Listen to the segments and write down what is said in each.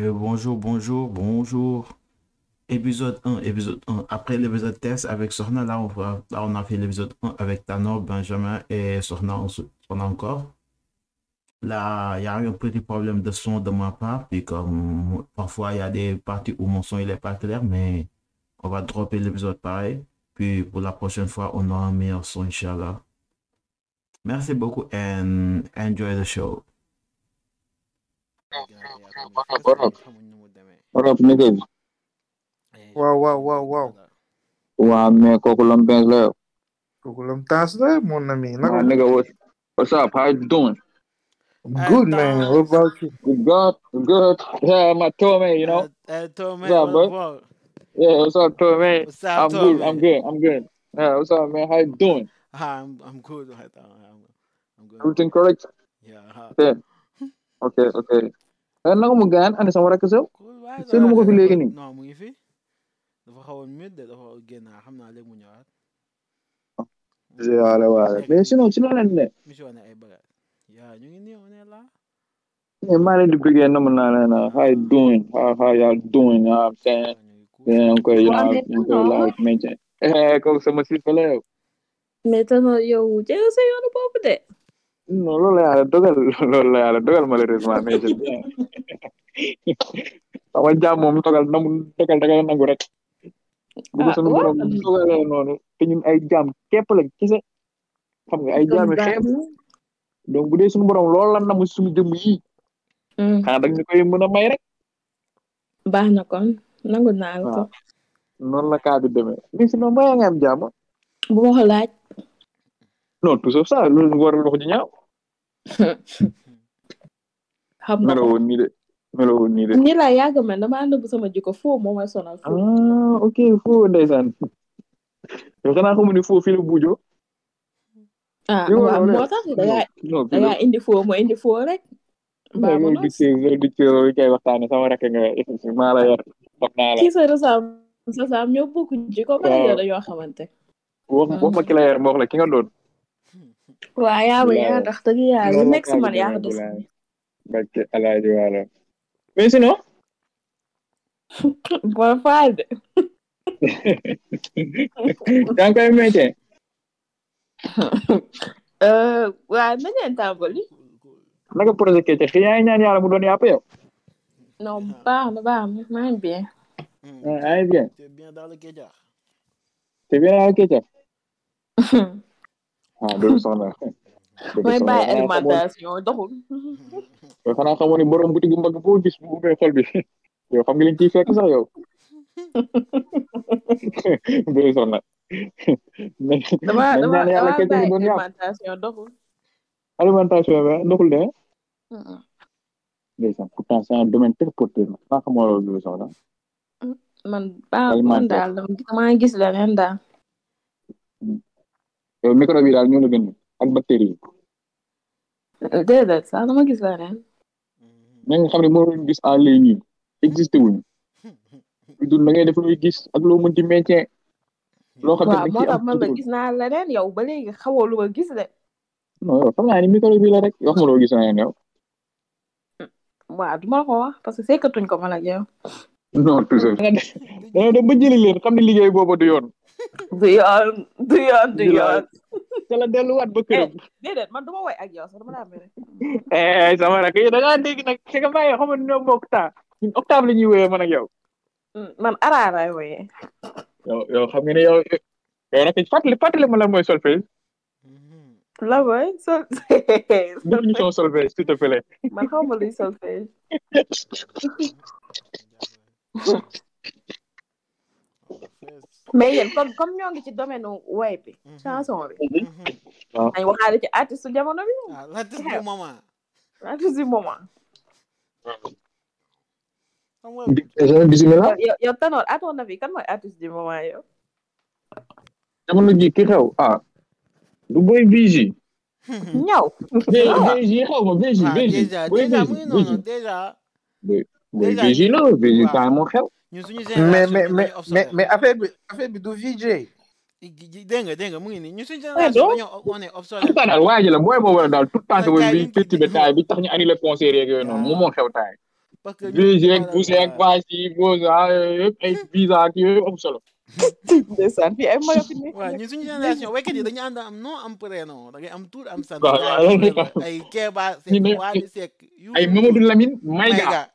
Euh, bonjour, bonjour, bonjour. Épisode 1, épisode 1. Après l'épisode test avec Sorna, là on, là, on a fait l'épisode 1 avec Tanor, Benjamin et Sorna, on a encore. Là, il y a eu un petit problème de son de ma part, puis comme parfois il y a des parties où mon son il est pas clair, mais on va dropper l'épisode pareil. Puis pour la prochaine fois, on aura un meilleur son, Inch'Allah. Merci beaucoup and enjoy the show. La mon ami Waa nigga what what's up how you doing I'm good man what about you good good yeah tour man you know Uh, Tome, What's up, bro? yeah what's up man What's up, I'm good I'm good I'm good yeah what's up man how you doing Ah, I'm, I'm good. I'm, I'm good. everything correct Yeah. ah. okay okay okay eh naka mu gaan andi sama rakk sew. Seetlu ma ko fi léegi nii. non mu ngi fi. Dafa xawoon mute de dafa génn xam naa léegi mu ñëwaat. Waale waale. Mais sinon ci la leen ne. Mission ne ay bagage yaa ñu ngi nii on est là. Mais maa leen di bëggee nam naa leen how you doing? How how doing? I'm koy know I'm koy like mention eh kooku sama si fa yow. Mais tano yow jege sa yoonu bopp de. Non loolu la yàlla dogal loolu la yàlla dogal malheureusement mais c'est bien sama jaam moom dogal na mu dogal dogal nangu rek bu ko ah sunu borom dogalee noonu te ñun ay jaam képp lañ kese xam nga ay jaam yu xeeb donc bu dee sunu borom loolu la namu suñu jëmm yi xanaa dag ñu koy mën a may rek baax na kon nangu naa la ko noonu la kaa bi demee mais sinon mbaa nga am jàmm bu ma ko laaj non tout sauf ça loolu war a wax ñaaw xam nga meloo ko woon nii de meloo woon nii de. Nii laa yàgg man dama ànd bu sama jikko foo moo may sonal ah ok foo ndeysaan. Yow xanaa xamu ni foo fii la buujoo. Ah waaw moo tax la dangaa indi foo moo indi foo rek. Mbaa mu loolu di nos ci loolu di loolu kay waxtaane sama rakk nga maa la yar xam naa la. Kii sa resam sa sam ñoo bokk jikko dañoo xamante. Wax ma ki la yar ma wax la ki nga doon. Waa yaa ba yaa tax dëgg yàlla lu nekk si man yaa ko bilaay barke alaaji waala mais sinon booy faal de yaa ngi koy métier euh waa nañ leen tàmbali naka projet kecce xi yaa ñaan yàlla mu doon yàpp yow non baax na baax na maa ngi bien yaa ngi bien c'est bien dans le c'est bien doomu soxna doomu mooy soxna bàyyi yow xanaa xamoon alimentation doxul yow xanaa xamoon ni borom boutique bu mag boo gis bu ubbee xol bi yow xam nga liñ ciy fekk sax yow doomu soxna mais dama nañ dama ñaan yàlla dama kecce mu bàyyi doon yàpp alimentation doxul alimentation bi doxul de Mm. ndeysaan pourtant c'est un domaine très porteur na xanaa xamoo loolu doomu soxna man baax man alimentaire daal maa ngi gis leneen daal daal ñoo la gën ak bactéries yi déedéet sax dama gis leneen na nga xam ne moo doon gis en ligne yi existé wuñ du da ngay def luy gis ak loo mën ci maintien loo xam ne waaw moo tax man la gis naa leneen yow ba léegi xawoo lu ma gis de non yow xam naa ni microbe bi la rek wax ma loo gis yow waaw du ma la ko wax parce que sekkatuñ ko man ak yow non toujours dem ba jëli leen xam ne liggéey boobu du yoon du yoon du yoon du bilaay yoon te la delluwaat ba eh këram déedéet man du ma woy ak yow sax dama daa mere eh sama rak yi da ngaa dégg nag c'est que bàyyi xam nga ñoo bokk temps ñun octave la ñuy wéyee man ak yow Mm, man araaraay woyee yow yow xam nga ne yow yow nag fàttali fàttali ma la mooy solfège la boy sol définition solfège s'il te plaît man xaw ma luy solfège mais yéen comme comme ñoo ngi ci domaine woy bi chanson bi. Waaw nañ waxaale ci artiste jamono bi. Ah l'artiste du moment. Artiste du moment. Bismillah yow yow Tanor à ton avis kan mooy artiste du moment yow jamono ji ki xew? Ah. Du boy VJ ñaw. VJ xew ma VJ ah VJ déjà déjà mu ngi noonu déjà. VJ la VJ temps moo xew. Ñun suñu mais génération mais mais mais mais affaire bi affaire bi du VJ dégg nga dégg nga mu ngi nii ñun suñu eh génération do dañoo on est en tout obsolète cas daal waa ji la booy boobu la daal tout le temps mais booy gars yi bi liñ ko festival taay bi tax ñu annulé concert yeeg yooyu noonu moom moo waaw xew taay parce que VG ak Bousse ak Baasi Bose yëpp ay visa ak yooyu am solo. ndeysaan fii ay mag a fi nekk. waaw ñun suñu génération waykat yi dañu ànd am non am prénom da ngay am tur am sant. waaw waaw loolu la ay Kéba ñu ne Seck Wally Seck. ay Mamadou Lamine Mayga.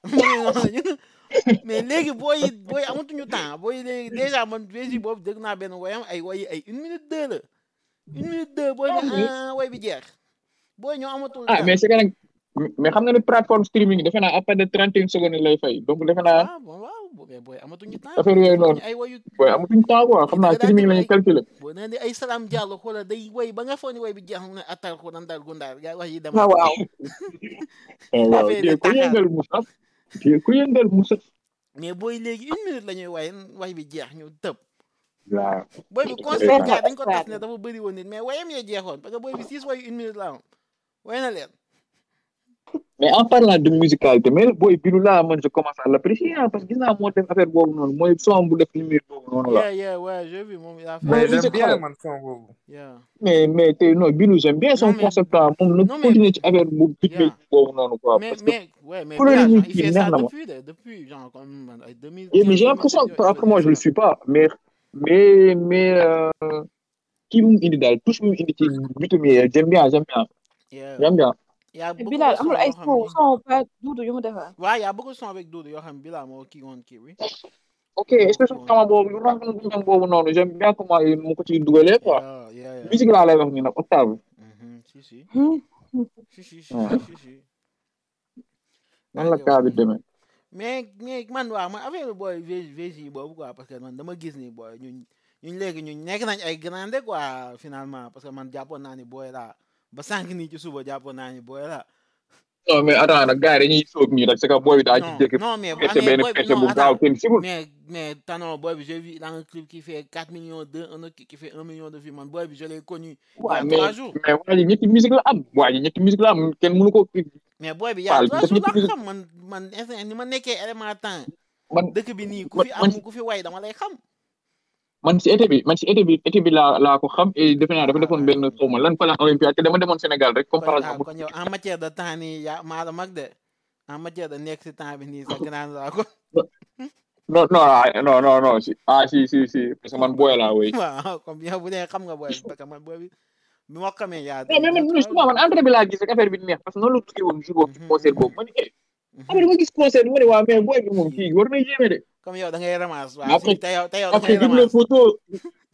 Mais léegi booy booy amatuñu temps. Booy léegi déjà man VG boobu dégg naa benn woyam ay woy ay une minute deux la. Une minute deux booy ne ah woy bi jeex. Booy ñoo amatul ah mais c'est que nag mais xam nga ne plateforme streaming defe naa à de trente et une secondes lay fay. Donc defe naa ah waaw mais booy amatuñu temps. affaire yooyu noonu. booy temps quoi. Xam naa streaming la ñuy calculer. boo nee di ay salaam jàll xoola day woy ba nga foog ni woy bi jeex na atal ko nandal gundaar gaa wax yi dem. Waaw. Waaw. waaw kii ku yëngal ku yëngal mais booy léegi une minute la ñuy way way bi jeex ñu tëb. Waaw. booy bi concert dañ ko tas ne dafa bëri woon nit mais wayam yee jeexoon parce que booy bi six wayu une minute la am. Way na leen. Mais en parlant de musicalité mais booy bilu laa man je commence à l'apprécier parce que gis naa moo def affaire boobu noonu mooy son bu def lumière boobu noonu la. yeah yeah ouais j'ai vu moom il a fait mais j'aime bien man son boobu. yeah. Mais mais te non bilu j'aime bien son concept là moom na non, mais- continuer ci affaire bu big boobu noonu quoi mais parce que mais ouais mais couleur yi kii ça neex na ma. depuis de depuis genre comme man ay 2000 Et mais j'ai l'impression que après moi je le suis pas mais mais mais euh, kii bu mu indi daal touche bu mu indi ci bitu mi j'aime bien j'aime bien. J'aime bien y a Bilal amul ay son son pas duudu yu mu defar. waaw y a beaucoup de sons avec Doudou. Yoo xam ne Bilal moo kii woon kii bi ok expression sama boobu lu rafet bu boobu noonu? J'aime bien comment mu ko ci dugalee quoi. Musique laa lay wax ni nag octave. Mhm, si si. Hmm. si si si si si la kaa bi demee. Mais mais man waaw man affaire booy VG VG boobu quoi parce que man dama gis ni booy ñun ñun léegi ñun nekk nañ ay grande quoi finalement parce que man jàppoon naa ni booy laa ba sànq nii ci suba jàppoon naa ni booy la. non mais attends nag gars yi dañuy sóob nii rek c'est que booy bi daa ci jékki non mais mais benn booy bi non bu attends mais mais Tano booy bi j'ai vu dans un clip qui fait 4 millions de un autre qui fait 1 million de vues man booy bi je l'ai connu a mais mais waa ji ñetti musique la am waa ji ñetti musique la am kenn mënu ko mais booy bi y a Fall, trois jours la xam man man instant ni ma nekkee élément temps. Man dëkk bi nii ku a fi am ku fi way dama lay xam. Man si été bi man si été bi été bi laa laa ko xam et defe naa dafa defoon benn xaw ma lan plan olympiade te dama demoon Sénégal rek comme par exemple. Kon yow en matière de temps nii yaa maa la mag de. En matière de nekk si temps bi nii sax gannaaw laa ko. Non non ah, non non non si ah si si si parce que man booy laa waaw comme yow bu dee xam nga booy bi parce que man booy bi bi ma xamee yaa non mais man justement man entrée bi laa gis rek affaire bi neex parce que noonu la tukkee woon jour boobu ci concert boobu. Ma ne eh après dama gis concert bi ma ne waa mais booy bi moom kii war na yéeme de. Comme dans les ramasses. Après, après vive le poteau.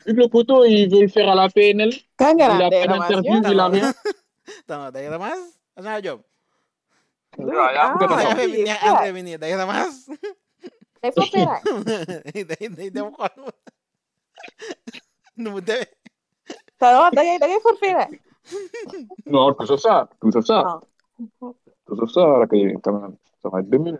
Vive le poteau, il veut le faire à la PNL. Quand il a la interview, il a rien. Dans les ramasses, c'est un job. Intervenir, dans les ramasses. Es popular. No debe. Saludos, dale, dale forfera. No, tú sos a, la 2000.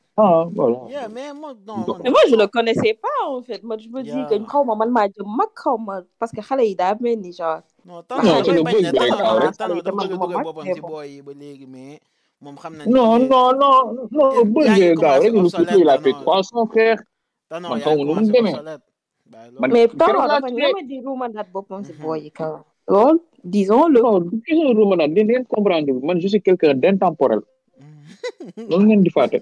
ah voilà yeah mais moi non Donc- man mais moi je le connaissais pas en fait moi je me dis que xaw ma man maa jëm mag xaw ma parce que xale yi daa mel ni genre. non c'est dafay le bañ ne Tano rek. dafa bëgg a dugal boppam bon. booy yi ba léegi mais moom xam na non non non non bëgg daaw rek le couteau il a fait non. trois cents frères Tano man xaw ma nu mu demee. mais laa dafa ñeme di ruumandaat boppam si Mhm. booy yi kaw. loolu disons le. non question rumana di ngeen comprendre man je suis quelqu'un d'intemporel loolu ngeen di fàtte.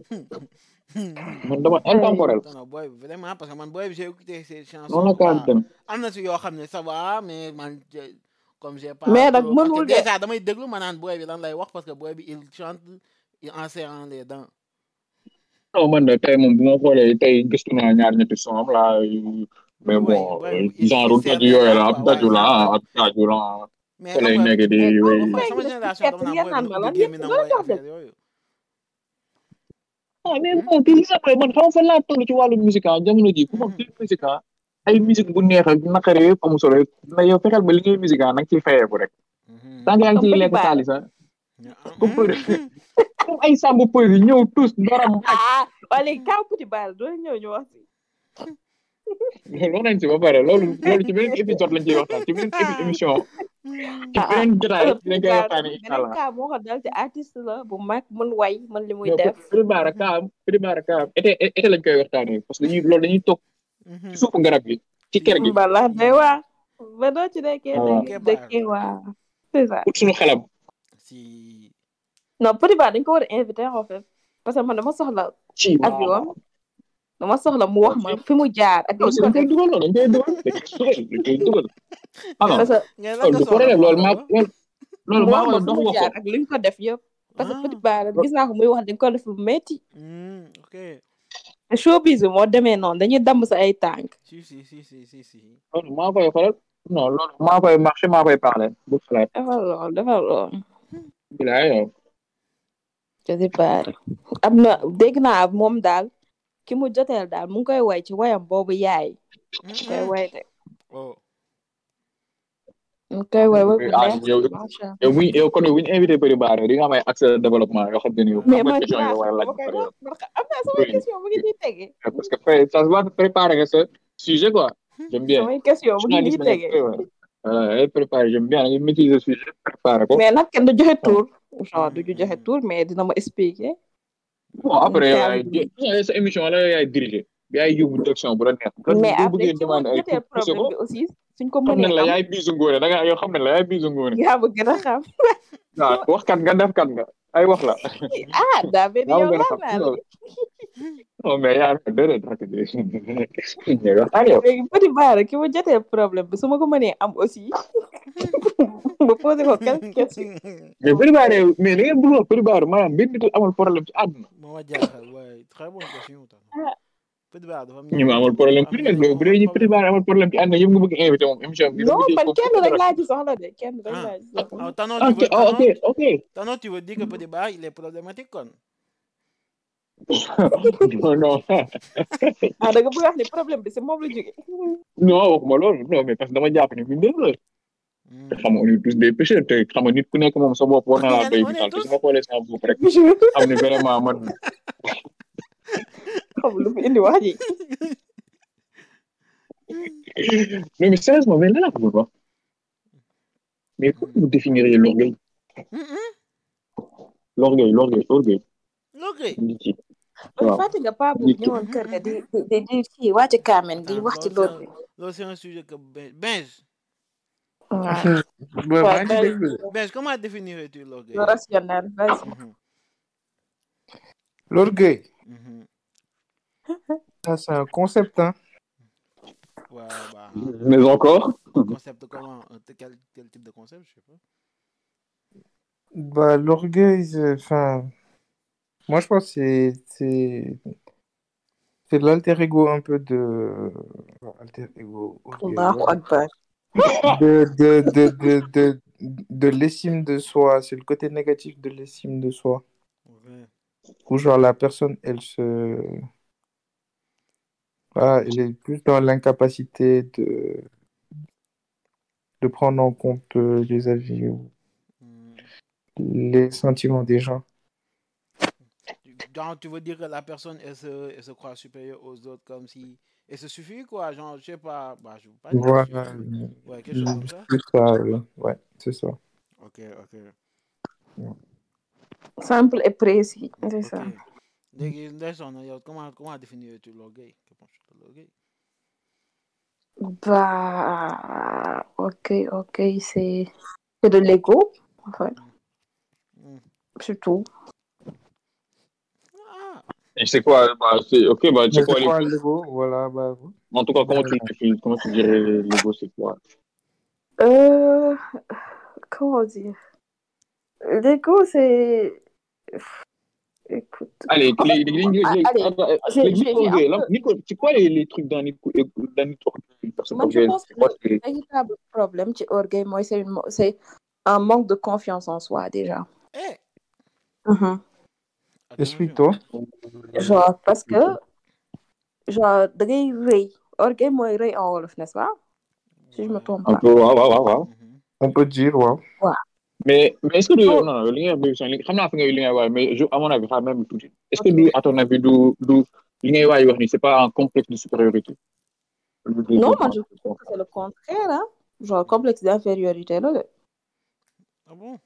Man dama intemporel. Tano booy bi vraiment parce que man booy bi j'ai écouté ses chansons noonu la dem am na si yoo xam ne ça va mais man je- comme j'ai pas Mais nag mënul de. déjà damay déglu ma naan booy bi lan lay wax parce que booy bi il chante en serrant les dents. Non man de tey moom bu ma xoolee tey gëstu naa ñaar ñetti son am la mais bon genre daju yooyu la ab daju la ab daju la mais xam nga- nekk di sama génération dama naan booy bi lan gémmi yëpp na loolu mooy tax de. affaire yooyu ah mais bon kii sax man xam nga fan laa toll ci wàllu musique ah jamono ji ku ma fi musique ah ay musique bu neex ak naqare yëpp amu solo na yow fexeel ba li ngay musique ah nag ciy fayeeku rek. Mhm. tant yaa ngi ciy lekk xaalis ah. Comme ay sàmb yi ñëw tous doram ah wala kaw petit bal doo ñëw ñu wax si. loolu nañ ci ba pare loolu loolu ci beneen épisode lañ ciy waxtaan ci beneen émission. ci beneen jotaay dinañ koy waxtaanee incha beneen cas moo ko dal te artiste la bu mag mën way mën li muy def. Bara kaam kaam. Été été lañ koy waxtaanee parce que dañuy loolu dañuy toog ci suufu garab gi ci kër gi. Mbala day waa ba doo ci nekkee Ah. dëkk dëkkee waa c'est ça. Ut suñu xelam. Si. Non dañ ko war a invité en fait. Parce que man dama soxla ci. avion. Dama soxla mu wax ma fi mu jaar ak li mu koy def dugal noonu dañ koy dugal parce que loolu du problème loolu maa loolu loolu maa fi dox mu wax jaar ko ak li ko def yëpp. Parce que Ah. Petit Ba gis naa ko muy wax dañ ko def lu metti. Hmm, ok. Te showbiz bi moo demee noonu dañuy damb sa ay tànk. Si si si si si si. Loolu maa koy xoolal non loolu maa koy marché maa koy parlé. Bu xalaat defal lool defal lool bilaay yow. Petit Ba am na dégg naa moom daal. Ki mu joteel daal mu ngi koy way ci wayam boobu yaay. Mu ngi koy way de. Oh. Mu ngi koy way way bu Ah, neex. macha allah. yow bu ñu yow kon bu ñu invité Petit Bara di nga am ay accès de développement yoo xam ne nii mais man question war a laaj am naa samay question mu ngi nii tege. Parce que ça se voit préparer nga sa sujet quoi. J'aime bien. Samay question mu ngi nii tege. voilà ay préparer j'aime bien. Nga maîtriser sujet préparer ko. Mais nag kenn du joxe tour. Genre du joxe tour mais dina ma expliquer. Bon après yow yaay sa émission la yow yaay diriger yaay yóbbu direction bu la neex. Mais après ci ay jotee problème bi aussi suñ ko xam nañ mënee la am yaay bisu ngóone da nga yow xam nañ la yaay bisu ngóone yaa ma gën a xam. Waaw wax kat nga def kat nga. Ay wax la. Ah daa yow la. Non mais yaa déedéet rek waxtaan yow léegi Petit Bara ki ma jotee problème bi su ma ko mënee am aussi ma posé ko quelques questions mais Petit Bara yow mais li ngeen bëgg wax Petit Bara maanaam benn nit amul problème ci àdduna moo ma jaaxal waaye très bonne question tax Petit Bara dafa am ñu ma amul problème ku nekk bu dee ñu Petit Bara amul problème ci àdduna yëpp nga bëgg invité moom émission bi non man kenn rek laa ci soxla de kenn rek laa ci soxla ah Tanor tu ok veux oh, ok Tanor ok Tanor tu veux dire que Petit Bara il est problématique kon non non ah da nga bëgg a wax ni problème bi si moom la jóge non waxuma loolu non mais parce que dama jàpp ne bi ndéem la te xam nga on est tous des pécheurs te xam nga nit ku nekk moom sa bopp war na laa doy On est misaal te tous. su ma xoolee sama bopp rek xam ne vraiment man xam lu fi indi wax ji non mais sérieusement mais lan laa ko bëgg wax mais comment vous définiriez l'orgueil l'orgueil l'orgueil. L'orgueil. Ok nit ci waaw fàtte nga paa bu Nit ki- ñëwoon kër ga di di di di kii wàcc kaamen di wax ci loolu loolu bi loolu c'est un sujet que Benj. Waaw. Benj comment définirais-tu l'orgueil le rationnel vas-y. Mhm, L'orgueil, mhm. ça c'est un concept, hein. Ouais, bah, mais encore. Concept comment Un- quel, quel type de concept je sais pas. Bah, l'orgueil, c'est- enfin, moi je pense que c'est c'est l'alter ego un peu de alter ego de de de de de, de l'estime de soi, c'est le côté négatif de l'estime de soi. Ouais. Où genre la personne, elle se voilà, elle est plus dans l'incapacité de de prendre en compte euh, les avis ou Hmm. les sentiments des gens. Genre, tu veux dire que la personne, elle se, elle se croit supérieure aux autres comme si... Elle se suffit, quoi. Genre, je sais pas... Bah, je veux pas dire Voilà. suffit. Ouais, quelque chose comme ça. C'est ça, euh, ouais, c'est ça. Ok, ok. simple et précis c'est ça ok. Léegi, Nelson, yow, comment, comment penses-tu de l'orgueil bah ok ok c'est c'est de l'ego en fait Hmm. surtout Ah, Et c'est quoi bah, c'est ok bah c'est quoi quoi l'ego? Voilà, bah, en tout cas comment tu le définis comment tu dirais l'ego c'est quoi? Euh, comment dire? L'ego c'est écoute. Allez les les les allez, j'ai- les j'ai- j'ai orgueil un là peu- Nico c'est quoi les les trucs dans Nico dans Nico une personne Moi, je orgueilleuse pense c'est quoi que le véritable problème orgueil un manque de confiance en soi déjà. Eh. Mhm. Explique-toi. genre parce que genre da ngay rëy orgueil mooy rëy en wolof n'est-ce pas si je me trompe un pas peu waaw waaw waaw waaw. On peut dire, waaw. mais mais est-ce que du Oh. non non li nga wax xam naa fi li ngay wax mais je à mon avis xam même tuuti est-ce que du à ton avis du du li ngay waay wax ni c'est pas un complexe de supériorité non moi je trouve que c'est le contraire hein? Genre complexe d'infériorité là ah bon?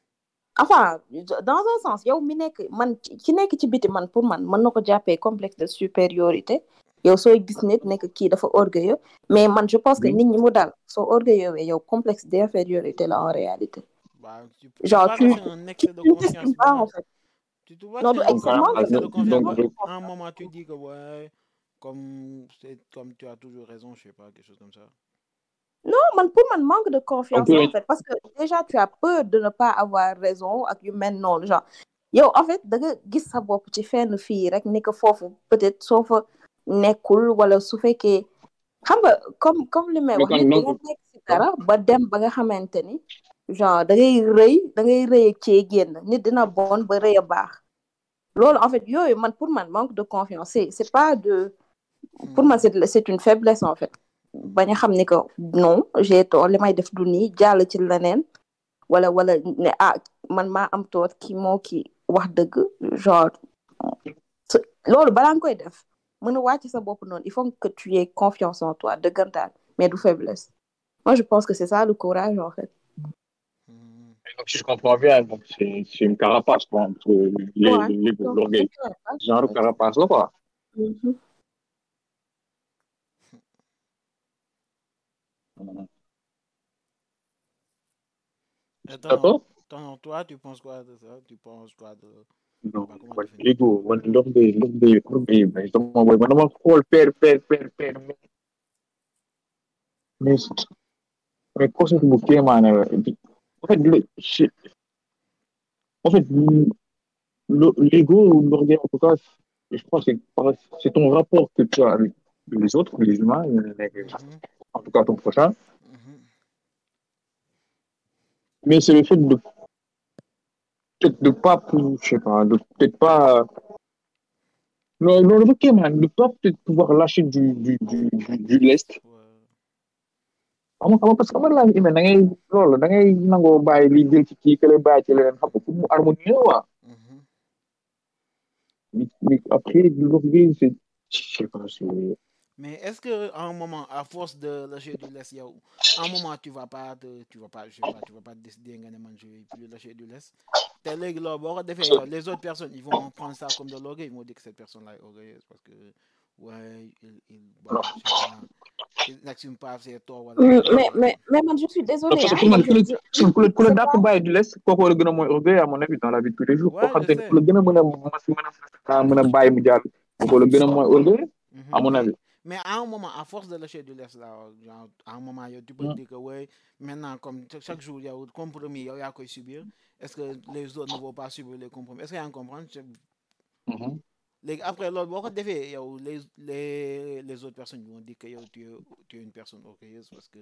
Enfin dans un sens yow mi nekk man ki nekk ci biti man pour man mën na ko jàppee complexe de supériorité. Yow sooy gis nit nekk kii dafa orgueilleux mais man je pense que nit ñi mu dal soo orgueilleux yow complexe d'infériorité là en réalité. Bah, tu, genre tu, pas en fait. Tu te vois non un excellent excès de donc- confiance donc- à un moment tu dis que ouais comme c'est comme tu as toujours raison je sais pas quelque chose comme ça non man pour man manque de confiance peut- en fait parce que déjà tu as peur de ne pas avoir raison yu mel noonu genre. Yow en fait da nga gis sa bopp ci fenn fii rek ni que foofu peut-être soo fa nekkul wala su fekkee xam nga comme comme li may wax nit da nga nekk si dara ba dem ba nga xamante ni genre da ngay rëy da ngay rëy ak cee génn nit dina bon ba rëy a baax. Loolu en fait yooyu man pour man manque de confiance c'est c'est pas de pour man c'est c'est une faiblesse en fait bañ a xam ni que non j'ai tort li may def du nii jàll ci leneen wala wala ne ah man maa am tort ki moo ki wax dëgg genre loolu balaa nga koy def mën a wàcc sa bopp noonu il faut que tu aies confiance en toi dëggantaan mais du faiblesse moi je pense que c'est ça le courage en fait Hmm. Donc, si je comprends bien, c'est c'est une carapace quoi, entre les, Ouais. les, l'orgueil. c'est Genre carapace là, quoi. Mhm. Attends, D'accord attends, toi tu penses quoi de ça? Tu penses quoi de Non, comment man, man, l'orgueil, l'orgueil, mais man, mais mais mais concept bu kéemaane la. En fait, le, c'est- en fait, le- l'ego, l'orgueil, en tout cas, je pense que c'est c'est ton rapport que tu as avec les autres, les humains, Mhm, en tout cas ton prochain, mais c'est le fait de peut-être de pas, je sais pas, de peut-être pas non, non, de pas peut-être pouvoir lâcher du, du, du, du, du lest. Ouais. xam nga xam nga parce que man laa ngi da ngay loolu da ngay nangoo bàyyi li jël ci kii kële bàyyi ci leneen xam nga pour mu harmonieux waa Mhm. mais mais après c'est je sais pas c'est Mais est-ce que à un moment, à force de lâcher du lest, à un moment tu vas pas te, tu vas pas, je sais pas, tu vas pas décider je vais plus lâcher du lest? Te léegi loolu boo ko defee yow, les autres personnes ils vont prendre ça comme de l'orgueil, ils vont dire que cette personne-là est orgueilleuse parce que ouais, il, il, je pas, il n'assume pas ses torts. Mm, mais mais mais man je suis désolée parce que hein, je- pas- bàyyi du lest war a gën a mooy orgueil à mon avis dans la vie de tous les jours Ouais, koo xam je te ne sais. ku la gën a mën a mas mën a mën a bàyyi mu jàll kooku la gën a mooy orgueil Mhm. à mon Mais- avis Mais à un moment, à force de lâcher du lest là, genre, à un moment, tu peux te Mm. dire que ouais, maintenant, comme cha- chaque jour, il y a un compromis, il y a quoi subir. Est-ce que les autres ne vont pas subir les compromis? Est-ce qu'il y a un compromis Mhm. les- Après, l'autre, bon, defee, yow, les, les, les autres personnes vont dire que yow, tu, es, tu es une personne orgueilleuse parce que,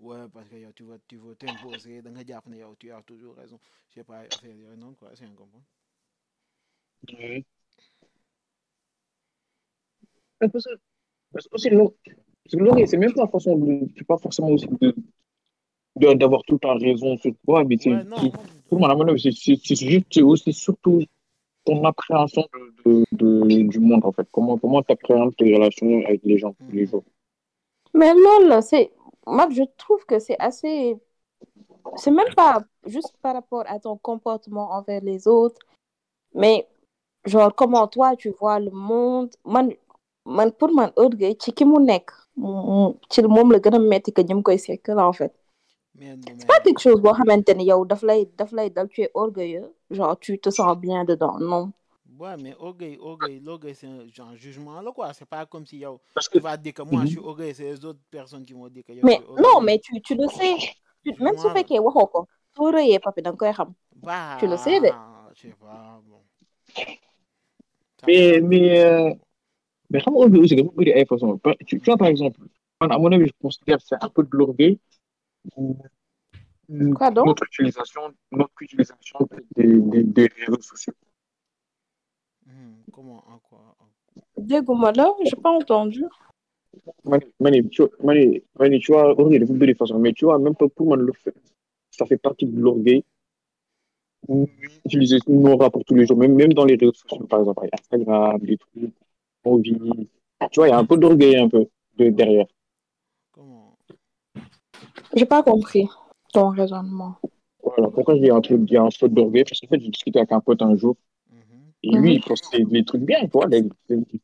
ouais, parce que yow, tu veux, tu veux t'imposer, dans le Japon, yow, tu as toujours raison. Je sais pas, affaire, yow, non, quoi, est-ce parce que parce que aussi l'or- parce que l'orgueil c'est même pas façon de pas forcément aussi d'avoir tout le temps raison sur toi mais c'est non, moi, juste, c'est aussi surtout ton appréhension de, de- de- du monde, en fait. Comment comment tu appréhendes tes relations avec les gens tous les jours. Mais lol, c'est moi je trouve que c'est assez c'est même pas juste par rapport à ton comportement envers les autres, mais genre comment toi tu vois le monde? Man man pour man orgueil ci ki mu nekk mu- ci moom la gën a metti que ñi koy sekk la en fait. C'est pas quelque chose boo xamante ni yow daf lay daf lay dal tu es orgueilleux genre tu te sens bien dedans non? Ouais, mais orgueil, orgueil, l'orgueil, c'est un genre jugement là, quoi. C'est pas comme si yo, Parce tu vas dire que moi, Mhm. je suis orgueilleux, c'est les autres personnes qui vont dire que yo, Mais non mais tu tu le sais tu même su fekkee waxoo ko soo rëyee papi da nga koy xam. Bah, Tu le sais, de. je sais pas, bon. Ça mais, va. mais, euh, mais xam nga aussi, dafa bëri ay façons. Par- Tu, tu vois, par exemple, man, à mon avis, je considère que c'est un peu de l'orgueil. Quoi donc? Notre utilisation, notre utilisation des, des, des réseaux sociaux. Hmm, comment, en quoi dégguma la j'ai pas entendu. Mani, Mani, tu vois, Mani, Mani, tu vois, orgueil, dafa bëri façons. Mais tu vois, même pas pour moi, le fait, ça fait partie de l'orgueil. Utiliser nos rapports tous les jours, même, même dans les réseaux sociaux, par exemple, Instagram, des trucs, Tu vois, il y a un peu d'orgueil un peu de, derrière. Comment J'ai pas compris ton raisonnement. Voilà, pourquoi je dis un truc, bien un faute d'orgueil? Parce qu'en fait, j'ai discuté avec un pote un jour, Mhm. et lui, il postait des trucs bien, tu vois, il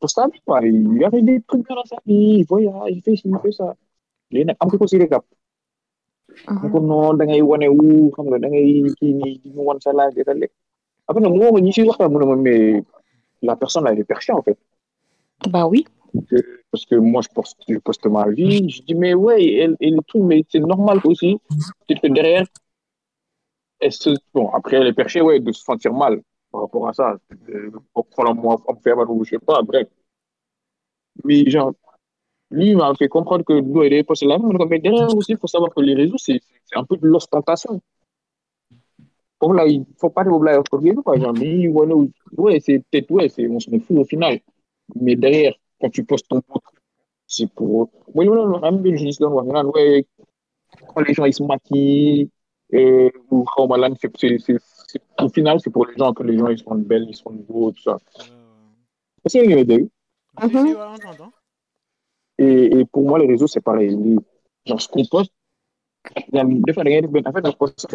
sa vie, quoi. Il avait des trucs bien dans sa vie, il voyage, il fait ci, il fait ça. am ko ko si récap mu ko noonu da ngay wane wu xam nga da ngay kii nii di mu wan sa laaj lekk après si waxtaan mu ne ma mais la personne elle est perchée en fait Bah oui. parce que moi je poste, je poste ma vie je dis mais ouais elle, elle tout mais c'est normal aussi. Peut-être que derrière. Bon après elle est perchée ouais de se sentir mal par rapport à ça. Euh, pourquoi moi on me fait mal ou je sais pas bref. Mais genre lui m'a fait comprendre que nous elle est postée là mais derrière aussi il faut savoir que les réseaux c'est c'est un peu de l'ostentation. Foofu là il faut pas pour yéen quoi. Genre mais wu ouais c'est peut-être ouais c'est on s'en fout au final mais derrière quand tu postes ton post c'est pour doon wax ñu naan ouais quand les gens ils se maquillent ou xaw ma lan c'est c'est c'est c'est- au final c'est pour les gens que les gens ils sont belles ils sont beaux tout ça. Euh, a dégg si, si, Mhm. on et et pour moi les réseaux c'est pareil. Genre ce qu'on poste genre, des fois ngay def benn affaire nga poste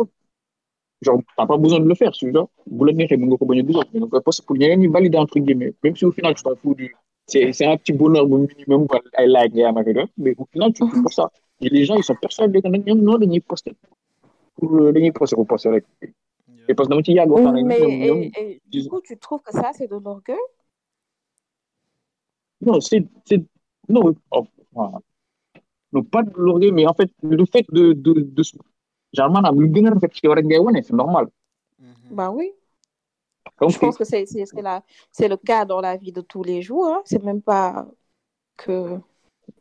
genre t'as pas besoin de le faire tu vois. Bu la neexee mën nga ko bañ a dugal mais nga koy poste pour ñeneen ñi valider entre guillemets. Même si au final tu t'en fous du c'est c'est un petit bonheur bu minimum quoi ay like ngay am ak mais au final tu fais pour ça. Et les gens ils sont persuadés que ñoom noonu dañuy poster. Pour euh, dañuy poster pour poster rek et parce que dama ci yàgg waxtaan ak Mais ñoom du coup, tu trouves que ça, c'est de l'orgueil? non c'est c'est non oh, voilà. non pas de l'orgueil mais en fait le fait de de lu gën a rek ngay wane c'est normal Mhm. Bah oui. donc Je pense que c'est c'est c'est la c'est le cas dans la vie de tous les jours. Hein. C'est même pas que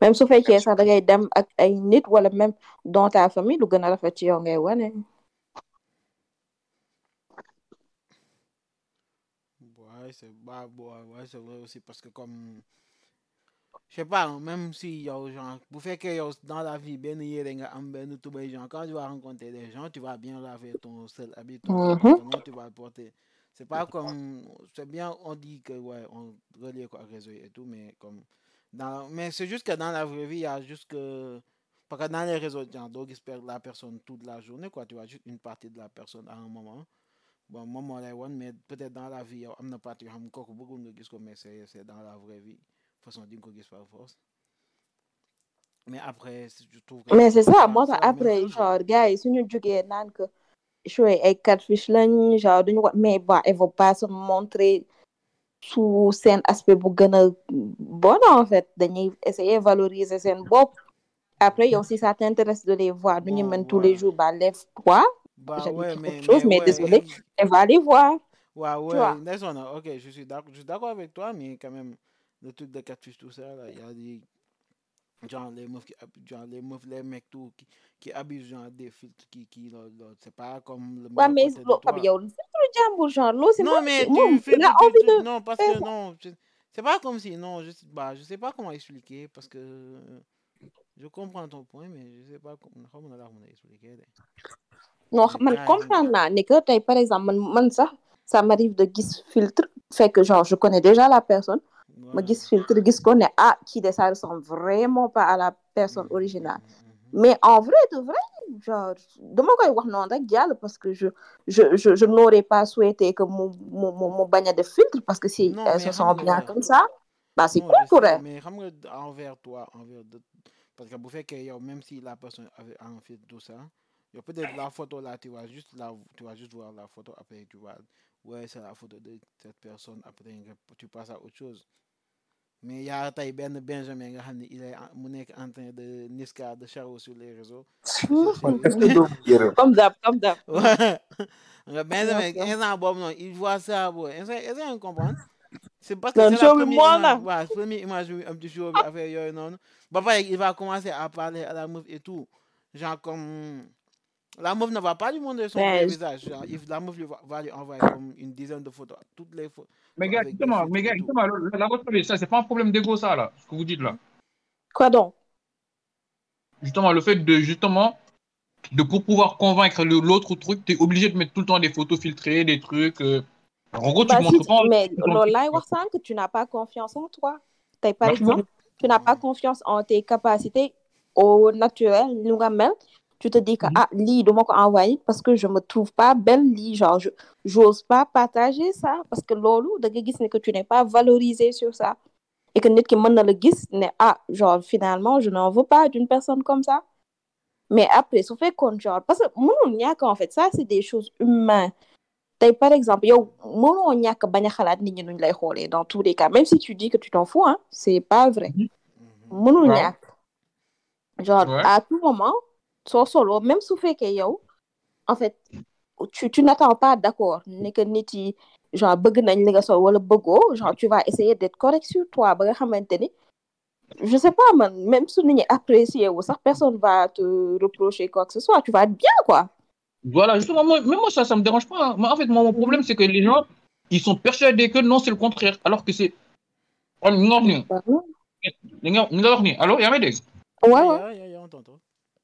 même su fekkee sax da ngay dem ak ay nit wala même dans ta famille a rafet ci yow ngay wane. Ouais, c'est bah, ouais, c'est vrai aussi parce que comme je sais pas, même si yow genre bu fekkee yow dans la vie benn yére nga am benn tubéy genre quand tu vas rencontrer des gens, tu vas bien laver ton seul habit, ton Mhm. pantalon, tu vas le porter. C'est pas comme c'est bien on dit que ouais, on relie quoi réseau et tout mais comme dans mais c'est juste que dans la vraie vie, il y a juste que parce que dans les réseaux, genre, doo gis per- la personne toute la journée quoi, tu vois juste une partie de la personne à un moment. bon lay wan mais peut-être dans la vie yow am na kooku bëggul nga gis ko mais c'est dans la vraie vie façon di nga ko gis par force mais après je trouve que mais c'est ça moo tax après genre gars yi suñu jógee naan que show ay catfish lañ genre duñu ko mais bon elles vont pas se montrer sous seen aspect bu gën a bon en fait. Dañuy essayer valoriser seen bopp. Après yow si ça t'intéresse de les voir duñu mën tous les jours bah lève-toi bah j'allais ouais mais chose mais ouais, désolé et va les voir Ouais, ouais, ok, je suis d'accord avec toi, mais quand même, le truc de catfish, tout ça, là, il y a des, genre, les meufs qui, genre, les meufs, les mecs, tout, qui, qui abusent, genre, des filtres, qui, qui, c'est pas comme le ouais mais loo xam toi. yow filtre genre loolu c'est Non, mais tu fais, il a envie de non, parce que, non, c'est pas comme si, non, je, bah, je sais pas comment expliquer, parce que, euh, je comprends ton point, mais je sais pas comment, comment on a expliquer. non Mais man comprendre naa ne que tey par exemple man man sax ça m'arrive de gis filtre fait que genre je connais déjà la personne ma gis filtre gis ko ne ah kii de ça ressemble vraiment pas à la personne Mhm, originale mhm, mhm. mais en vrai de vrai genre dama koy wax noonu rek jàll parce que je je je je n'aurais pas souhaité que mu mu mu bañ a def filtre parce que si elles se sentent bien comme ça bah c'est cool pour elles mais xam nga envers toi, envers de... parce que bu fekkee yow même si la personne avait un filtre tout ça, yow peut-être la photo là tu vas juste la tu vas juste voir la photo après tu vas ouais c'est la photo de cette personne après tu passes à autre chose. Mais y a tey benn Benjamin nga xam ne il est en- mu nekk en train de Niska de Charo sur les réseaux. est-ce que comme d'hab comme d'hab. Ouais. nga Benjamin instant boobu noonu il voit ça booy instant est-ce que nga comprendre? C'est parce que c'est la première waaw première image bi am ci show bi affaire yooyu noonu. Ba pare il va commencer à parler à la meuf et tout. Genre comme la meuf ne va pas lui montrer son je- visage. Genre, il- la meuf lui va, va lui envoyer comme une dizaine de photos. Toutes les photos Mais gars, justement, mais gars, justement, la votre ça, c'est pas un problème d'ego, ça, là, ce que vous dites là. quoi donc? Justement, le fait de, justement, de pour pouvoir convaincre l'autre truc, t'es obligé de mettre tout le temps des photos filtrées, des trucs. euh, En gros, tu bah si montres pas. mais tu loolu laay wax sànq tu n'as pas confiance en toi. Exemple tu n'as pas confiance en tes capacités au naturel mel tu te dis que ah lii duma ko envoyer parce que je me trouve pas belle lii genre je j'ose pas partager ça parce que loolu da nga gis ne que tu n'es pas valorisé sur ça. Et que nit ki mën na la gis ne ah genre finalement je n'en veux pas d'une personne comme ça. Mais après su fekkoon genre parce que mënul ñàkk en fait ça c'est des choses humaines. Tey par exemple yow mënoo ñàkk bañ a xalaat nit ñi nuñ lay xoolee dans tous les cas même si tu dis que tu t'en fous hein c'est pas vrai. Mënul Ouais. ñàkk. Genre à tout moment soo solo même su fekkee yow en fait tu tu n'attends pas d'accord ni que nit yi genre bëgg nañ li nga sol wala bëggoo genre tu vas essayer d'être correct sur toi ba nga xamante ni je sais pas man même su nit ñi apprécier wu sax personne va te reprocher quoi que ce soit tu vas être bien quoi Voilà, justement, moi, même moi, ça, ça me dérange pas. hein. Moi, en fait, moi, mon problème, c'est que les gens, ils sont persuadés que non, c'est le contraire. Alors que c'est. Oh, non, non. Non, non, non. Allô, y'a des ouais ouais Yeah, yeah, yeah, on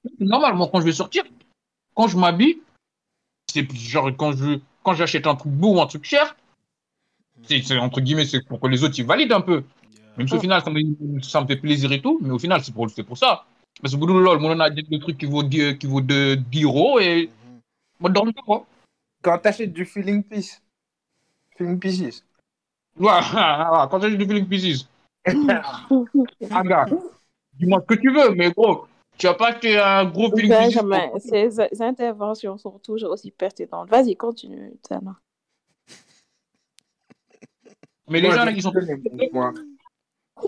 t'entend. Normalement, quand je vais sortir, quand je m'habille, c'est genre quand je quand j'achète un truc beau ou un truc cher, c'est entre guillemets, c'est pour que les autres ils valident un peu. Yeah. Même si au final, ça me, ça me fait plaisir et tout, mais au final, c'est pour, c'est pour ça. Parce que boulot lol, mon a des trucs qui vaut 10, qui vaut de 10 euros et moi, je dors pas, quoi. Quand t'achètes du feeling piece, feeling pieces. Ouais, quand j'ai du feeling pieces. Ah, gars, dis-moi ce que tu veux, mais gros, tu vas pas acheter un gros pieces. Benjamin ces interventions sont toujours aussi pertinentes vas-y continue Tana. Mais les gens qui sont.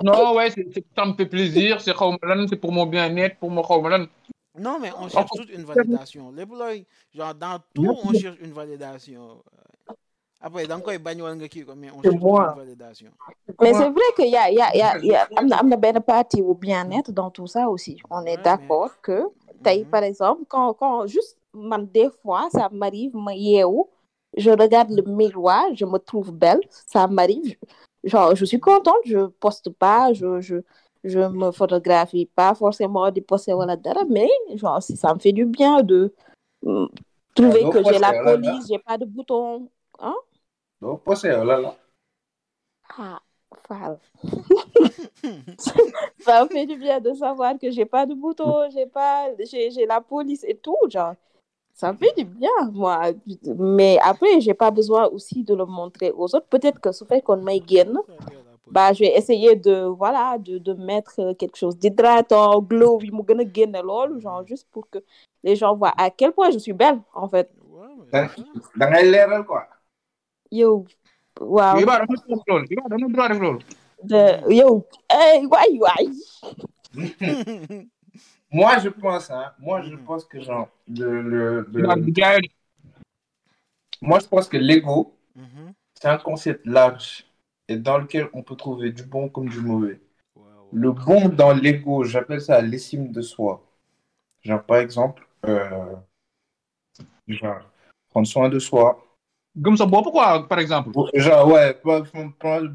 Non, ouais, ça me fait plaisir, c'est c'est pour mon bien-être, pour mon Khawmalan. Non, mais on cherche toute une validation. Les genre, dans tout, on cherche une validation. Après, wala nga kii ko, mais on C'est cherche moi. une validation. mais c'est vrai que y a y a y a, y a am na am na benn partie au bien-être dans tout ça aussi on est d'accord que tey Mhm. par exemple quand quand juste man des fois ça m'arrive ma yeewu je regarde le miroir je me trouve belle ça m'arrive genre je suis contente je poste pas je je je me photographie pas forcément di poster wala dara mais genre si ça me fait du bien de mm, trouver donc, que j'ai la police j'ai pas de bouton hein? Donc, passez, oh là là. ah Fall. ça me fait du bien de savoir que j'ai pas de bouton, j'ai pas, j'ai, j'ai la police et tout, genre. Ça me fait du bien, moi. Mais après, j'ai pas besoin aussi de le montrer aux autres. Peut-être que ce fait qu'on gain, bah, je vais essayer de, voilà, de, de mettre quelque chose d'hydratant, glow, genre, juste pour que les gens voient à quel point je suis belle, en fait. Ouais, mais Da c'est ça. da ngay leeral quoi. Yo, waaw. Iba, dama def loolu. Iba, dama droit def loolu. de yow waay waay Moi, je pense, hein, moi, je pense que genre, le, moi, je pense que l'ego, Mhm. c'est un concept large et dans lequel on peut trouver du bon comme du mauvais. Le bon dans l'ego, j'appelle ça l'estime de soi. Genre, par exemple, euh, genre, prendre soin de soi. Gëm sa bopp quoi, par exemple. Genre, ouais,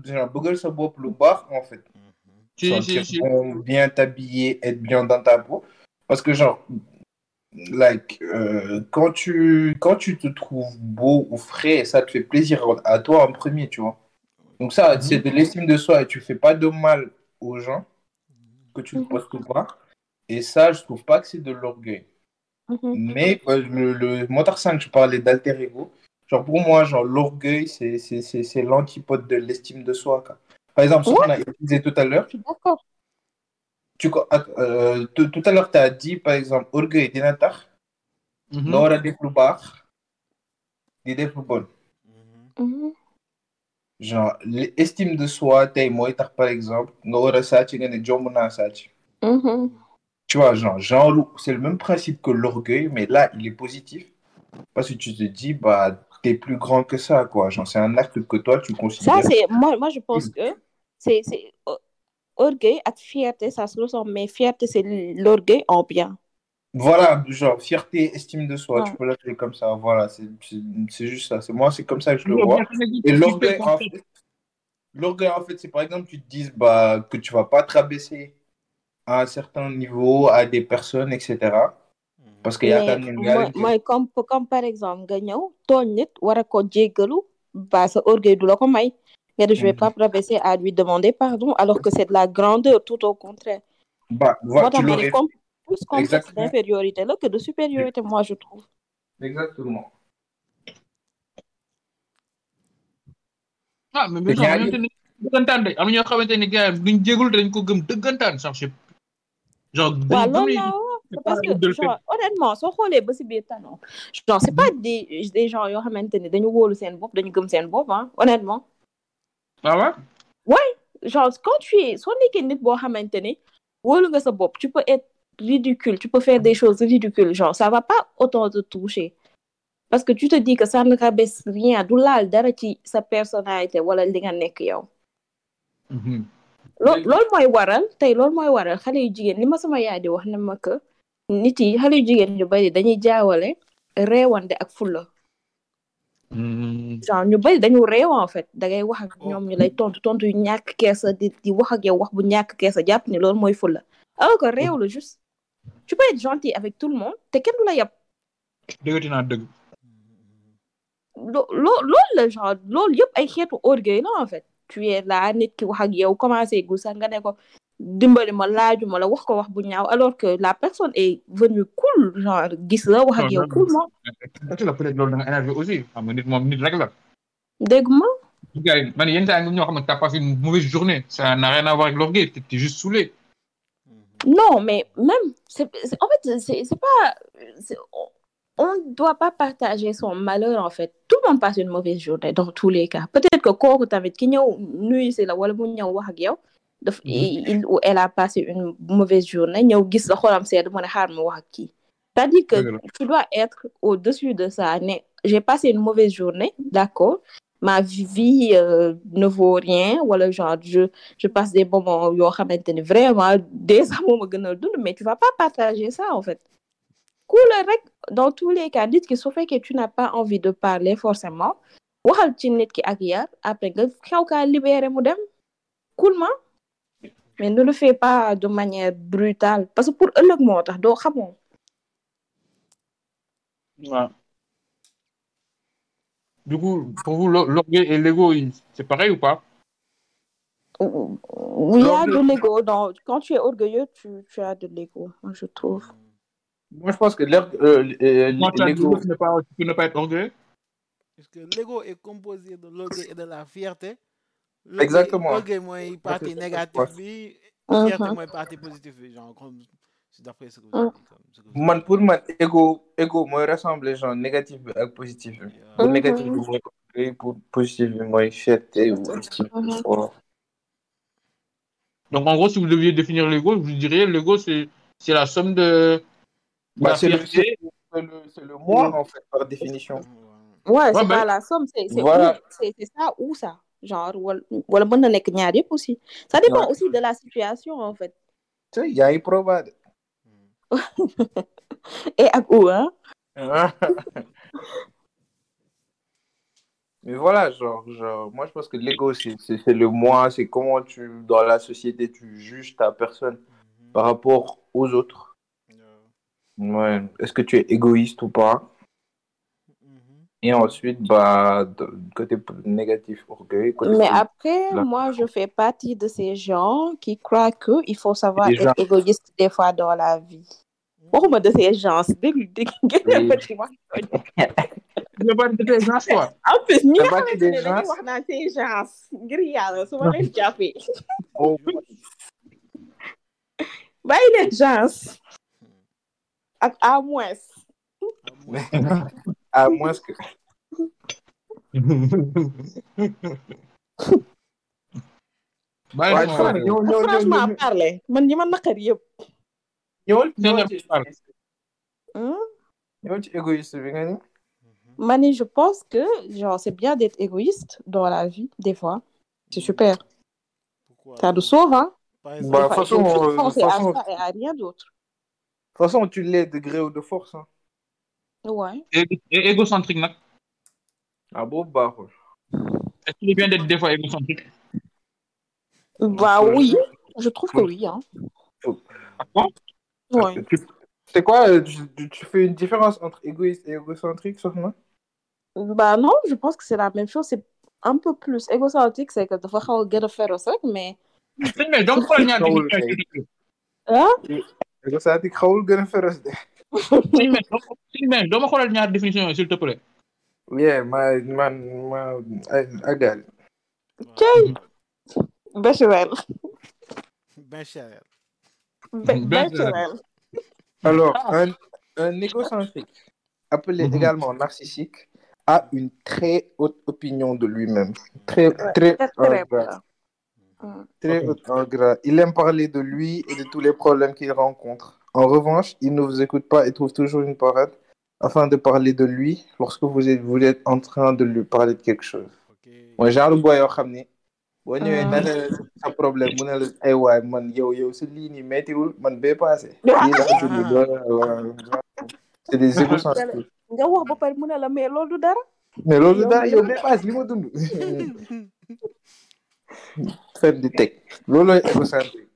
genre, bëggal sa bopp lu baax, en fait. Si, si, si. bien t'habiller, être bien dans ta peau. Parce que, genre, like, euh, quand, tu, quand tu te trouves beau ou frais, ça te fait plaisir à toi en premier, tu vois. Donc, ça, Mhm. c'est de l'estime de soi et tu fais pas de mal aux gens que tu ne Mhm. postes pas. Et ça, je trouve pas que c'est de l'orgueil. Mhm. Mais euh, le, le Motard 5, je parlais d'alter ego. Genre, pour moi, genre, l'orgueil, c'est c'est- c'est- c'est l'antipode de l'estime de soi. quoi. Par exemple, ce qu'on a utilisé tout à l'heure, je suis d'accord tu, co- euh, tout tout à l'heure, tu as dit, par exemple, orgueil dina tax Mhm. nga war a def lu baax di def lu bon. Mhm. Genre, l'estime de soi, mooy tax, par exemple, nga war a sàcc nga ne jomb naa sàcc. Mhm. Tu vois, genre, genre c'est le même principe que l'orgueil, mais là, il est positif. Parce que tu te dis, bah, t'es plus grand que ça, quoi. Genre, c'est un acte que toi, tu ça considères. c'est moi moi je pense que c'est c'est o- orgueil ak fierté ça se ressemble mais fierté c'est l'orgueil en bien Voilà, genre, fierté, estime de soi, Ouais. tu peux l'appeler comme ça. Voilà, c'est juste ça. C'est moi, c'est comme ça que je le vois. Et l'orgueil, en fait, l'orgueil, en fait, c'est par exemple, tu te dises bah, que tu vas pas te rabaisser à un certain niveau, à des personnes, etc. Parce qu'il y a mais quand même mooy mooy comme comme par exemple nga ñëw tooñ nit war a ko jéggalu ba sa orgueil du la ko may. Nga ne je vais Mhm. pas me rabaisser à lui demander pardon alors que c'est de la grandeur tout au contraire. Bah, moo tax ma comme plus complexe d'infériorité là que de supériorité moi je trouve. Exactement. ah mais mais Te gars genre yi- xamante ni dëggantaan de am na ñoo xamante ni gars yi duñ jégul dañ ko gëm dëggantaan sax je genre waaw dañ loolu gëm laa wax. c'est parce que genre honnêtement soo xoolee ba si biir talon genre c'est pas des des gens yoo xamante ni dañu wóolu seen bopp dañu gëm seen bopp ah honnêtement. Ah ouais? Genre quand tu es soo nekkee nit boo xamante ni wóolu nga sa bopp tu peux être ridicule tu peux faire des choses ridicules genre ça va pas autant te toucher. Parce que tu te dis que ça ne rabaisse rien du laal dara ci sa personnalité wala li nga nekk yow. Mhm. loo loolu mooy waral tey loolu mooy waral xale yu jigéen li ma sama yaay di wax ne ma que nit yi xale yu jigéen ñu bari dañuy jaawale réewande ak fulla. Mhm. genre ñu bari dañu réew en fait da ngay wax ak ñoom ñu lay tontu tontu yu ñàkk keesa di di wax ak yow wax bu ñàkk keesa jàpp ni loolu mooy fulla. Alors que réew la juste tu peux être gentil avec tout le monde te kenn du la yab. Dëggati naa dëgg. Loo loo loolu la genre loolu yëpp ay xeetu orgueil la en fait. Tu es là nit ki wax ak yow commencé gu sax nga ne ko dimbali ma laaju ma la wax ko wax bu ñaaw alors que la personne est venue cool genre gis la wax ak yow coolment peut-être la peut-être loolu da nga énervé aussi xam nga nit moom nit rek la. Dégg ma. Gars yi man yenn saa yi nga ñoo xam ne t'as passé une mauvaise journée ça n'a rien à voir avec l'orgueil t'es juste saoulé. Non, mais même, c'est, en fait, c'est, c'est pas, on ne doit pas partager son malheur, en fait. Tout le monde passe une mauvaise journée, dans tous les cas. Peut-être que kooku tamit ki ñëw nuyu si la wala mu ñëw wax ak yow, daf, il ou elle a passé une mauvaise journée, ñëw gis la xolam sedd mu ne xaar ma wax ak kii. C'est-à-dire que tu dois être au-dessus de ça. Ne, j'ai passé une mauvaise journée, d'accord. Ma vie euh, ne vaut rien, wala genre, je, je passe des moments yoo xamante ni vraiment des sax moo ma gënal dund mais tu vas pas partager ça en fait cool rek dans tous les cas nit ki su fekkee tu n'as pas envie de parler forcément waxal ci nit ki ak yar après nga xaw kaa libérer mu dem coolement mais ne le fais pas de manière brutale parce que pour ëllëg moo tax doo xamoo Ouais. Du coup, pour vous, l'or- l'orgueil et l'ego, c'est pareil ou pas? Il y a de l'ego dans quand tu es orgueilleux tu, tu as de l'ego je trouve Moi, je pense que euh, euh, l'ego. tu ne peux pas- tu peux ne pas être orgueilleux Parce que l'ego est composé de l'orgueil et de la fierté. Exactement. Mhm. partie positive bi, genre comme c'est d'après ce que vous Mhm. avez dit, comme ce que vous- Man, pour man, ego, ego, moi, ressemble genre négatif ak positif. bi. Pour Mhm. négatif, bi mooy orgueil, pour positif, bi mooy fierté ou estime. Mhm. Voilà. Donc, en gros, si vous deviez définir l'ego, vous diriez l'ego, c'est c'est la somme de, Bah, c'est le, le, c'est le moi, en fait, par définition. ouais c'est Ouais, pas ben- la somme c'est ça ou ça genre wala wala mën na nekk ñaar yëpp aussi ça dépend aussi de la situation en fait Tu sais, il y a une probable. et ak où hein Mais voilà, genre, genre, moi je pense que l'ego, c'est c'est- c'est le moi, c'est comment tu, dans la société, tu juges ta personne par rapport aux autres. Ouais. Est-ce que tu es égoïste ou pas? Et ensuite, bah, de- côté négatif, orgueil. Côté Mais positif, après, Là. moi, je fais partie de ces gens qui croient qu'il faut savoir être gens. égoïste des fois dans la vie. Waxuma de ces gens, ci wax. Tu veux pas être des gens, toi En plus, des gens. ces gens yàlla su ma leen jàppee Oh, bàyyi leen gens ak à moins à moins que. Bàyyi ma ñëw- ñëw- ñëw- franchement parler man ñi ma naqari yëpp ñëwal- C'est un ñëwal ci- parle. ñëwal ci égoïste bi nga ni. Mani, je pense que genre c'est bien d'être égoïste dans la vie des fois c'est super Pourquoi? Ça nous sauve hein Bah, de toute façon, euh, à façon- ça et à rien d'autre De toute façon, tu l'es de gré ou de force. Hein. Ouais égocentrique, nag. Ah bon, bah, ouais. Est-ce qu'il est bien d'être des fois égocentrique? Bah oui, je trouve que oui. Hein. Ah bon? Ouais. Tu- C'est quoi euh, tu, tu- tu fais une différence entre égoïste et égocentrique, Sophna Bah non, je pense que c'est la même chose. C'est un peu plus égocentrique, c'est que de fois on get a féroce, mais Sëñ bi donc ñaar Xawul définition yi. hein? égocentrique xawul gën a de. Ben doo ma xoolal ñaari définition yi s'il te plaît. yeah ma man ma ay agal. Cey Alors, un, un égocentrique, appelé Mhm. également narcissique, a une très haute opinion de lui-même. Très, très, très très. Mm. Haute en gras. Il aime parler de lui et de tous les problèmes qu'il rencontre. En revanche, il ne vous écoute pas et trouve toujours une parade afin de parler de lui lorsque vous êtes, vous êtes en train de lui parler de quelque chose. Ok. mooy genre boy yoo xam ni boo ñëwee na la sa problème mu ne la ay waay man yow yow sa lii nii méttiwul man bee passé. Lii la ko dund voilà c'est des égocentriques nga wax ba pare mu ne la mais loolu du dara. Mais loolu Yow dara mi yow la- bee passé li ma dund. Fen di teg loolooy égocentrique.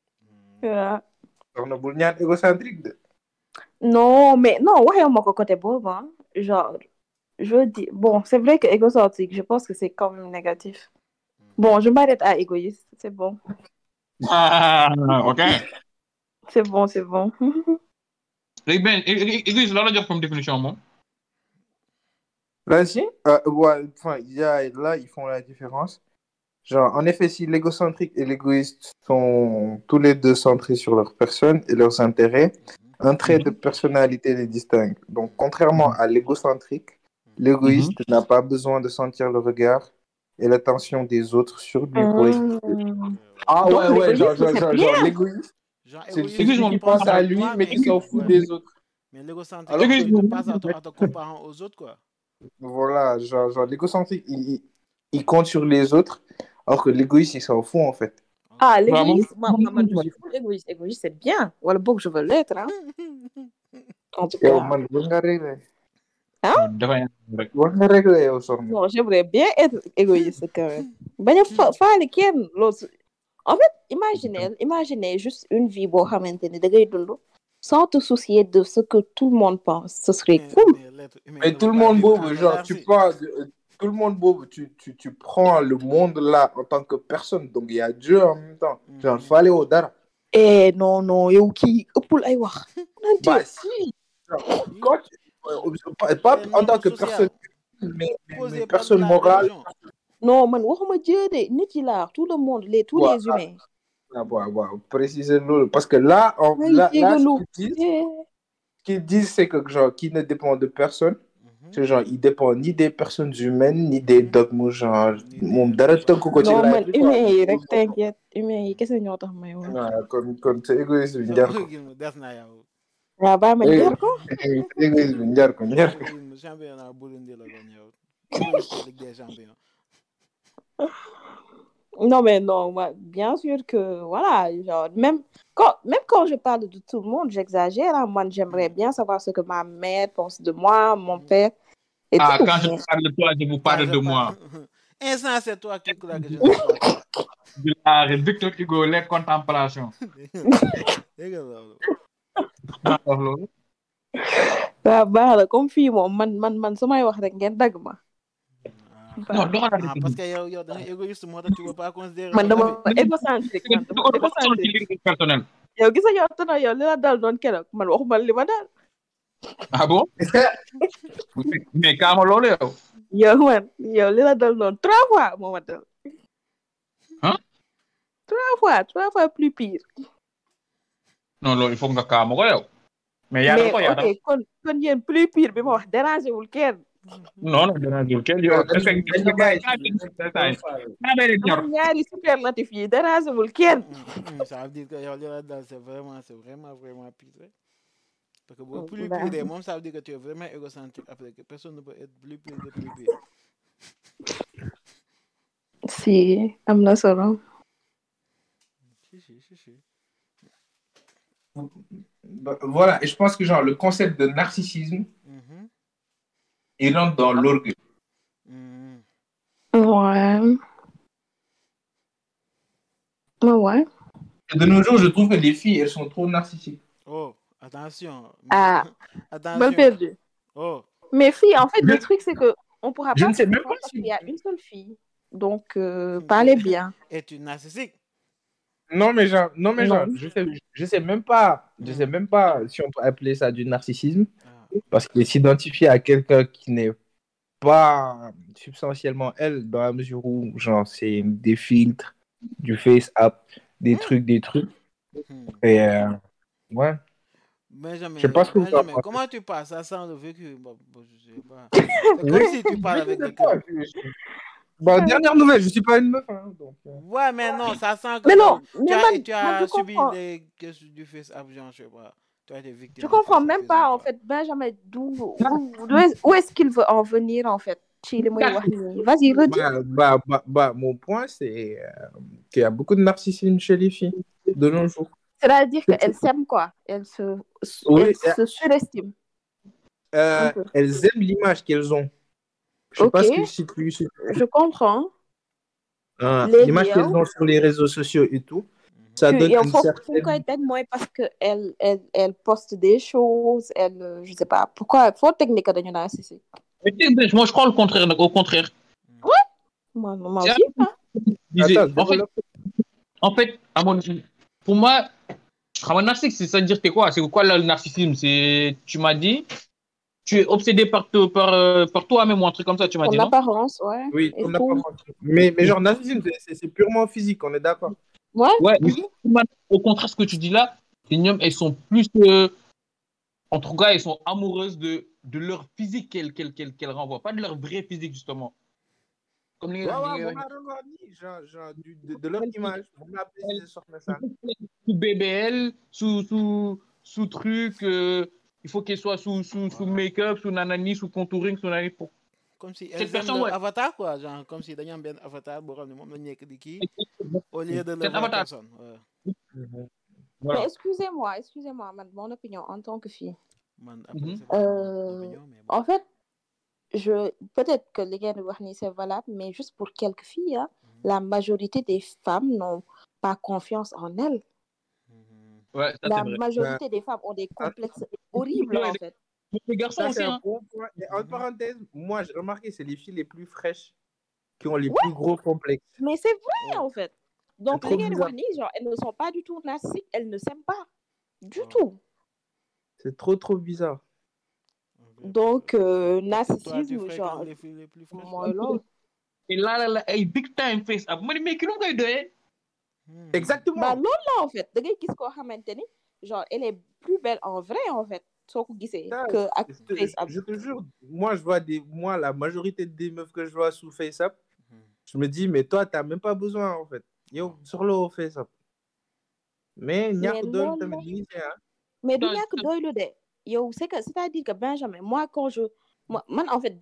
Waaw soxna bul ñaan égocentrique de non mais non waxee ma ko côté boobu hein. genre je dis bon c'est vrai que égocentrique je pense que c'est quand même négatif bon je m'arrête à égoïste c'est bon Ah, ok. c'est bon c'est bon léegi Ben é- égoïste lan la jox comme définition moom. Là, si, euh, ouais, enfin, il y a, là, ils font la différence. Genre, en effet, si l'égocentrique et l'égoïste sont tous les deux centrés sur leur personne et leurs intérêts, un trait de personnalité les distingue. Donc, contrairement à l'égocentrique, l'égoïste n'a pas besoin de sentir le regard et l'attention des autres sur lui pour. Ah Donc, ouais, ouais, genre, l'égoïste, genre, c'est genre, l'égoïste, c'est celui qui pense à lui, mais qui s'en fout des autres. Mais l'égocentrique, il te passe en te, en te comparant aux autres, quoi. Voilà, genre, genre l'égocentrique, il compte sur les autres, alors que l'égoïste, il s'en fout, en fait. ah Bah, l'égoïste moi, moi, man, je mon- suis full égoïste égoïste c'est bien. Wala boog je veux l'être hein. En tout cas. soxna. non j'aimerais bien être égoïste quand même. Bañ a fa faale kenn loolu su- en fait imaginez imaginez juste une vie dund sans te soucier de ce que tout le monde pense. Ce serait cool. mais tout le monde en genre, tu parles de- tout le monde bobo, tu, tu, tu prends le monde là en tant que personne, donc il y a Dieu en même temps. Genre, Mhm. fallait au dara. eh non non wax naan Bah, si, genre, quand tu- pas, en tant que personne, mais, personne morale. non man tout le monde les tous Ouais, les humains Ah, ouais, ouais, préciser le, parce que là, en, Ay, là, là, jégalu. ce qu'ils disent, Eh, ce qu'ils disent, c'est que genre, qui ne dépend de personne. C'est genre, il dépend ni des personnes humaines, ni des dogmes, genre, Ni des- moom dara tënk ko ci non laaj man bi, quoi. humains yi rek t'inquiète humains yi kese ñoo tax may wax waaw kon kon sa égoïste bi njar ko des na yow. waaw baa ma jar ko sa égoïste bi njar ko njar ko Égoïsme, championnat Burundi la doon yow. Égoïste, Ligue des champions. Non, mais non, bien sûr que, voilà, genre, même quand, même quand je parle de tout le monde, j'exagère. hein. Moi, j'aimerais bien savoir ce que ma mère pense de moi, mon père. Et Ah, tout. quand je parle de toi, je vous parle de moi. Instant, c'est toi qui crois que je pas. Bilaay Victor Hugo les contemplations. Waaw baax na comme fii moom man man man su may wax rek ngeen dagg ma. Non doxalal Ah, parce que yow yow da nga égoïste moo tax tu veux pas considérer man dama égocentrique man dama égocentrique personnel. yow gis nga yow tana yow li la dal doon keroog man waxuma li ma dal ah bon mais kaama loolu yow. yow man yow li la dal doon trois fois moo ma dal. Hein? trois fois trois fois plus pire. non loolu il faut nga kaama ko yow. mais yaa ko yaa ok kon kon yéen plus pire bi ma wax dérangé wul kenn. Non non dana jël kenn yow. est-ce que gars yi ñaari dérangé wul kenn. Ça veut dire que yow li la dal c'est vraiment c'est vraiment vraiment pire. Parce que boo Oh, plus pire de moom ça veut dire que tu es vraiment égocentrique après que personne ne peut être plus pire que plus pire. si am na solo. Si, si, si, si. Voilà et je pense que genre le concept de narcissisme il rentre dans l'orgueil mhm. Ouais. Ouais, ouais. Et de nos jours je trouve que les filles elles sont trop narcissiques Oh, attention. Ah. Attention. Mal perdu. Oh, Mais fille, en fait, Je- le truc, c'est que on pourra Je pas ne sais même pas si- qu'il y a une seule fille. Donc, euh, parlez bien. es-tu narcissique? Non, mais genre, non, mais genre, Non. je sais, je sais même pas, je sais même pas si on peut appeler ça du narcissisme, Ah. Parce qu'il s'identifier à quelqu'un qui n'est pas substantiellement elle, dans la mesure où, genre, c'est des filtres, du face app, des trucs, des trucs, Hmm. et euh, ouais. Benjamin, Je sais pas ce que vous en Benjamin, pensez. comment tu passes ça sans le vécu? Bon, bon, je sais pas. C'est comme si tu parles avec quelqu'un. Bon, dernière nouvelle, je suis pas une meuf, hein, donc. euh. Ouais, mais non, ça sent que Mais non, tu mais as, man, tu as subi questions du face app, genre, je sais pas. Tu as été victime. Je comprends même pas, en quoi. fait, Benjamin, d'où où, où est- où est-ce qu'il veut en venir, en fait muy wax nii. Vas-y, redis. Bah, bah, bah, bah, mon point, c'est euh, qu'il y a beaucoup de narcissisme chez les filles de nos jours. C'est-à-dire qu'elle s'aime, quoi. Elle se, Oui, elle se surestime. Euh, elles aiment l'image qu'elles ont. Je sais Ok. pas ce que si tu si- Je comprends. euh, Les l'image qu'elles ont sur les réseaux sociaux et tout. Ça donne une fu certaine. teg mooy parce que elle elle elle poste des choses elle euh, je sais pas pourquoi foo technique Mais tu sais, Moi, je crois le contraire. Au contraire. moi moi C'est- aussi hein. Attends, en, fait, en fait, à mon pour moi, un narcissique, c'est ça dire t'es quoi? C'est quoi là, le narcissisme? C'est, tu m'as dit, tu es obsédé par, te- par, euh, par toi-même ou un truc comme ça, tu m'as ton dit, non? apparence ouais Oui, et on n'a tout. pas compris. Mais, mais genre, narcissisme, c'est purement physique, on est d'accord. Ouais mais au contraire, ce que tu dis là, les hommes, elles sont plus. euh, en tout cas, elles sont amoureuses de, de leur physique qu'elles renvoient, pas de leur vrai physique, justement. Comme les Ouais, les genre, genre, du- de, de leur image. Sous BBL, sous, sous, sous truc, euh, il faut qu'elle soit sous, sous, sous make-up, sous nanani, sous contouring, sous nanani. Pour... Comme si ouais. avatar, quoi. Genre, comme si dañu am benn avatar boo xam ne moom la ñu nekk di kii au lieu de vraie avatar. personne. ouais. Voilà. mais excusez-moi excusez-moi man mon opinion en tant que fille Man, après, Mhm. mon Euh, en fait je peut-être que li ngeen di wax c'est valable mais juste pour quelques filles hein, la majorité des femmes n'ont pas confiance en elles Mhm. Ouais, ça, la c'est vrai. majorité des femmes ont des complexes horribles en fait Les garçons Ça, aussi, c'est un hein. bon point. Et en parenthèse, moi, j'ai remarqué, c'est les filles les plus fraîches qui ont les plus gros complexes. mais c'est vrai Ouais. en fait donc nii genre elles ne sont pas du tout narcissiques elles ne s'aiment pas du Ouais. tout C'est trop, trop bizarre. Donc euh, narcissisme genre les filles les plus fraîches. mooy loolu Et là, là, là, hey, big time face up. Ma ne mais qui l'ont doyee? Mhm. Exactement. bah la en fait gis koo xamante ni genre elle est plus belle en vrai en fait soo ko gisee Ça, que ak je, te, je jure, moi, je vois des, moi, la majorité des meufs que je vois sous FaceApp, Mhm. je me dis, mais toi, t'as même pas besoin, en fait. Yo, sur le FaceApp. Mais, ñàkk loolu tamit ñu see, ah. mais du ñàkk doylu de yow c'est que c'est-à-dire que Benjamin moi quand je moi man en fait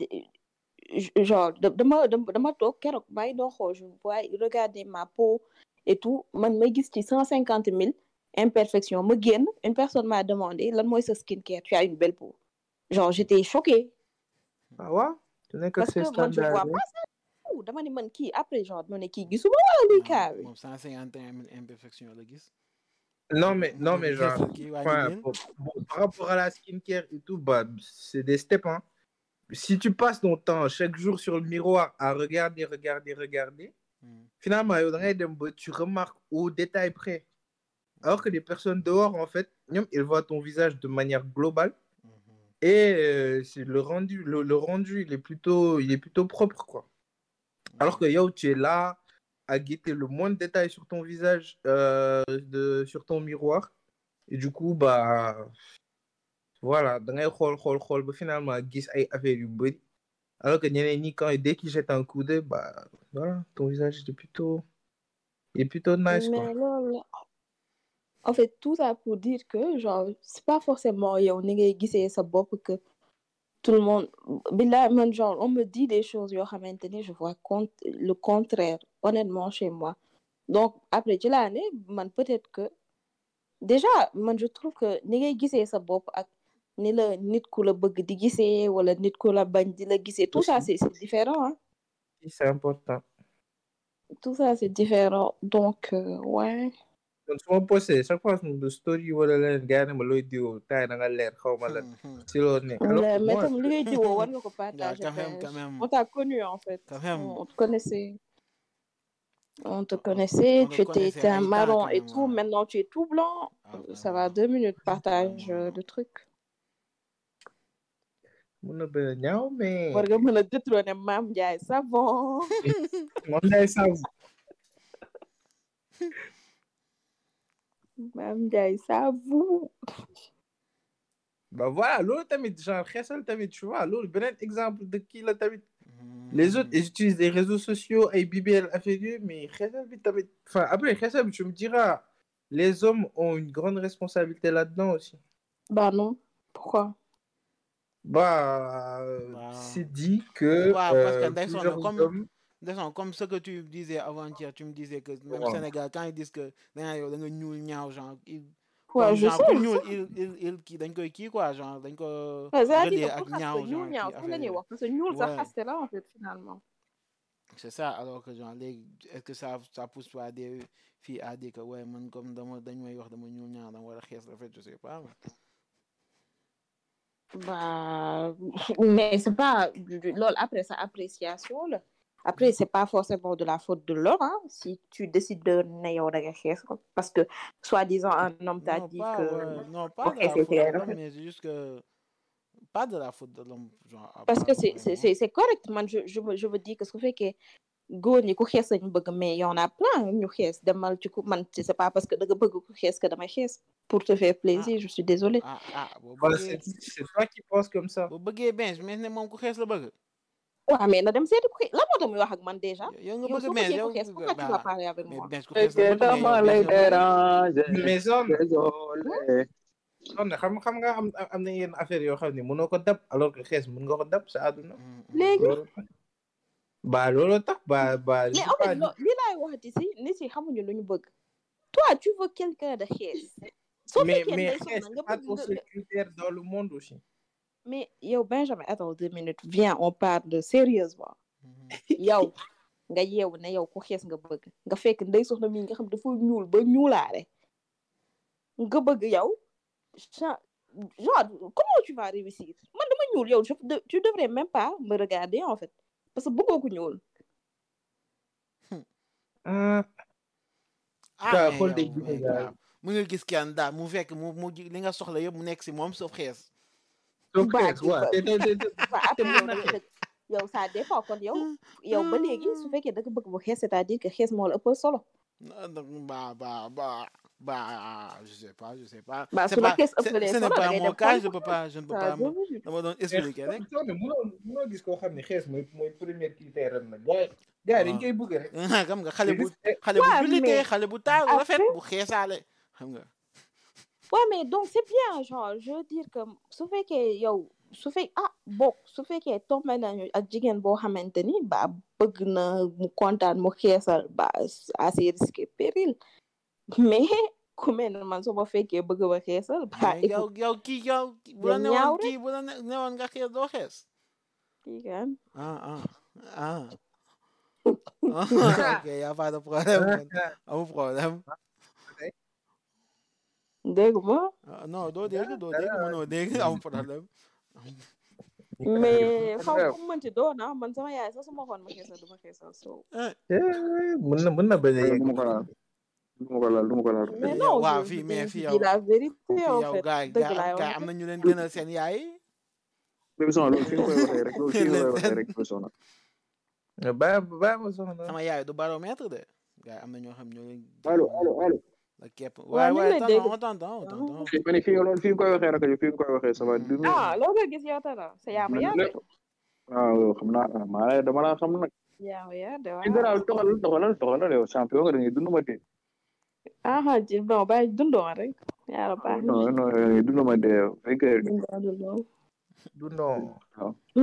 genre da- dama dama dama toog keroog bàyyi doo xool je vois regarder ma peau et tout man may gis ci cent cinquante mille imperfections ma génn une personne m'a demandé lan mooy sa skincare tu as une belle peau genre j'étais choquée Ah ouais? Tu n'es que parce que man je vois standard. pas ça Ouh, dama ne man kii après genre dama ne kii gisuma wala luy kaa bi moom 151 000 imperfections la gis. Non, mais, non, mais genre, enfin, pour- bon, par rapport à la skincare et tout, bah, c'est des steps, hein. Si tu passes ton temps chaque jour sur le miroir à regarder, regarder, regarder, Mhm. finalement, yow da ngay dem ba tu remarques au détail près. Alors que les personnes dehors, en fait, ils voient ton visage de manière globale Mhm. et euh, c'est le rendu, le, le rendu, il est plutôt, il est plutôt propre, quoi. Alors que yo, tu es là à guetter le moins de détails sur ton visage, euh, de, sur ton miroir. Et du coup, bah, voilà, finalement. Alors que quand dès qu'ils jettent un coup d'œil, bah, voilà, ton visage est plutôt, il est plutôt nice, quoi. En fait tout ça pour dire que genre c'est pas forcément yow ni ngay gisee sa bopp que tout le monde billaay man genre on me dit des choses yoo xamante ni je vois le contraire honnêtement chez moi. Donc après ci laa ne man peut-être que déjà man je trouve que ni ngay gisee sa bopp ak ni la nit ku la bëgg di gisee wala nit ku la bañ di la gisee tout ça c'est c'est différent hein. C'est important. tout ça c'est différent. Donc euh, ouais Donc, su ma posté chaque fois de story wala leneen gars yi ne ma looy diwoo taay da nga leer xaw ma lan si loolu nekk. Alors mais que mais moi, tam li ngay diwoo war nga ko Yeah, partager quand même, quand même. on t'a connu en fait Quand même. on te connaissait On te connaissait, on tu étais, connaissait étais un marron et tout. Maintenant, tu es tout blanc. Ah, Ça va, deux minutes, partage Vraiment. euh, le truc. mun na ñaaw mais War nga mën a détrôner Mame Ndiaye savon. moom lay saw Mame Ndiaye savon. bah voilà loolu tamit genre xeesal tamit tu vois loolu beneen exemple de kii la tamit les autres ils utilisent les réseaux sociaux ay BBL mais bi tamit enfin après tu me diras les hommes ont une grande responsabilité là-dedans aussi Bah non. Pourquoi? bah euh, Bah, c'est dit que parce euh, plusieurs hommes comme ce que tu disais avant-hier, tu me disais que même Ouais. Sénégal, quand ils disent que genre il Ouais, je genre sais. ku ñuul il il il kii dañ koy kii quoi genre Ouais, que pour parce que ñuul sax Ouais. xaste la en fait finalement. c'est ça alors que genre léegi est-ce que ça ça pousse pas des filles à dire que ouais man comme dama dañ may wax dama ñuul ñaaw dama war a xees en fait je sais pas mais- Bah, mais c'est pas du- du- loolu après sa appréciation là. Après c'est pas forcément de la faute de l'homme hein, si tu décides de ko. Parce que soi-disant un homme t'a dit pas que ouais, non pas Ok, de la faute de mais c'est juste que pas de la faute de l'homme parce que c'est correct man je je je me dis que su fekkee góor ñi ku xees bëgg mais y en a plein ñu xees demal ci ku man c'est pas parce que da nga bëgg ku xees que damay xees. Pour te faire plaisir je suis désolée. ah ah boo bah, bëggee c'est c'est toi qui penses comme ça. boo bëggee benn mais ne moom ku xees la bëgg waaw mais na dem seeti ku la moo tax muy wax ak man déjà? yow nga bëgg yow bah, parler avec mais moi. mais mais ne xam xam nga am am na yenn affaire yoo xam ne mënoo ko dab alors que xees mën nga ko dab sa àdduna. Léegi? Ba loolu tax ba ba mais li laay waxati si nit yi xamuñu lu ñu bëgg. toi tu veux quelqu'un de xees. soo mais fekkee mais xees pas nga seul critère dans le monde aussi mais yow Benjamin attends deux minutes. Viens on parle sérieusement. Mhm. yow nga yeewu ne yow ku xees nga bëgg. Nga fekk ndey soxna mi nga xam dafa ñuul ba ñuulaale. Nga bëgg yow cha- genre comment tu vas réussir? Man dama ñuul yow de- tu devrais même pas me regarder en fait. Parce que bëggoo ñuul. Ah ah xool grave. mu nga gis kenn daal mu fekk mu mu ji- li nga soxla yëpp mu nekk si moom sauf xees après te yow ça dépend kon yow yow ba léegi su fekkee da nga bëgg bu xees c'est-à-dire que xees moo la ëppal solo Non, non, bah bah bah bah je sais pas je sais pas Bah, c'est su la pas xees c'est- ëppalee ce n'est solo da pas ngay mon dem cas je peux pas je ne peux pas va me- deux minutes. dama doon expliquer rek soo mënoo mënoo gis koo xam ne xees mooy mooy premier critère am nag gars yi gars yi dañ koy bëgg rek xam nga xale bu C'est juste- xale bu Ouais, jullitee mais xale bu taaru rafet après- bu xeesaale xam nga Ouais, mais donc c'est bien, genre, je veux dire que su fekkee yow su fekk ah bokk su fekkee tombé nañu ak jigéen boo xamante ni ba bëgg na mu kontaan mu xeesal ba risques et périls mais ku mel man su ma fekkee bëgg ba xeesal ba yow yow kii yow bu la newoon kii bu la ne- newoon nga xees doo xees. Kii kan? Ah ah ah. Ok y a pas de problème amul problème dégg ma Ah, non doo dégg doo dégg mënoo dégg amul problème mais xaw ma mënti doon ah man sama yaay sax su ma xoon ma xeesal du ma xeesal so Eh, mën na mën na bañ a yegg ko du ma ko laal du ma ko laal. mais non waaw fii mais fii yow la vérité en fait dëgg gaay laay gaay am na ñu leen gënal seen yaay loolu fi nga koy waxee rek loolu fi nga koy waxee rek Soxna. bàyyi bàyyi ma soxna sama yaay du baromètre de gaay am na ñoo xam ñoo leen allo allo allo. La képp waaw waay ñu ngi waay lay tonton dégg on t'entend on t'entend fi ma ne fii loolu fi nga koy waxee rek fi nga koy waxee ça va du ah loolu nga gis yow tala sa yaa ma yaa de waaw xam naa ah maa lay dama laa xam nag. yaa ma yaa de fi waaw dara toxalal toxalal toxalal yow champion nga da ngay dund ma dee. ah ji bon bàyyi dundoon rek. Yàlla baax na. Non non da ngay dund ma dee yow. fi nga koy dundoon dundoon du non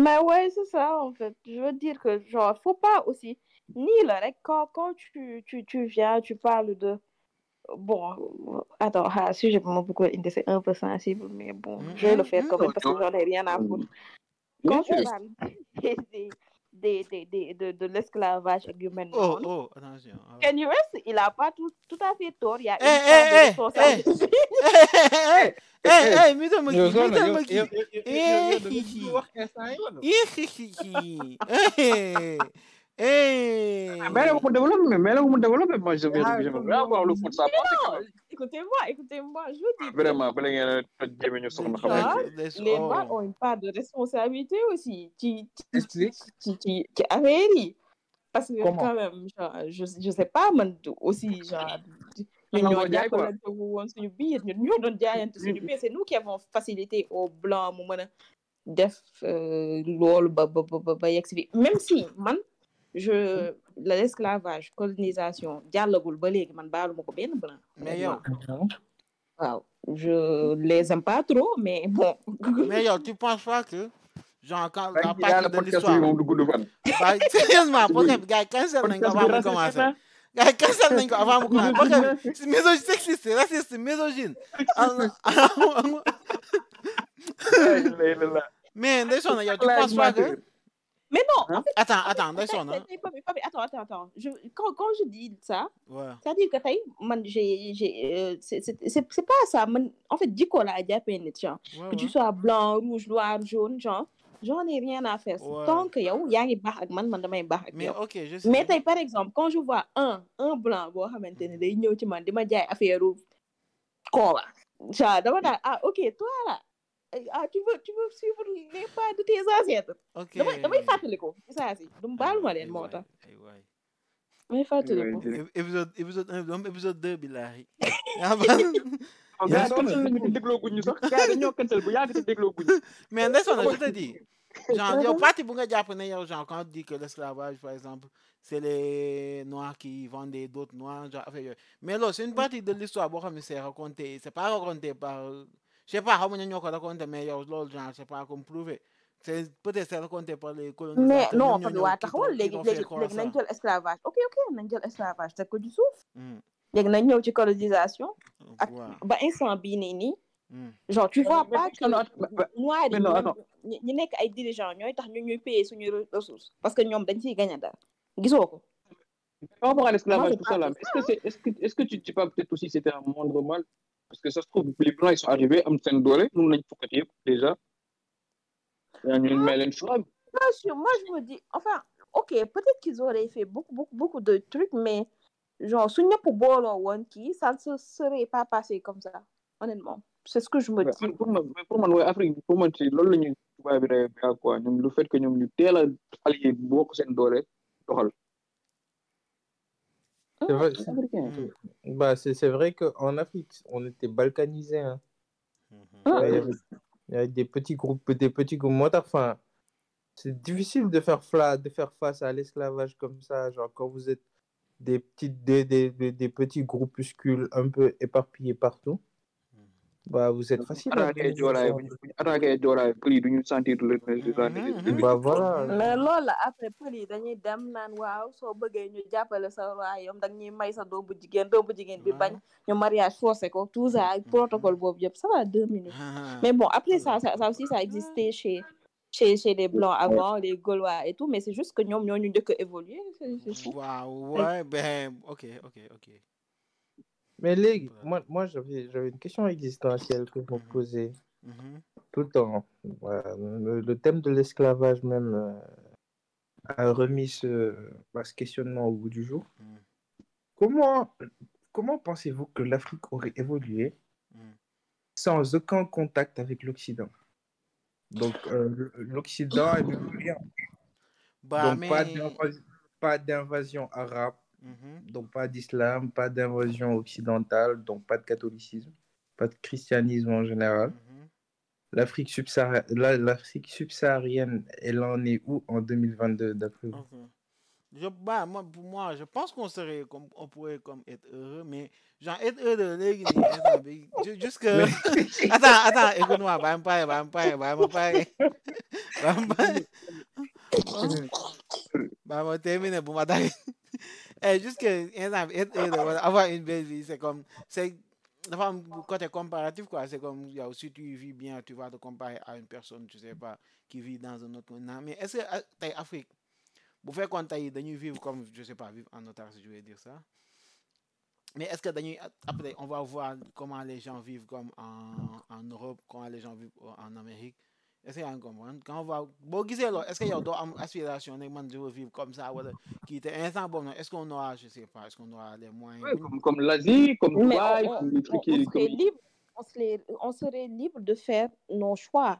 mais ouais c'est ça en fait. Je veux dire que genre faut pas aussi ni là rek quand quand tu tu tu viens tu parles de bon attends ah sujet bi ma bëgg a indi c'est un peu sensible mais bon je vais le faire quand même parce que j'en ai rien à foutre quand de de l'esclavage mel oh oh attention ah. Kanye West il a pas tout tout à fait tort il y a Eh, une part de eh, eh, responsabilité eh eh eh kii kii yow yow Hey! Vous vous moi, je vais, avoir le foot, ça écoutez-moi, écoutez-moi, je Vraiment, soxna xam Ah, les mâles ont une part de responsabilité aussi. Ci ci ci affaire yi parce que Comment? quand même genre je je sais pas man aussi genre ñun Nangu ñoo ko jaay quoi? jàppalante woon suñu biir ñun ñoo doon jaayante suñu biir c'est nous qui avons facilité au blanc mu mën a def euh, loolu ba ba ba ba yegg si fi même si man je l'esclavage colonisation jàllagul ba léegi man baaluma ko benn blanc Mais yow, waaw je les aime pas trop mais bon. Mais yow, tu penses pas que, genre, quand la partie de l'histoire, yi moom du gudd fan. sérieusement, podcast, gars, cancel nañ ko Podcast avant bi mu na. Gars, cancel nañ ko avant mu commencer. Podcast bi, c'est misogyne, sexiste, raciste, misogyne. Mais, Ndeyson, yow, tu penses pas que... Mais non, Hein? en fait, Attends, attends, hein. Papi, Papi, attends, attends, attends. Je, quand, quand je dis ça, Ouais. que man, j'ai, j'ai, euh, c'est, c'est, c'est, c'est pas ça, man. En fait, laa jàppee nit, genre. Ouais, Que tu sois blanc, rouge, noir, jaune, genre, j'en ai rien à faire. Ouais. Tant que yow, yaa ngi baax ak man, man baax ak Mais, ok, je sais. Mais par exemple, quand je vois un, un blanc xamante ne day ñëw ci man di ma jaay affaire kooba. Genre, dama naan, ah, ok, toi là, ah, tu veux, tu veux suivre les pas de tes ancêtres. Ok. damay damay fàttaliku ci saa si. Du ma leen moo tax. Damay fàttaliku. É- épisode épisode 1 doom épisode 2 billahi yaa ba gars yi cancel nañu te dégloo guñ ñu sax. Gars yi dañoo cancel bu yàgg te dégloo guñ ñu. mais Ndeyson je te dis genre yow parti bu nga jàpp ne yow genre quand on dit que l'esclavage par exemple c'est les noirs qui vendaient d'autres noirs genre affaire yooyu. Mais loolu c'est une partie de l'histoire boo xam ne c'est raconté c'est pas raconté par je sais pas xaw ma ñan ñoo ko raconté mais yow loolu genre c'est pas comme prouvé. C'est peut-être c'est raconté par les mais colonisateurs non waa taxawal t'ont- qui léegi nañ ça. jël esclavage. Ok ok nañ jël esclavage teg ko ci suuf. Hmm, léegi nañ ñëw ci colonisation ak waaw. ba instant bii nii nii. Hmm. genre tu vois Mais- pas mais- que non, mais- noirs yi mais non, ñi nekk ay dirigeants ñooy tax ñu ñuy payer suñu ressources parce que ñoom dañ ciy gagné dara. Gisoo ko? Par rapport à l'esclavage, tout ça là, est-ce que c'est, est-ce que, est-ce que tu ne dis pas peut-être aussi c'était un moindre mal? Parce que ça se trouve, les blancs, ils sont arrivés, am seen doole, mun nañ fokkati yëpp, déjà. yaa ñu may leen choix. Bien sûr, moi je me dis, enfin, ok, peut-être qu'ils auraient fait beaucoup, beaucoup, beaucoup de trucs, mais genre, su ñëpp booloo woon kii, ça ne se serait pas passé comme ça, honnêtement. C'est ce que je me Mais dis. pour mais pour man, ouais, Afrique, pour ci loolu la ñuy tubaab bi quoi, ñoom le fait que ñoom ñu teel a allié bokk seen doole, doxal. C'est vrai, C'est africain. Hmm. bah, c'est c'est vrai qu'en Afrique, on était balkanisés. Hein. Mhm. Ah, Ouais, il y avait, il y avait des petits groupes, des petits groupes. Enfin, c'est difficile de faire, fla- de faire face à l'esclavage comme ça. Genre, quand vous êtes des, petites, des, des, des, des petits groupuscules un peu éparpillés partout, bah, vous êtes facile attaqué bu ñu attaqué pël yi du ñu sentir le le Bah, voilà. mais loolu la après pël yi dañuy dem naan waaw soo bëggee ñu jàppale sa royaume dag ñuy may sa doom bu jigéen doom bu jigéen bi bañ ñu mariage forcé ko tout ça ak protocole boobu yëpp ça va deux minutes. Ah, mais bon après ça ça, ça aussi ça existait chez chez chez les blancs avant les gaulois et tout mais c'est juste que ñoom ñoo ñu njëkk a évoluer Waaw, ouais, ben, ok, ok, ok. Mais les, moi, moi j'avais j'avais une question existentielle que je me Mhm. posais Mhm. tout le temps. Voilà, le, le thème de l'esclavage même euh, a remis ce, bah, ce questionnement au bout du jour. Mm. Comment, comment pensez-vous que l'Afrique aurait évolué sans aucun contact avec l'Occident? Donc, euh, l'Occident est devenu- Bah, donc mais... d'invas- pas d'invasion arabe, Mhm. donc pas d'islam, pas d'invasion occidentale, donc pas de catholicisme, pas de christianisme en général. Mhm. L'Afrique l'Afrique subsaharienne, elle en est où en 2022 d'après vous? Je, bah, moi, pour moi, je pense qu'on serait comme, on pourrait comme être heureux, mais genre être heureux, léegi nii, instant bi, ju- juste que, attends, attends, écoute-moi, bah, bah, bah, parler, bah, me parler. Bah, me terminer pour m'attaquer. Eh, juste que, une belle vie, c'est comme, c'est, dafa am côté comparatif, quoi, c'est comme, yow, si tu vis bien, tu vas te comparer à une personne, tu sais pas, qui vit dans un autre continent, mais est-ce que, ah, tey Afrique, bu fekkoon tey dañuy vivre comme je sais pas vivre en autarcie je vais dire ça. Mais est-ce que dañuy après on va voir comment les gens vivent comme en, en Europe comment les gens vivent en Amérique? Est-ce que yaa ngi comprendre? Quand on va boo gisee loolu est-ce que yow doo am aspiration ne man je veux vivre comme ça wala kii te instant boobu nag est-ce qu'on aura je sais pas est-ce qu'on aura les moyens? Ouais, comme, comme l'Asie, comme Dubaï, on, comme des on, trucs on qui. serait Comme... libre, on serait, on serait libre de faire nos choix.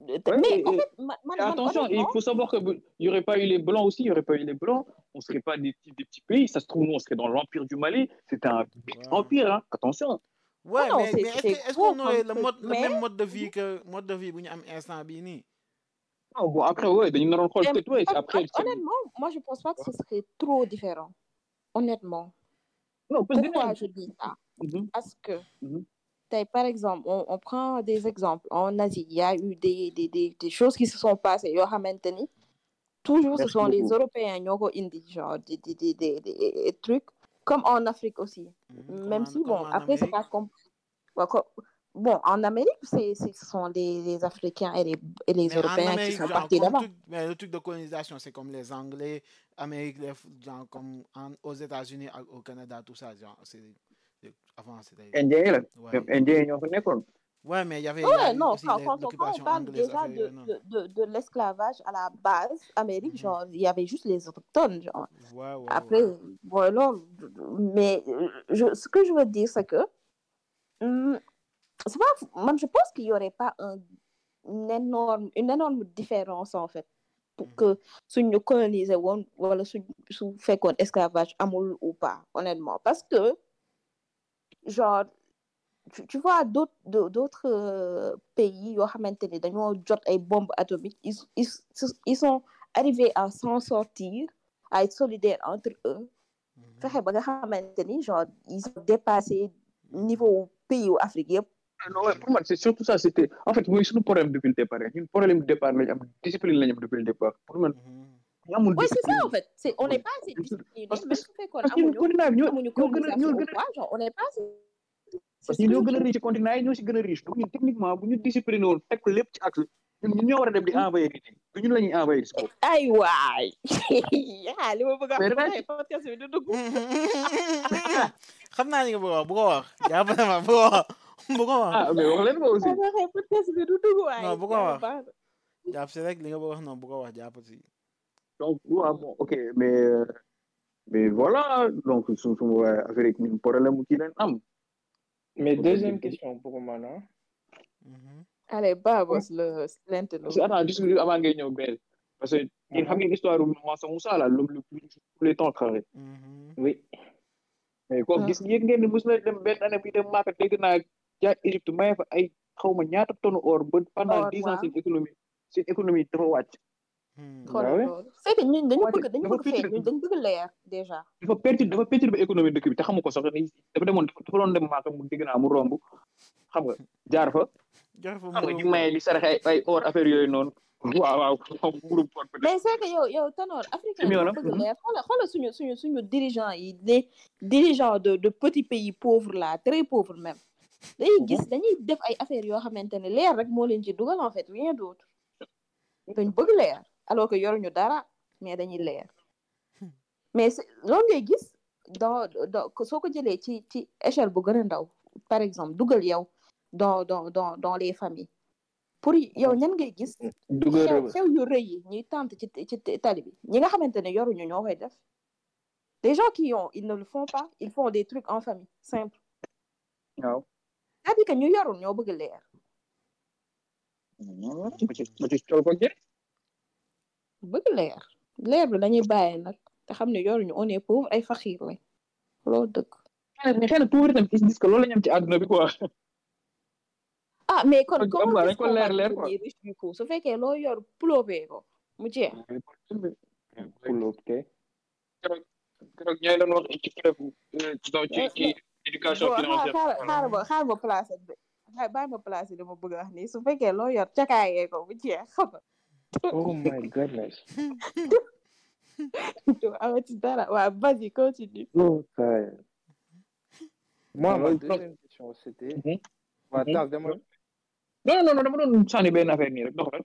Ouais, Mais et- en et- fait, man, man, Et man, attention, il faut savoir qu'il n'y aurait pas eu les Blancs aussi, il n'y aurait pas eu les Blancs, on ne serait pas des petits, des petits pays. Ça se trouve, nous, on serait dans l'Empire du Mali. C'était un Ouais. empire, hein. attention. Ouais, non, mais, mais est-ce est-ce gros qu'on le, mode, le mais- même mode de vie que mode de vie bu ñu am instant bii nii? Non, bon, après, ouais, dañu naroon xool peut-être, ouais, après. honnêtement, moi, je pense pas que ce serait trop différent. Honnêtement. Non, parce que- Pourquoi je dis ça? Mhm. Parce que, Mhm. t'as- par exemple, on, on prend des exemples. En Asie, il y a eu des, des, des, des choses qui se sont passées. Yo xamante ni, toujours, ce Merci sont les beaucoup. Européens qui ont indi, genre, des, des, des, des, des trucs. Comme en Afrique aussi. Mhm, Même en- si, bon, après, c'est pas comme... ouais, comme- Bon, en Amérique, c'est, c'est- ce sont les, les Africains et les, et les Européens qui sont genre, partis là-bas. mais le truc de colonisation, c'est comme les Anglais, Amérique, les, genre, comme en- aux États-Unis, au Canada, tout ça. Genre, c'est, avant, c'était. Indien même Indien. Ouais, mais il y avait Ouais, non, aussi quand, on- quand on l'occupation parle déjà affaire de, de, de, de l'esclavage à la base, Amérique, Mhm. genre, il y avait juste les autochtones, genre. Ouais, ouais, Après, ouais. voilà. Mais euh, je, ce que je veux dire, c'est que hum, pas, moi, je pense qu'il n'y aurait pas un, une, énorme, une énorme différence, en fait, pour Mhm. que si nous colonisons, ou voilà, si nous faisons esclavage, amour ou pas, honnêtement. Parce que, genre, tu, tu vois, d'autres euh, pays, yoo xamante ni dañoo jot ay bombes atomiques, ils, ils, ils sont arrivés à s'en sortir, à être solidaires entre eux. Mhm. fexe ba nga xamante ni genre ils ont dépassé niveau pays wu Afrique yëpp. Ah non, ouais, pour moi, c'est surtout ça. C'était... En fait, mooy suñu problème depuis le départ. ñun problème départ lañ am discipline am depuis le départ. Pour man, Mhm. amul Oui, c'est ça en fait. C'est, on n'est pas assez discipliné. parce que- parce que ñoo gën a ñoo gën a on n'est pas assez. Parce que ñoo gën a riche continent yi ñoo si gën a riche donc ñun techniquement bu ñu discipliné woon ko lépp ci axe ñun ñun ñoo war a dem di envoyer nit ñi du ñun la ñuy envoyer si bopp. ay waay ah li ma bëgg a wax podcast bi du dugg. xam naa ni nga bëgg a wax bu ko wax jàpp na ma bu ko wax bu ko wax ah mais wax leen ko aussi. podcast bi du dugg waay. Non, bu ko wax. jàpp si rek li nga bëgg a wax noonu bu ko wax jàpp si donc waaw bon ok mais mais voilà donc su su waa Afrique ñun problème mu kii leen am. Mais deuxième question pour Mana. Mhm. allez Babos le que attends juste avant ngay ñëw benn parce que yéen xam ngeen histoire bu Mansa Moussa là l'homme le plus tous les temps xare Mhm. Oui. mais kooku gis yéeg ngeen ne mos na dem benn année bi dem Màkka dégg naa jaar Égypte maye fa ay xaw ma ñaata tonne or ba pendant dix ans seen économie seen économie dafa wàcc. Xoolal loolu. ñun dañu bëgg dañu dafa bëgg feeñ pétri. ñun dañu bëgg leer déjà. dafa perturbe dafa perturbe économie dëkk bi te xamu ko sax ni dafa demoon dafa doon dem Màkka mu dégg naa mu romb. Xam nga jaar fa. Joxe fa xam nga mu ñu maye di saraxe ay ay or affaire yooyu noonu. Waaw waaw. Xam nga groupe pot peut-être mais c'est que yow yow Tanor africain Mieux, dañu là. bëgg leer. Xoolal xoolal suñu suñu suñu dirigeants yi les dirigeants de de petits pays pauvres là très pauvres même. Dañuy gis dañuy def ay affaires yoo xamante ne leer rek moo leen ci dugal en fait rien d'autre. Dañ bëgg leer alors que yoruñu dara mais dañuy leer. Mais c'est- loolu ngay gis dans dans soo ko jëlee ci ci échelle bu gën a ndaw par exemple dugal yow dans dans dans dans les familles. Pour yow ñan ngay gis? Dugal xew yu rëy yi ñuy tànt ci ci tali bi. Ñi nga xamante ne yoruñu ñoo koy def. Les gens qui ont ils ne le font pas ils font des trucs en famille simple. Waaw. C'est-à-dire que ñu yorul ñoo bëgg leer bëgg leer. Leer bi dañuy bàyyi nag te xam ne yoruñu on est pauvre ay faxiir lañ. Loolu dëgg. Mais xëy na tuuti tamit ils se disent que loolu la ñu am ci àdduna bi quoi. Ah mais kon am dañ ko leer- leer, quoi. su fekkee loo yor plobee ko mu jeex. Ok. keroog keroog ñooy doon wax ci keroog ci ci éducation xaar financière. xaar xaar ba xaar ba placé bi. Bàyyi ma placé dama bëgg a wax nii. Su fekkee loo yor cakaayee ko mu jeex xam nga. Oh my goodness. waaw vas-y continue Oh, ça- Moi, ma Alors, deuxième question, c'était. Mhm. Bah, Mhm. attends, demande- non non non dama doon sànni benn affaire nii rek doxal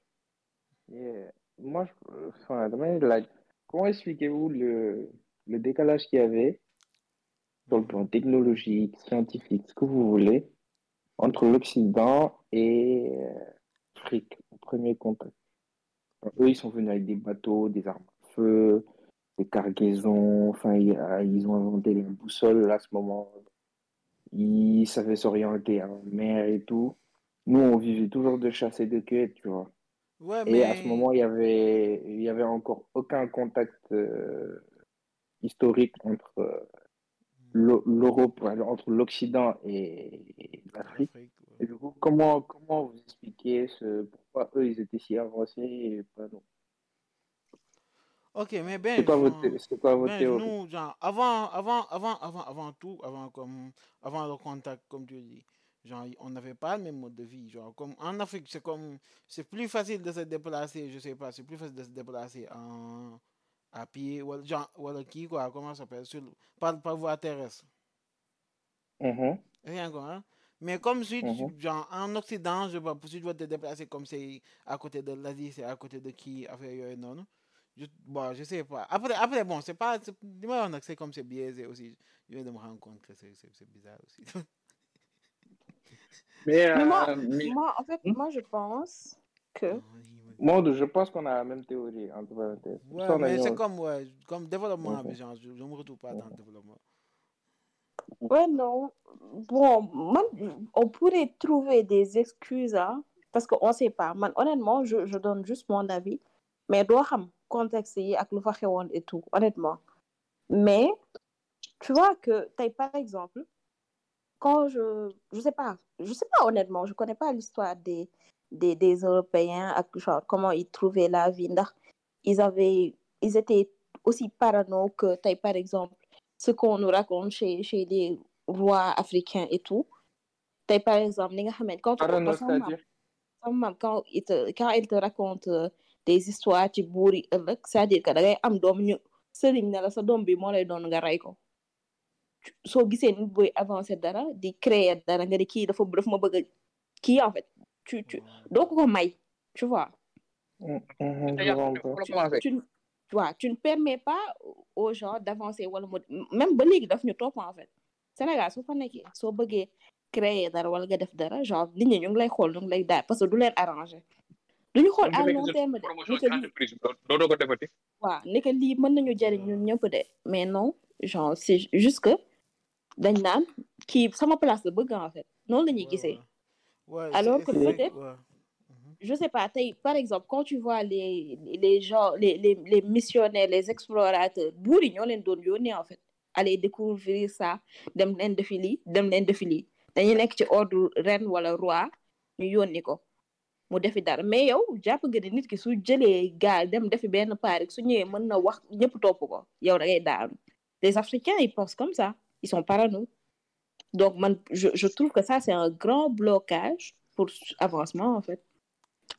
Yeah. Moi, je... enfin, la- comment expliquez-vous le... le décalage qu'il y avait sur le plan technologique, scientifique, ce que vous voulez, entre l'Occident et euh, l'Afrique au premier contact? Eux, ils sont venus avec des bateaux, des armes à feu, des cargaisons. Enfin, ils ont inventé les boussoles à ce moment. Ils savaient s'orienter en mer et tout. Nous, on vivait toujours de chasse et de cueillette, tu vois. Ouais, Et à ce moment, il y avait, il y avait encore aucun contact euh, historique entre euh, l'Europe, entre l'Occident et l'Afrique. Et du coup, comment, comment vous expliquez ce, pourquoi eux, ils étaient si avancés et pas nous? Ok, mais ben, C'est quoi votre, genre, c'est quoi votre ben, théorie? nous, genre, avant, avant, avant, avant, avant tout, avant, comme, avant le contact, comme tu dis, genre, on n'avait pas le même mode de vie. Genre, comme en Afrique, c'est comme, c'est plus facile de se déplacer, je sais pas, c'est plus facile de se déplacer en, à pied, ou alors qui, quoi, comment ça s'appelle, sur, par, par voie terrestre. Mhm, Rien quoi, hein. Mais comme si, mhm. genre, en Occident, je pas, si tu dois te déplacer comme c'est à côté de l'Asie, c'est à côté de qui, affaire yooyu noonu. Je, bon, je sais pas. Après, après bon, c'est pas, may wax nag, c'est comme c'est biaisé aussi. Je viens de me rendre compte que c'est c'est- c'est bizarre aussi. Mais, Mais moi, euh, mais moi, en fait, Hmm? moi, je pense que. Maud, je pense qu'on a la même théorie, entre parenthèses. Pour ça, Ouais, mais c'est comme, ouais, comme développement, genre, je, je me retrouve pas dans le développement. Ouais, non. Bon, man, on pourrait trouver des excuses, hein, parce qu'on ne sait pas. Man, honnêtement, je, je donne juste mon avis. Mais doo xam contexte fa xewoon et tout, honnêtement. Mais, tu vois que, par exemple, quand je, je sais pas, je sais pas honnêtement, je connais pas l'histoire des, des, des Européens, ak genre, comment ils trouvaient la vie, ndax ils avaient, ils étaient aussi parano que, par exemple, ce qu'on nous raconte chez, chez les rois africains et tout. Par exemple, quand tu Parano, sama maam, quand il te, quand il te raconte euh, des histoires ci buur yi ëllëg, c'est-à-dire que da ngay am doom ñu sëriñ ne la sa doom bi moo lay doon nga rey ko. soo gisee nit buy avancer dara di créer dara nga di kii dafa dafa ma bëgg a kii en fait tu tu may tu vois. Tu vois tu ne permets pas aux gens d'avancer même daf ñu topp en fait. Sénégal nekkee soo bëggee créer dara wala nga def dara genre nit ñi ñu ngi lay xool ñu ngi lay daal parce que du leen arranger. Du ñu xool Même à long nekk terme de promotion ni que ci lii entreprise bi doo doo ko defati. waaw ni que lii mën nañu jariñ ñun ñëpp de mais non genre c'est juste que dañ naan kii sama place la bëgg en fait. Noonu la ñuy Ouais, gisee ouais. Alors que peut-être ouais. Je sais pas, par exemple, quand tu vois les, les gens, les, les, les missionnaires, les explorateurs, doon yónnee en fait, aller découvrir ça, dem leen defi lii, dem leen defi lii. dañuy nekk ci ordre reine wala roi ñu yónni ko mu defi dara mais yow jàpp nga ni nit ki su jëlee gaal dem defi benn paarik su ñëwee mën na wax ñëpp topp ko yow da ngay daanu les Africains ils pensent comme ça ils sont parano donc man je, je trouve que ça c'est un grand blocage pour avancement en fait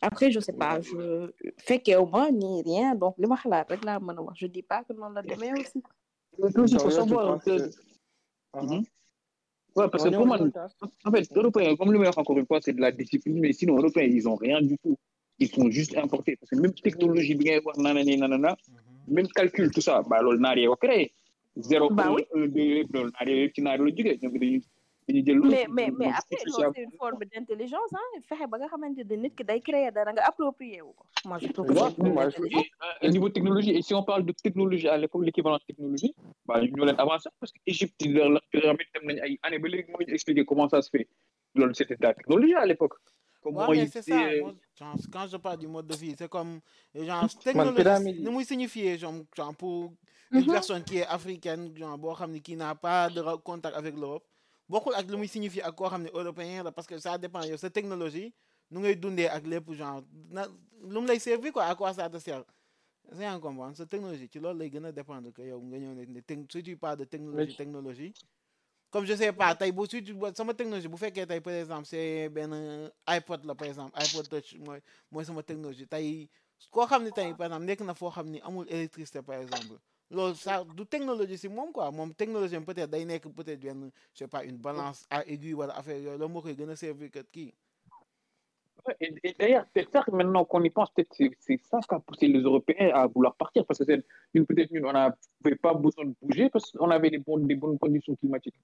après je sais pas je fekkeewu ma ni rien donc li ma xalaat rek laa mën a wax je dis pas que noonu la demee aussi il faut savoir que. que- Mhm. Ouais, parce que pour en moi, en fait, Européens, comme le meilleur encore une fois, c'est de la discipline, mais sinon, Européens, ils ont rien du tout. Ils sont juste importés. Parce que même technologie, bien, nanana, nanana, Mhm. même calcul, tout ça, bah, lol, n'a rien créé. 0, Bah 1, oui. 1, 2, lol, n'a rien, tu n'as rien du tout. Donc, dañuy- dañuy jël loolu, mais mais mais donc, après c'est loolu c'est une forme d'intelligence ah fexe ba nga xamante ne nit ki day créer dara nga approprier wu ko moi je trouve que Ouais, c'est une forme moi, je- d'intelligence Et, niveau technologie, et si on parle de technologie à l'époque, l'équivalent de technologie, bah, ñu leen avancé parce que Égypte, ils leur leur permettent dem nañ ay année ba léegi moo ñu expliquer comment ça se fait. Loolu, c'était de la technologie à l'époque. Comment Ouais, mais ils c'est ça. étaient- Moi, genre, quand je parle du mode de vie, c'est comme, genre, pyramide. technologie, nous signifier, genre, genre, pour une Mhm. personne qui est africaine, genre, boo xam ne qui n'a pas de contact avec l'Europe, bokkul ak lu muy signifier ak koo xam ne européen la parce que ça dépend yow sa technologie nu ngay dundee ak lépp genre na lu mu lay servir quoi à quoi ça te sert? C'est en comprendre sa technologie ci loolu lay gën a dépendre que yow nga ñëw ne si tu parles de technologie technologie comme je sais pas tey bu si tu sama technologie bu fekkee tey par exemple c'est benn iPod la par exemple iPod touch mooy mooy sama technologie tey koo xam ne tey par exemple nekk na foo xam ni amul électricité par exemple loolu ça du technologie si moom quoi moom technologie am peut-être day nekk peut-être benn je sais pas une balance à aiguille wala affaire yooyu loolu moo koy gën a servir que kii Et, et d'ailleurs, c'est ça que maintenant qu'on y pense, peut-être c'est c'est ça qui a poussé les Européens à vouloir partir. Parce que c'est une- peut-être on n'avait pas besoin de bouger parce qu'on avait des, bonnes des bonnes conditions climatiques.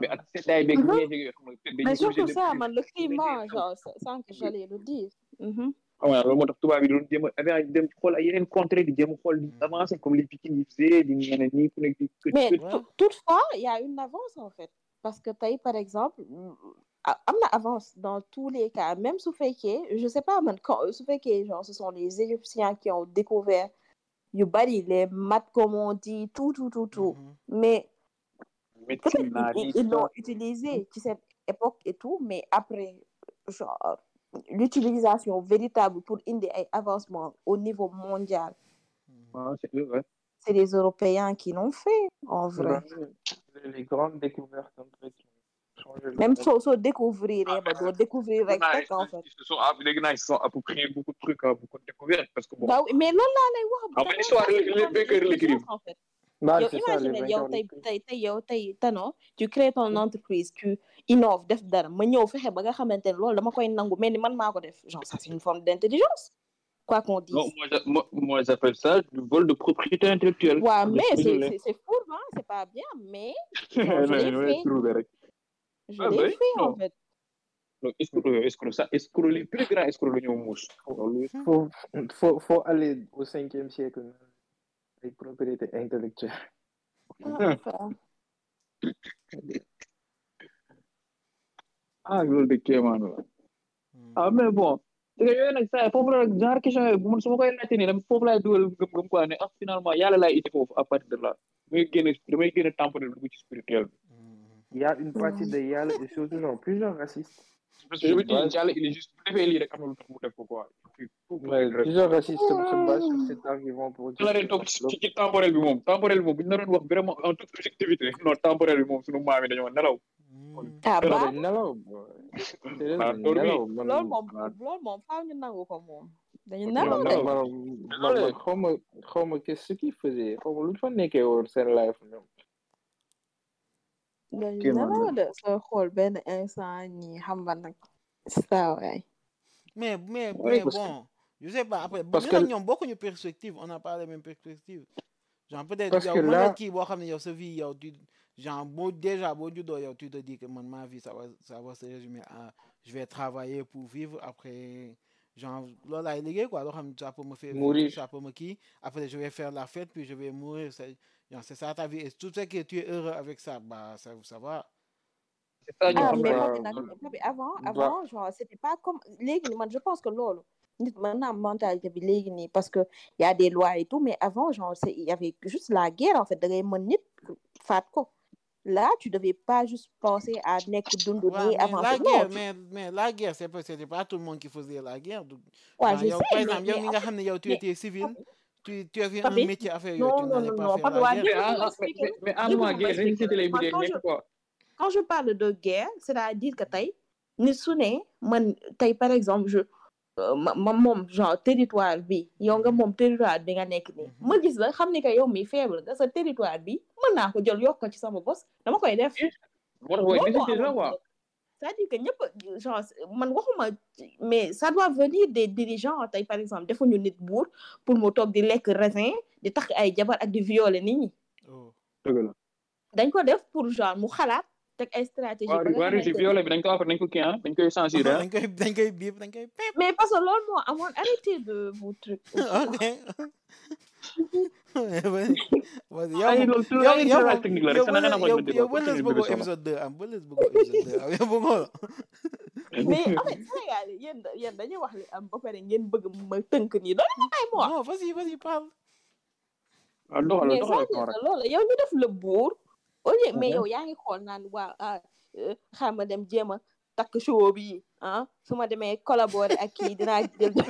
Mais neige yeeg, xam nga, peut-être dañuy Mais surtout ça, man, le climat, genre, c'est ça que j'allais le dire. Mhm. Ah ouais, loolu moo tax tubaab yi doon jéem a affaire dem xool ay yeneen contrées di jéem a xool di avancer comme les Pikine yi faisaient di ñeneen ñi ku nekk di kër Mais toutefois, il y a une avance en fait. Parce que taille, par exemple, on avance dans tous les cas. Même sous fait que, je sais pas, man, quand, sous fait que, genre, ce sont les Égyptiens qui ont découvert Yubari, les maths, comme on dit, tout, tout, tout, tout. Mhm. Mais peut-être ils, l'ont utilisé à cette époque et tout, mais après, genre, l'utilisation véritable pour une des avancements au niveau mondial, Ah, c'est ouais. les Européens qui l'ont fait, en vrai. Les, les grandes découvertes Même soo soo découvrir ba doo découvrir rek en fait. ils se sont ah, léegi naa, ils se sont appropriés beaucoup de trucs hein, beaucoup de découvertes parce que bon. Bah oui, mais. Ah, l'histoire, les- les en fait. Bah, yow imagine yow vainqueurs tey l'écrivent. tey tey yow tey Tano tu crées ton entreprise tu innoves def dara ma ñëw fexe ba nga xamante ne loolu dama koy nangu mel ni man maa ko def genre ça c'est une forme d'intelligence quoi qu'on dise. Non, moi, j'a- moi, moi, j'appelle ça du vol de propriété intellectuelle. Ouais, mais c'est fou hein c'est pas bien mais je l'ai fait. je Ah, l'ai fait en non. fait. Escroc, escroc, ça, les plus grands escrocs, la ñoo muus. Loolu, faut, faut, faut aller au 5e siècle avec propriété intellectuelle. Ah, enfin. ah, loolu de kéemaan la. Mhm. ah mais bon te yooyu nag saa foofu la genre question yooyu man su ma koy laajte nii dama foofu laay dugal gëm-gëm quoi ne ah finalement yàlla laay ite foofu à partir de là damay génne damay génne temporel dugg ci spirituel bi Mhm. Il y a une partie de Yale et surtout genre plusieurs racistes. Parce que je me dis il est juste bu defee lii rek am na lu tax mu def ko quoi Ouais, plusieurs racistes se, se basent sur cet argument pour la leen toog ci ci temporel bi moom temporel bi moom bu ñu naroon wax vraiment en toute objectivité. Non temporel bi moom sunu maam yi dañoo nelaw. Ah Pero dañ nelaw boy. Déedéet, dañ dormi. nelaw, man- loolu moom man- loolu moom faaw ñu nangu ko moom. Dañu Ok, nelaw non, de. non. man- man- man xaw ma xaw ma qu'est-ce ce qu'ils faisaient xaw ma lu fa nekkee woon seen life ñoom. Man, nelaw de sooy xool benn instant ñi xam nga nag saa waay. mais mais mais bon je sais pas après parce que- ñoom bokkuñu perspective on n'a pas les mêmes perspectives genre peut-être yow que mën là- na kii boo xam ne yow sa vie yow tu genre boo déjà boo juddoo yow tu te dis que man ma vie ça va ça va se résumer à je vais travailler pour vivre après genre loolu laay liggéey quoi loo xam ne ça peut me faire Mourir. ça peut me kii après je vais faire la fête puis je vais mourir c'est ça ta vie. Et tout ce que tu es heureux avec ça bah ça ça va. C'est ça ñu ah mais avant bah. avant genre c'était pas comme je pense que na am mentalité nii parce que y a des lois et tout mais avant genre c'est il y avait juste la guerre en fait ko. Là tu devais pas juste penser à dund Ouais, avant. la non guerre, tu- mais, mais la guerre, c'est pas, c'était pas tout le monde qui faisait la guerre. Du- ouais, je sais par mais, exemple, tu mais- étais civil, tu, tu avais un métier à faire, non tu non non pas non guerre. mais ànduma ma guerre quand je nekk quoi. quand je parle de guerre c'est-à-dire que man tey par exemple je euh, ma moom genre territoire bi yow nga moom territoire bi nga nekk nii. Mhm. ma gis la xam ne que yow mi faible nga sa territoire bi mën naa ko jël yokk ko ci sama bos dama koy def. Moo tax c'est-à-dire que ñëpp genre man waxuma mais ça doit venir des dirigeants tey par exemple defuñu nit buur pour mu toog di lekk raisin di tax ay jabar ak di violer nit ñi Oh. dëgg la dañ ko def pour genre mu xalaat teg ay stratégie waa ba nga waa Russie xamante ne- violé bi dañ ko affaire dañ ko kii ah. Dañ koy censurer ah dañ koy dañ koy biip dañ koy pep. mais parce que loolu moo amoon arrêtez de vous truc ok. Vas-y, vas-y, yow ay moom- loolu tout yow ay yow tirage moom- technique la yow rek sana bële- nga yow xamante yow bële bëggoo épisode 2 am bële bëggoo épisode 2 am yow bëggoo. mais en fait Sénégal yi yéen da- yéen dañuy wax li am ba pare ngeen bëgg ma tënk nii doon na may moi Non, vas-y, vas-y, parle. ah doxal mais doxal c'est-à-dire rek que loolu yow ñu def la buur au lieu mais yow yaa ngi xool naan waa ah euh, xaaral ma dem jéem a takk show bi ah su ma demee collaborer ak kii dinaa jël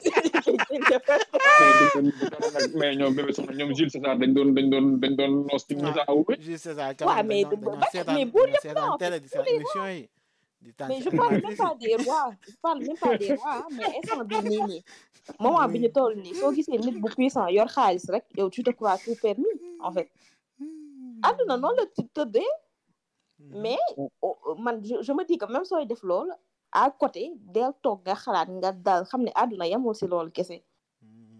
mais ñoom bébé soxna ñoom Jules César dañ doon dañ doon dañ doon noos ci a Awu bi Juste ça, quand mais mais buur dañoo seetaan en télé di émission yi. Mais je parle même pas des rois je parle même pas des rois mais instant bi nii nii moment bi ñu toll nii soo gisee nit bu puissant yor xaalis rek yow tu te crois tout permis en fait. Àdduna noonu la ci tëddee mais oh, oh, man je, me dis que même sooy def loolu à côté del toog nga xalaat nga dal xam ne àdduna yamul si loolu kese.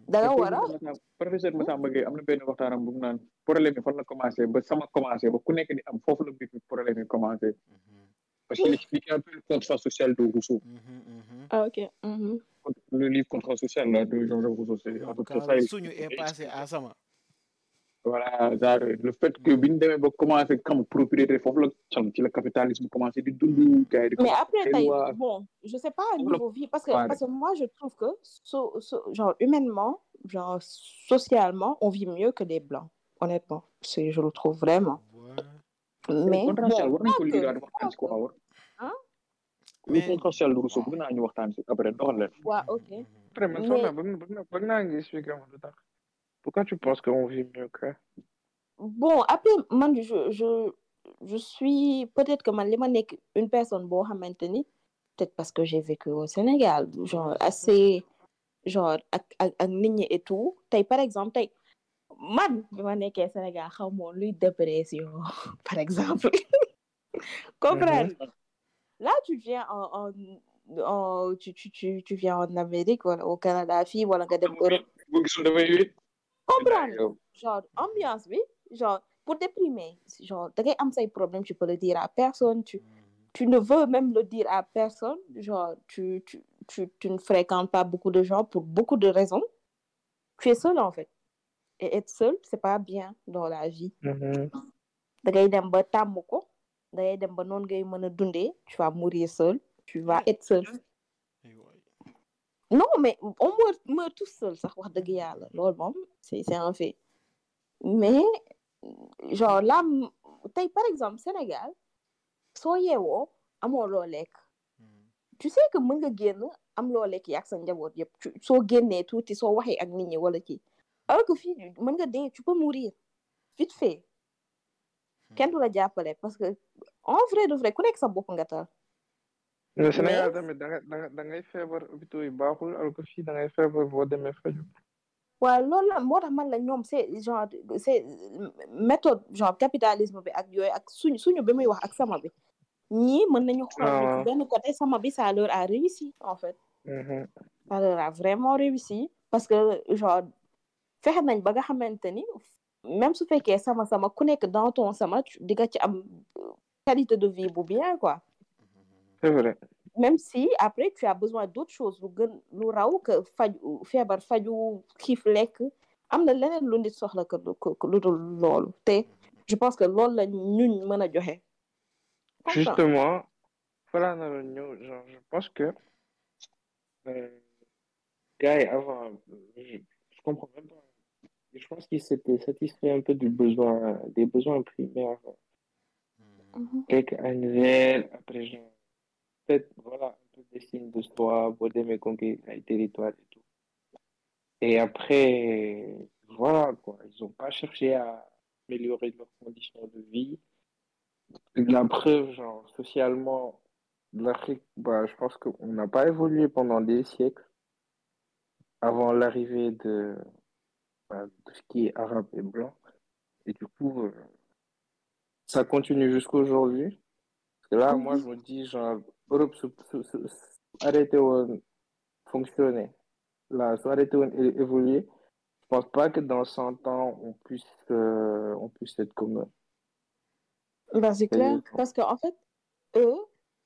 Da nga war a professeur Massamba Gueye am na benn waxtaanam bu mu naan problème yi fan la commencé ba sama commencé ba ku nekk di am foofu la mbir mi problème yi commencé. Parce qu'il explique un peu le contrat social de Rousseau. Ah ok le livre contrat social là de Jean-Jacques Rousseau c'est à peu près ça suñu est passé à sama voilà genre le fait que bi ñu demee ba commencé xam propriété foofu la xam ci la capitalisme commencé di dund gars yi di mais après tey bon je sais pas niveau vie parce que Ouais. parce que moi je trouve que so, so, genre humainement genre socialement on vit mieux que les blancs honnêtement. C'est je le trouve vraiment. Ouais. mais contrat social war nañu ko pas que- liiraat waxtaan si quoi war. Le Mais- contrat social de Rousseau bëgg naa ñu waxtaan si après doxal leen. Waa ok. Après, mais Mais- Sonia, bëgg na- bëgg na- bëgg naa nga expliquer ma lu tax. Pourquoi tu penses qu'on vit mieux que? Bon après man je je je suis peut-être que man une personne boo xamante ni peut-être parce que j'ai vécu au Sénégal genre assez genre nit ñi et tout. Tey par exemple tey man bi ma nekkee Sénégal xaw moon luy dépression par exemple. Comprendre? Là tu viens en en en tu tu tu tu viens en Amérique au Canada fii wala nga dem Europe comprendre genre ambiance bi genre pour déprimer genre da ngay am say problème tu peux le dire à personne tu tu ne veux même le dire à personne genre tu tu tu tu ne fréquentes pas beaucoup de gens pour beaucoup de raisons. Tu es seul en fait. Et être seul c'est pas bien dans la vie. Da ngay dem ba tàmm ko da ngay dem ba noonu ngay mën a dundee tu vas mourir seul tu vas être seul. Non mais on meurt meurt tous seul sax wax dëgg yàlla. Loolu moom c'est c'est un fait. Mais genre là tey par exemple Sénégal soo yeewoo amoo loo lekk. Tu sais que mën nga génn am loo lekk yaag sa njaboot yëpp tu- soo génnee tuuti soo waxee ak nit ñi wala kii. Alors que fii mën nga dee tu peux mourir. Vite fait. Kenn du la jàppale parce que en vrai de vrai ku nekk sa bopp nga tal Sénégal tamit da nga da nga da ngay feebar hôpitaux yi baaxul alors que fii da ngay feebar boo demee faju waaw loolu la moo tax man la ñoom c'est genre c'est méthode genre capitalisme bi ak yooyu ak suñu suñu bi muy wax ak sama bi ñii mën nañu xool ni Ah. benn côté sama bi ça leur a réussi en fait. Ça leur a vraiment réussi parce que genre fexe nañ ba nga xamante ni même su fekkee sama sama ku nekk dans ton sama di nga ci am euh, qualité de vie bu bien quoi c'est vrai même si après tu as besoin d'autres choses lu gën lu raw que faju feebar faju xiif lekk am na leneen lu nit soxla que lu que lu dul loolu te je pense que loolu la ñuñ mën a joxe Comprends? Justement, voilà, genre, je pense que euh, gars, avant, je, comprends même pas. Je pense qu'ils s'étaient satisfaits un peu du besoin, des besoins primaires, Mhm. quelques annuels, après, genre, peut-être, voilà, un peu des signes de soi, pour des conquérir les territoires et tout. Et après, voilà, quoi, ils n'ont pas cherché à améliorer leurs conditions de vie. La preuve, genre, socialement, l'Afrique, bah, je pense qu'on n'a pas évolué pendant des siècles avant l'arrivée de, bah, de ce qui est arabe et blanc. Et du coup, euh, ça continue jusqu'aujourd'hui. Parce que là, moi, je me dis, genre, Europe se- arrêter de fonctionner. Se arrêter de évoluer. Je pense pas que dans 100 ans, on puisse, euh, on puisse être comme eux. Ben, c'est clair, parce que en fait, eux,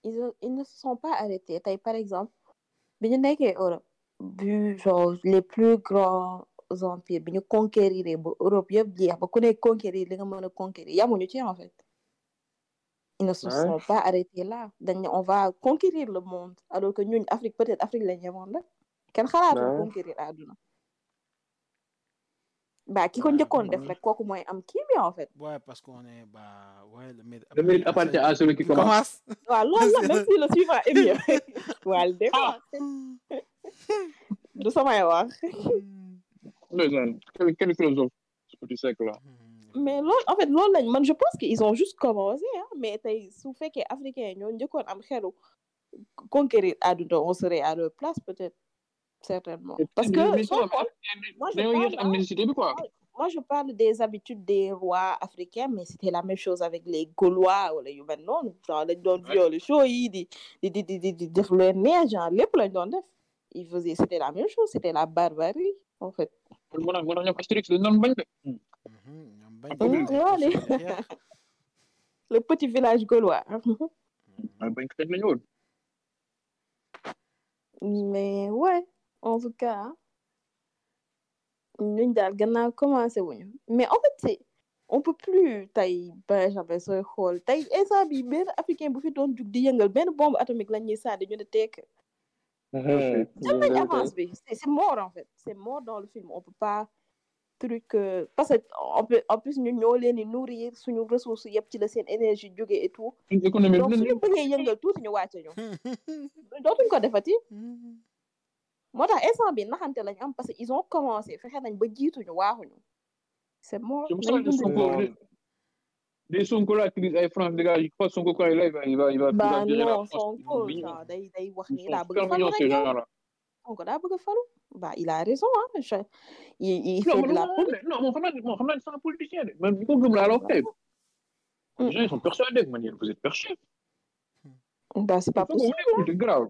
ils, ont- ils ne se sont pas arrêtés. Par exemple, genre les plus grands empires bi ñu conquérir ba Europe yëpp jeex ba ku nekk conquérir mën a conquérir en fait. Ils ne se Ouais. sont pas arrêtés là. Dañ ne on va conquérir le monde alors que ñun Afrique peut-être Afrique lañ yemoon rek kenn xalaatul Ouais. conquérir àdduna. Ba ki ko njëkkoon def rek kooku mooy am kii bi en fait. Ouais, parce qu'on est, bah, ouais, le mérite. le mérite appartient à celui qui commence la même si le suivant est mieux waaw dégg nga du samay wax Ndeysaan, quel, quel philosophe ce petit siècle là mais loolu en fait loolu lañ man je pense que ils ont juste commencé ah mais tey su fekkee africain yi ñoo njëkkoon am xelu conquérir àdduna on serait à leur place peut-être certainement parce que moi je parle moi, je des habitudes des rois africains, mais c'était la même chose avec les Gaulois ou les humains. Non, genre, dañ doon violer show yi di di di di di def neex, genre lépp lañ doon def. Ils faisaient, c'était la même chose, c'était la barbarie, en fait. Nañ suñu xeex. Le petit village gaulois. lañu woon. Mais ouais, en tout cas, daal gannaaw commencé mais en fait on peut plus tey Benjamin sooy xool. Tey instant bi benn africain bu fi doon jug di yëngal benn bombe atomique la ñuy sànni ñu ne tekk? Nañ avance bi. C'est c'est mort en fait. C'est mort dans le film. On peut pas truc parce que en plus en plus ñun ñoo leen di nourrir suñu ressources yëpp ci la seen énergie jóge et tout. Économie donc bi suñu bëggee yëngal tuuti ñu wàcce ñu. Dootuñ ko defati. Moo tax instant bi naxante lañ am parce que ils ont commencé fexe nañ ba jiituñu waaxuñu. C'est Non. les, Sonko France, les gars, je crois que Sonko, quand il est là, il va, il va, il va, bah la non. Sonko day day wax ni bëgg. a Sonko daa bëgg a falu bah il a raison hein je- il il Non, fait de la mon frère, mon frère, c'est un politicien. Même du coup, comme là, alors, Bah, les gens, ils sont persuadés que man, vous êtes perchés. bah c'est pas possible c'est grave.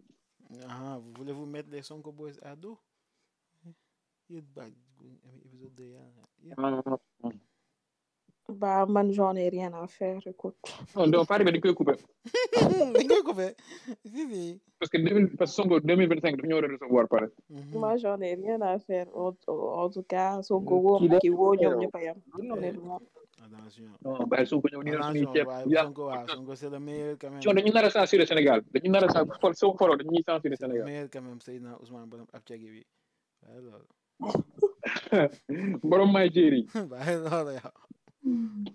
Ah, vous voulez vous mettre les Sonko Boys à dos Yéen épisode de yaa Bah, man, j'en ai rien à faire, écoute. On doit pas arriver de couper. couper. Si, si. Parce que 2000, parce que 2025, nous allons recevoir pareil. Moi, j'en ai rien à faire. En, tout cas, son gogo, qui vaut, nous ne payons pas. Attention. Non, bah, son gogo, nous ne payons pas. Son gogo, c'est le meilleur quand même. Nous avons censuré le Sénégal. Nous avons censuré le Sénégal. Le meilleur quand même, c'est Ousmane Bonham Abdiagibi. Alors. Borom Maïdjeri. Bah, alors, yow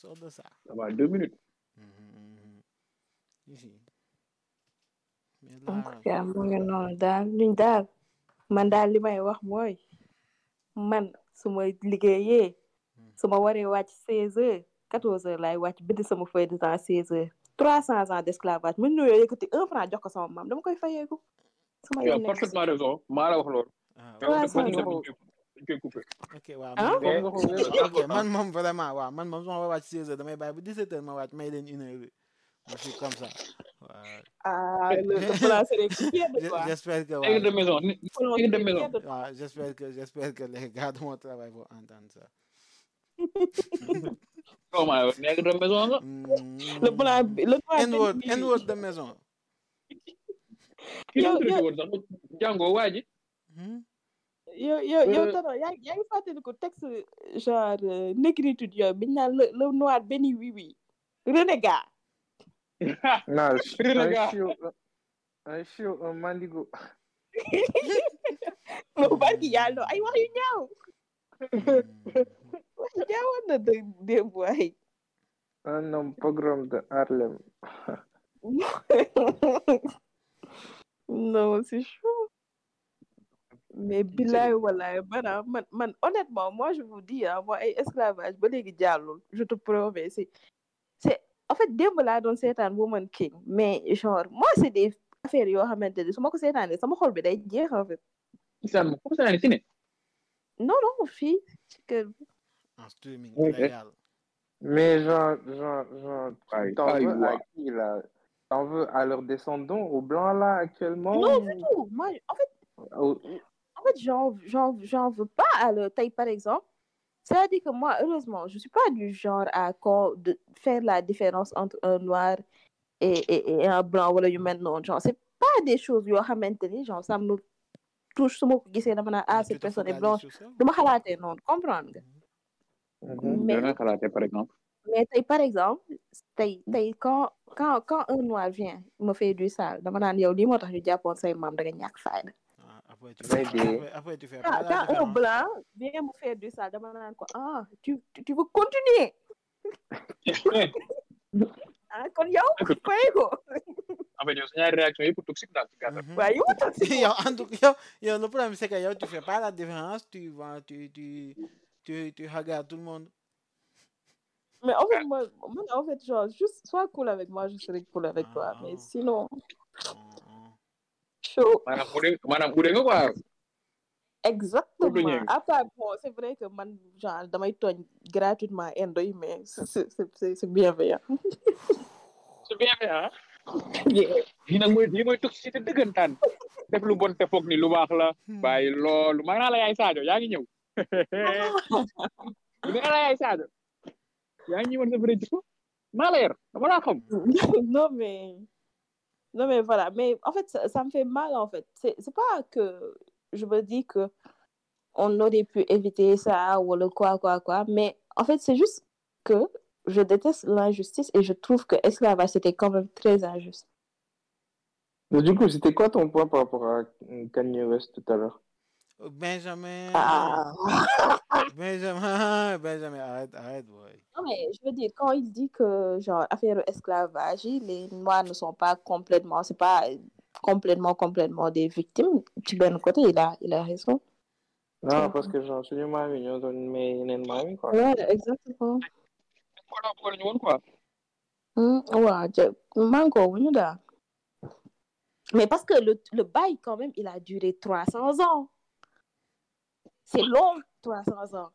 sort de ça waaw deux minutes tout cas mu ngi noonu daal luñ daal man daal li may wax mooy man su ma liggéeyee su ma waree wàcc seize heures quatorze heures laay wàcc bind sama feuille de temps seize heures trois cents ans d'esclavage mën ñoo yëkkati un franc jox ko sama maam dama koy fayeeku sama yoon nekk parfaitement raison maa la wax loolu dañ koy ok waaw ah? man Mais- moom ok man moom vraiment waaw man moom su ma wàcc 16 heures damay bàyyi ba 17 heures ma wàcc may leen une heure. Je suis comme ça. Waaw ah le quoi j'espère que de maison de maison. waaw j'espère que j'espère que les gars de mon travail vont entendre ça. Comment léegi de maison nga le plan le plan N-word N-word de maison. Yow yow woon sax jàngoo waa ji Hmm? Yow yow yow Euh, Tano yaa yaa ngi fàttaliku texte genre euh, négritude yooyu biñ naan le le noir béni oui oui renégat Non, un Renégat. un chiot, un mandigo. loolu barki yàlla ay wax yu ñaaw wax yu ñaawoon na dé démb waay Un homme pogrom de Harlem. non c'est chaud mais bilaay walaay maanaam man man honnêtement moi je vous dis ah moi ay esclavage ba léegi jàllul je te promets c'est c'est en fait démb laa doon seetaan Woman King mais genre moi c'est des affaires yoo xamante ni su ma ko seetaanee sama xol bi day jeex en fait. Isaan si ne non non fii ci kër en streaming Mais genre, genre, genre, à ouais. qui là? T'en veux à leurs descendants, aux blancs là actuellement? Non du tout. Moi en fait en fait j'en j'en j'en veux pas à le taille par exemple. C'est-à-dire que moi heureusement je suis pas du genre à de faire la différence entre un noir et, et, et un blanc yu mel noonu. Genre c'est pas des choses xamante ni genre ça me touche ma ko gisee dama naan ah Tu cette te personne est blanche. ça? Dama xalaatee noonu comprendre Mhm. mais par exemple. mais par exemple quand quand quand un noir vient me fait du sale. Dama naan yow lii moo tax ñu jàppoon say maam da nga ñàkk fayda. Ah, après tu fais après, après tu fais la quand un blanc vient me faire du sale dama naan ko ah tu tu, tu veux continuer? Ah kon yow fay ko en fait yow sa ñaari réaction yëpp toxique daal ci gàttal Mhm. waaye yow si yow en tout cas yow le problème c'est que yow tu fais pas la différence tu vas tu tu tu tu regardes tout le monde. Mais en fait moi man en fait genre juste sois cool avec moi je serai cool avec toi. Mais Ah. sinon. Chaud maanaam ude maanaam ude nga quoi exactement. À part bon c'est vrai que man genre damay tooñ gratuitement indo yi mais c'est c'est c'est bienveillant. C'est bien fait ah. lii nag mooy lii mooy toxicité dëggantaan. Def lu bon te foog ni lu baax la. Bàyyi loolu. Maa ngi naa la yaay Sadio yaa ngi ñëw. Nee la yaay Sadio. Yaa ngi ñëwoon sa vrai jikko? Maa la yar dama laa xam. Non mais non mais voilà. Mais en fait ça, me fait mal en fait. C'est pas que je me dis que on aurait pu éviter ça ou le quoi quoi quoi. Mais en fait c'est juste que je déteste l'injustice et je trouve que esclavage c'était quand même très injuste. Mais du coup, c'était quoi ton point par rapport à Kanye West tout à l'heure? Benjamin. ah Benjamin, Benjamin, arrête, arrête, boy. non mais je veux dire quand il dit que genre affaire esclavage les noirs ne sont pas complètement c'est pas complètement complètement des victimes du ben côté il a il a raison Non, parce que genre, yi ñoo doon may yeneen maam yi quoi. ouais exactement voilà ñu woon quoi? Hmm, ouais, je- manko wuñu daal. Mais parce que le, le bail, quand même, il a duré 300 ans. C'est long, 300 ans.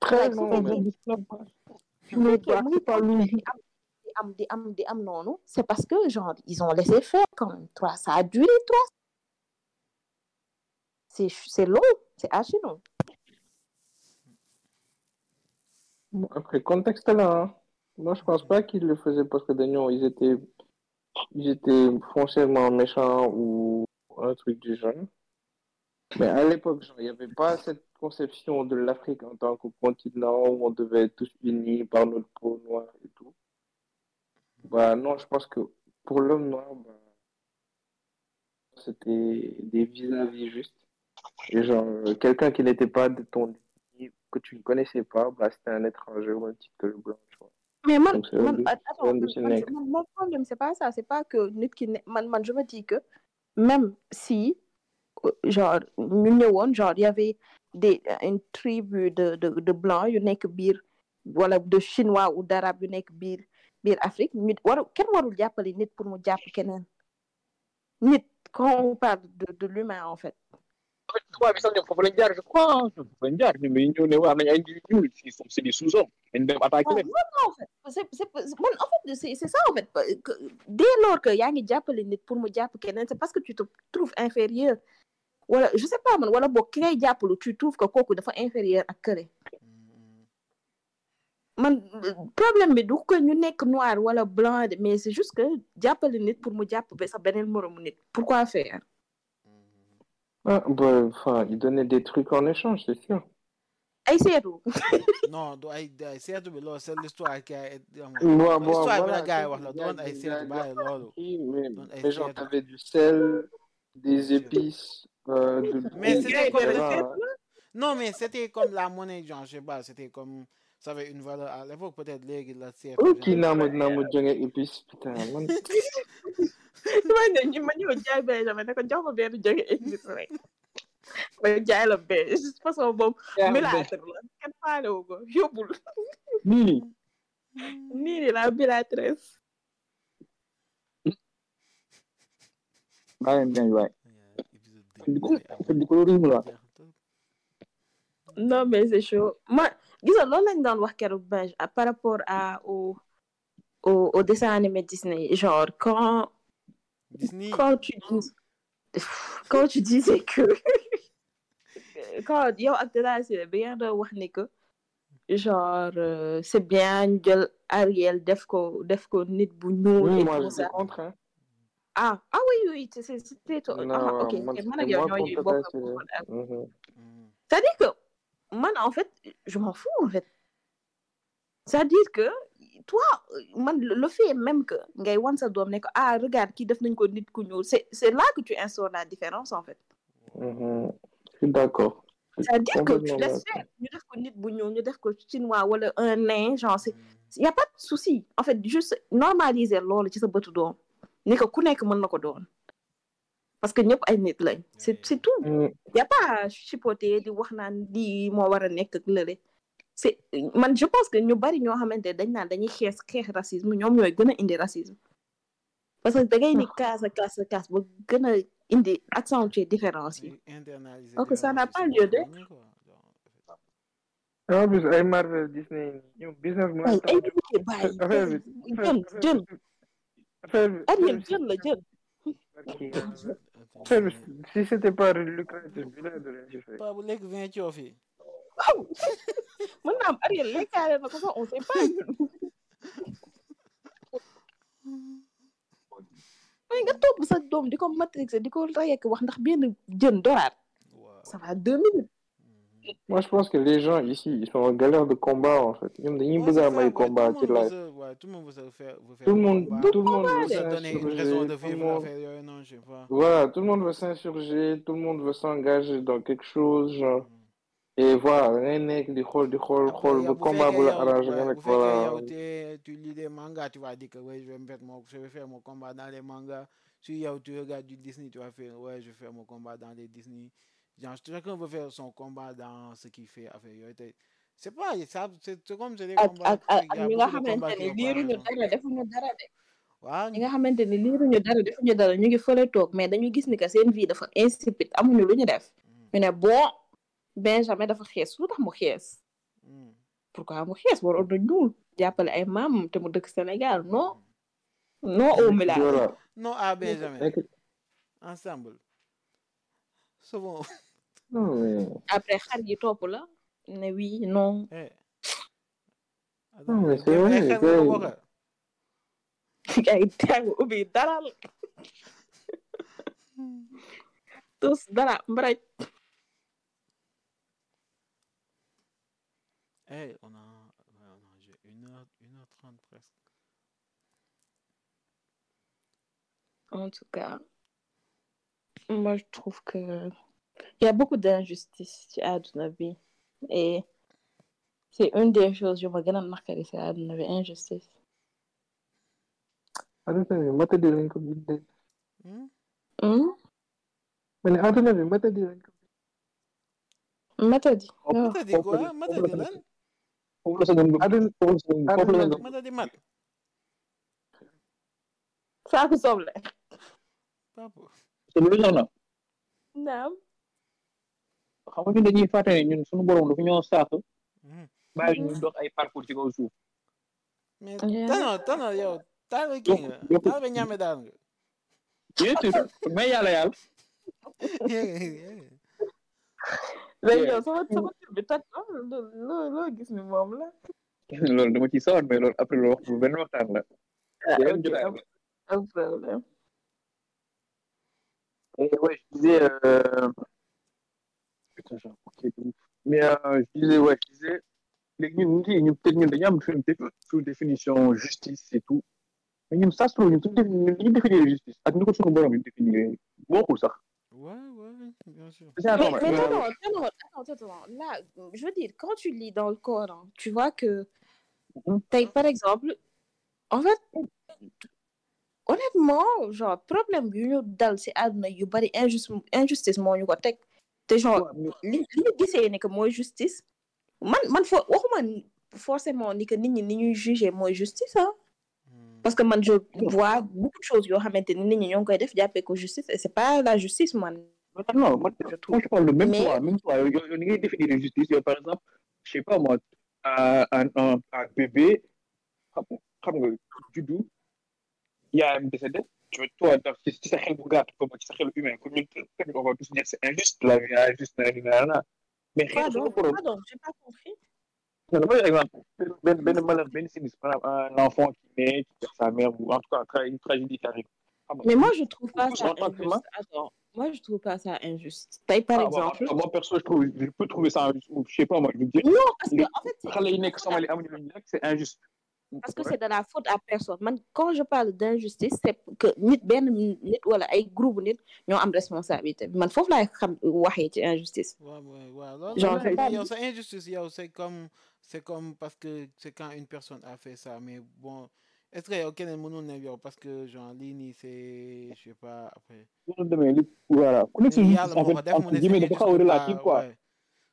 Très long, c'est- mais- am di am di am noonu, c'est parce que genre ils ont laissé faire quand même. Trois, ça a duré trois. C'est c'est long, c'est archi long. Bon, Après, contexte là, hein. moi je pense pas qu'ils le faisaient parce que Daniel, ils étaient, ils étaient foncièrement méchants ou un truc du genre. Mais à l'époque, il n'y avait pas cette conception de l'Afrique en tant que continent où on devait être tous unis par notre peau noire et tout. Bah non, je pense que pour l'homme noir, bah, c'était des vis-à-vis justes. Et genre, euh, quelqu'un qui n'était pas de ton ethnie, que tu ne connaissais pas, bah, c'était un étranger au même titre que le blanc, tu vois. Mais Donc, man, un- attends, un man, man- mon problème, c'est pas ça. C'est pas que man, je me dis que même si, genre, ñu ñëwoon, genre, il y avait des, une tribu de, de, de blancs yu nekk biir, wala de chinois ou d'arabe yu nekk biir, biir Afrique, ñu waru, kenn warul jàppale nit pour mu jàpp keneen. Nit, quand on parle de, de l'humain, en fait. tubaab bi sax ñoom foofu lañ jaar je crois foofu lañ jaar ñoom dañu ñëw ne waa am nañ ay nit yu ñuul ils sont c'est des sous-hommes dañ dem attaquer Ouais, leen non, non, en fait, c'est, c'est, c'est- man, en fait, c'est, c'est ça, en fait. que dès lors que yaa ngi jàppale nit pour mu jàpp keneen, c'est parce que tu te trouves inférieur. Wala, je sais pas, man, wala boog ki ngay jàppalu, tu trouves que kooku dafa inférieur ak kële. Man, problème bi du que ñu nekk noir wala blanc, mais c'est juste que jàppale nit pour mu jàpp ba sa beneen moromu nit. Pourquoi faire? Ah, bah, enfin, ils donnaient des trucs en échange, c'est sûr. Ay seetu. Non, du ay ay seetu bi loolu c'est l'histoire qui a été. Bon, bon, histoire bi voilà, la gars yi wax la il y a doon ay des- seetu bàyyi loolu. Oui, mais, genre, t'avais du sel, des épices, euh, de Mais c'était comme- hein. Non, mais c'était comme la monnaie, genre, je sais pas, c'était comme. Ça avait une valeur à l'époque, peut-être la. Oh, pas pas putain, man. Église rek. Ma jaay la faale leen gañ riimu la non mais c'est chaud ma gis nga loolu lañ wax keroog par rapport à au au au dessin animé Disney genre quand Disney. quand tu dis quand tu disais que quand yow ak Tata Siré bi ngeen doon wax ni que genre euh, c'est bien jël Ariel def ko def ko nit bu ñuul Oui, et moi, tout j'étais ça contre, hein. Ah ah oui oui c'était toi Non, ah ok man ak moi yow contre ñooy Tata bokk Siré. bokk Mhm. Mm. C'est-à-dire que, man, en fait, je m'en fous, en fait. C'est-à-dire que, toi, man, le fait même que, ah, regarde, qui c'est c'est là que tu instaures la différence, en fait. Je suis d'accord. C'est-à-dire que tu laisses faire, ñu def ko chinois wala un nain, genre, il y a pas de souci. En fait, juste normaliser loolu ci sa bëtu doom. Ni ko ku nekk mën na ko doon. Parce que ñëpp ay nit lañ. C'est c'est tout. Y a pas à chipoter di wax naan lii moo war a nekk ak lële c'est man je pense que ñu bari ñoo xamante ne dañ naan dañuy xeex xeex racisme ñoom ñooy gën a indi racisme parce que da ngay ni kaas a kaas a kaas ba gën a indi accentuer différence yi Donc, ça n'a pas lieu en plus ay Marvel Disney business ay ay bàyyi jën jën affaire bi Ariel jën la jën barki yàlla. affaire bi si c'était pas lucratif bi laa doon ci fay paa bu lekk vingt coof yi waaw mën naa am Ariel lekkaale na ko sax on sait pas mais nga topp sa doom di ko matrixé di ko rayek wax ndax benn jën doraat waaw ça va deux minutes moi je pense que les gens ici ils sont en galère de combat en fait. Ñoom dañuy bëgg a am ay combat ci live ouais, tout le monde faire veut faire tout le monde combat, tout le monde combat, veut se donner une raison de s'insurger tout le vivre monde l'affaire yooyu non je sais pas. Voilà tout le monde veut s'insurger tout le monde veut s'engager dans quelque chose genre. Et voilà di xool di xool Après, xool yow ba bu combat bu fekkee la yow arrangé ouais, nga bu nekk fekkee voilà tu lis des mangas tu vas dire que ouais je vais me mettre mon je vais faire mon combat dans les mangas. Si tu regardes du Disney tu vas faire ouais je vais faire mon combat dans les Disney genre chacun veut faire son combat dans ce qu'il fait te c'est pas ça c'est c'est comme c'est des combats ñi nga xamante ne n'ont pas liiruñu raison dara defuñu dara de. Waaw ñi nga xamante ne liiruñu dara defuñu dara ñu ngi fële toog mais dañu gis ni que seen vie dafa insipide amuñu lu ñu def. Ñu ne bon Benjamin dafa xees lu tax mu xees? Hmm. pourquoi mu xees? Waroon na ñuul jàppale ay te mu dëkk Sénégal non. Non au non à Benjamin. Nekk ensemble. Non mais après xar yi topp la ne oui non. Non mais c'est Dem ay tàng ubbi daral tous dara mbaraj Eh, on a, ouais, on a joué une heure, une heure trente presque. en tout cas moi je trouve que il y a beaucoup d'injustice ci àdduna bi et c'est une des choses yu ma gën a naqari ci àdduna bi injustice. Adduna bi matadi lañ ko bindee. Hmm? ma ne adduna bi matadi lañ ko matadi waaw Mata di quoi? Mata lan? Mata mat. soble. Naam xam nga ñun dañuy fàtte ne ñun suñu borom dafa ñoo Hmm. bàyyi ñu dox ay parcours ci kaw suuf. Mais Yeah. tano, tano, yow, kii nga. Ñaame bien sûr mais yàlla yàlla. Léegi yow sama sama tur bi loo loo gis ni moom la? Loolu dama ciy sawar mais loolu après loolu wax bu benn waxtaan la. Ah am problème. Et ouais, je disais, euh... Putain, j'ai un bouquet de ouf. Mais euh, je disais, ouais, je disais, peut-être am suñu dé- suñu définition justice et tout. Mais ñun ça se trouve ñun suñu défi- ñun li ñu définir justice ak ni ko suñu borom yi définir bokkul sax. Ouais, ouais, bien sûr. Mais, peu mais non, non, attends, attends, attends. Là, je veux dire, quand tu lis dans le Coran, tu vois que, Mhm. t'as- par exemple, en fait, honnêtement, genre, problème yu ñu dal ci àdduna yu bari injustice injustice moo ñu ko teg te genre li li ñu gisee ni que mooy justice man man fo waxuma ni- forcément ni que nit ñi ni ñuy juger mooy justice ah Hmm. parce que man je vois beaucoup de choses yoo xamante ni nit ñi ñoo ngi koy def jàppee ko justice et c'est pas la justice man Non, moi, je trouve moi, je parle de même toi, même toi. Yo- yo- ni ngay définir la justice, yow, par exemple, je sais pas moi, un, un, un, bébé, xam xam nga, juddu, yaayam décédé, tu vois, toi, ci sa xel bu gàtt, comme ci sa xel humain, comme ñun, peut-être on va tous dire c'est injuste, la vie est injuste, na, na, na. Mais xëy na pardon j'ai pas compris dama jox exemple, benn benn malheur, benn sinistre, par exemple, un enfant qui naît, qui perd sa mère, ou en tout cas, une tragédie qui arrive. Nga. Mais moi, je trouve pas ça injuste. Attends, moi, je trouve pas ça injuste. Taille, par Ah, exemple. moi, perso, je trouve, je peux trouver ça injuste, ou je sais pas, moi, je veux dire, Non, parce que, en fait, c'est- xale yi nekk Somalie amuñu lu ñu lekk, c'est injuste. Parce que c'est de la faute à personne. Man, quand je parle d'injustice, c'est que nit ben nit wala ay groupe nit ñoo am responsabilité. Man foofu laay xam waxee ci injustice. Ouais, ouais, ouais. loolu Genre, la, c'est pas- yow, sa injustice, yow, c'est comme, c'est comme parce que c'est quand une personne a fait ça, mais bon, est-ce que yow keneen mënul ne yow parce que genre lii nii c'est, je sais pas, après. loolu demee li voilà ku nekk si léegi justice yàlla en moo ko fait def mu entre ne guillemets c'est dafa xaw a injuste relatif pas, quoi ouais.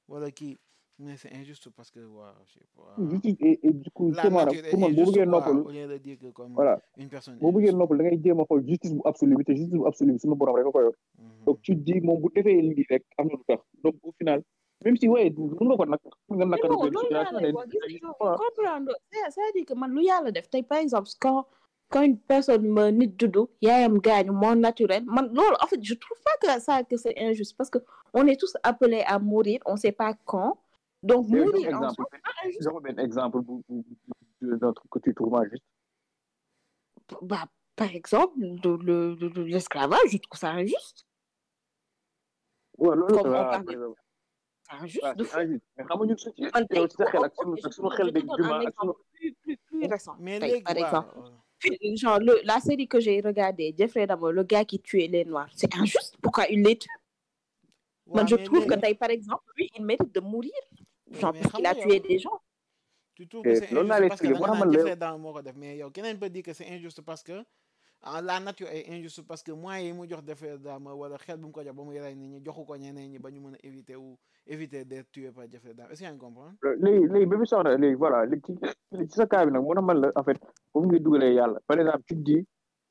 wala kii mais c'est injuste parce que waaw je sais pas. Justice et et du coup la justement nag nature est pour man boo injuste bëggee quoi noppalu au lieu de dire que comme voilà. une personne boo bëggee injuste. noppalu da ngay jéem a xool justice bu absolu bi te justice bu absolu bi suñu borom rek a ko yor. Mhm. donc tu te dis moom bu defee lii rek am na lu tax. Donc au final même si waaye mën nga ko nag mën nga mais nakaru non benn loolu laa situation lay ne wax gis nga je yow sais pas. comprendre. C'est c'est-à-dire que man lu yàlla def tey par exemple quand quand une personne me nit juddu yaayam gaañu mort naturel man loolu en fait je trouve pas que ça que c'est injuste parce que on est tous appelés à mourir on sait pas quand donc jox mourir en exemple. Soi c'est pas injuste jox benn exemple bu bu bu d'un truc que tu trouves injuste bah par exemple de, le- de, de l'esclavage je trouve ça injuste. Waaw loolu ah parle par exemple c'est injuste waaw de c'est fou. injuste. Mais xam nga ñun suñu man tey yow ci sa xel ak ok, suñu je ak suñu te xel je te beeg donne un jumaa ak suñu exemple plus plus plus récent. Mais tey léegi par waaw exemple waaw. genre le, la série que j'ai regardée Jeffrey Dahmer le gars qui tuait les noirs c'est injuste? Pourquoi il les tue? Man waaw je trouve que tey par exemple lui il mérite de mourir genre parce qu'il a tué des gens. tu trouves que te c'est loolu laa injuste lay parce que expliqué man naan la Jeffrey Dahmer moo ko def mais yow keneen peut dire que c'est injuste parce que ah, la nature est injuste parce que moyens yi mu jox Jeffrey Dahmer wala xel bu mu ko jox ba muy rey nit ñi joxu ko ñeneen ñi ba ñu mën a éviter ou éviter d'être tué par Jeffrey Dahmer est-ce que yaa ngi comprendre? Léegi léegi ba mu soxna léegi voilà léegi ci ci sa cas bi nag moo tax man la en fait foofu ngay dugalee yàlla. Par exemple tu te dis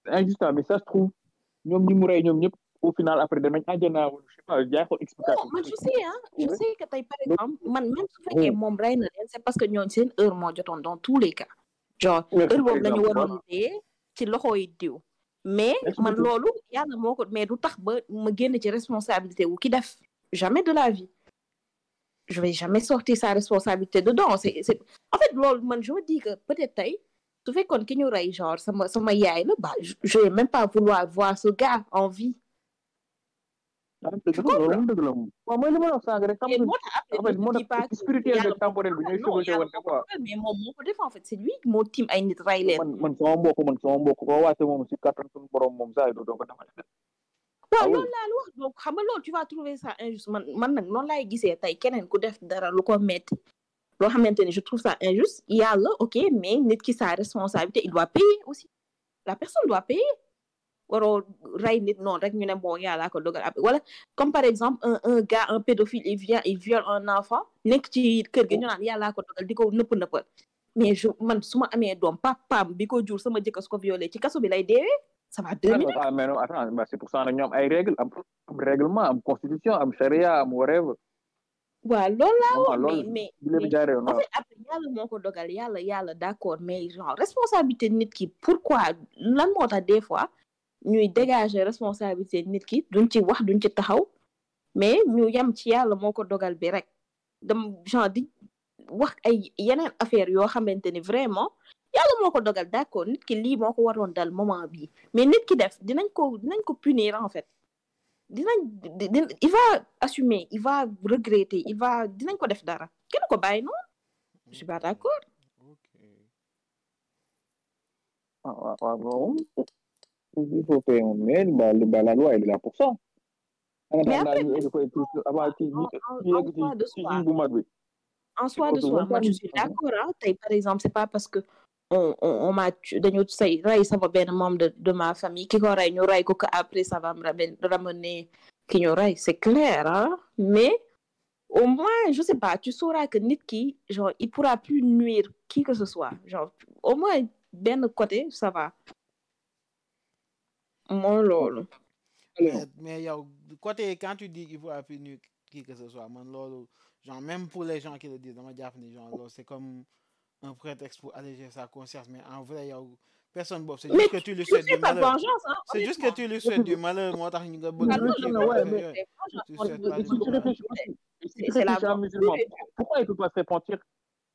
injuste mais ça se trouve ñoom ñi mu rey ñoom ñëpp au final après danañ àjjana wala je sais pas jaay ko non explication man je sais hein je sais que tey par exemple man même su fekkee moom rey na leen c'est parce que ñooñu seen heure moo jotoon dans tous les cas genre heure boobu la ñu waroon dee ci loxo yi diw mais man loolu yàlla moo ko mais du tax ba ma génn ci responsabilité wu ki def. Jamais de la vie. Je vais jamais sortir sa responsabilité dedans. C'est c'est en fait loolu man je me dis que peut-être tey su fekkoon ki ñu rey genre sama sama yaay la bah je je vais même pas vouloir voir ce gars en vie ah dëgg la loolu moom dëgg la moom waaw mooy li ma la wax sànq rek xam et nga moo tax après en fait je moo me dis pas tax que spirituel yàlla beeg temporel bi ñooy non chevauché yàlla woon moo ko quoi dogal mais moom moo ko def en fait c'est lui moo tiim ay nit ray leen man man sama mbokk man sama mbokk koo waate moom si kattan suñu borom moom saa yi doo ko defal waaw oui. loolu laa la wax donc xam nga loolu tu vas trouver ça injuste man man nag noonu laay gisee tey keneen ku def dara lu ko metti loo xamante ni je trouve ça injuste yàlla ok mais nit ki sa responsabilité il doit payer aussi la personne doit payer waroo rey nit noonu rek ñu ne bon yàllaa ko dogal après. Wala comme par exemple un un gars un pédophile il vient il viole un enfant nekk ci kër gi ñu naan yàllaa ko dogal di ko nëpp nëppal mais je man su ma amee doom papaam bi ko jur sama jëkkër su ko violé ci kaso bi lay deewee? Ça va deux minutes. Ah mais non attends bah, c'est pour ça nag ñoom ay règle am am règlement am constitution am charia am whatever. Waaw loolu laa normal wax mais loolu mais bi leen mais jaaree yoon en waaw. fait après yàlla moo ko dogal yàlla yàlla d'accord mais genre responsabilité nit ki pourquoi lan moo tax des fois ñuy dégager responsabilité nit ki duñ ci wax duñ ci taxaw mais ñu yem ci yàlla moo dogal bi rek. Dem genre di wax ay affaire yoo xamante ni vraiment yàlla moo ko dogal d'accord nit ki lii moo moment mais en fait. Il va assumer il va regretter il va dinañ ko def dara. Kenn ko bàyyi noonu. Je suis pas d'accord il faut moom mais bah, le- bah, la loi elle est là pour ça. En mais après soi de soi. moi je suis d'accord hein. Par exemple c'est pas parce que on on, on m'a dañu say rey sama benn membre de, de ma famille ki ko rey ñu rey ko que après ça va me ramener ki ñu c'est clair hein. Mais au moins je sais pas tu sauras que nit ki genre il pourra plus nuire qui que ce soit. Genre au moins benn côté ça va mooy loolu mais mais yow côté quand tu dis qu'il faut appuyer qui que ce soit man loolu genre même pour les gens qui le disent dama jàpp ni genre loolu c'est comme un prétexte pour alléger sa conscience mais en vrai yow personne boobu c'est mais juste que tu lui souhaites du malheur. hein c'est juste que tu lui souhaites du malheur moo tax ñu nga bëgg c'est tu souhaites pas du c'est c'est la pourquoi il peut pas se repentir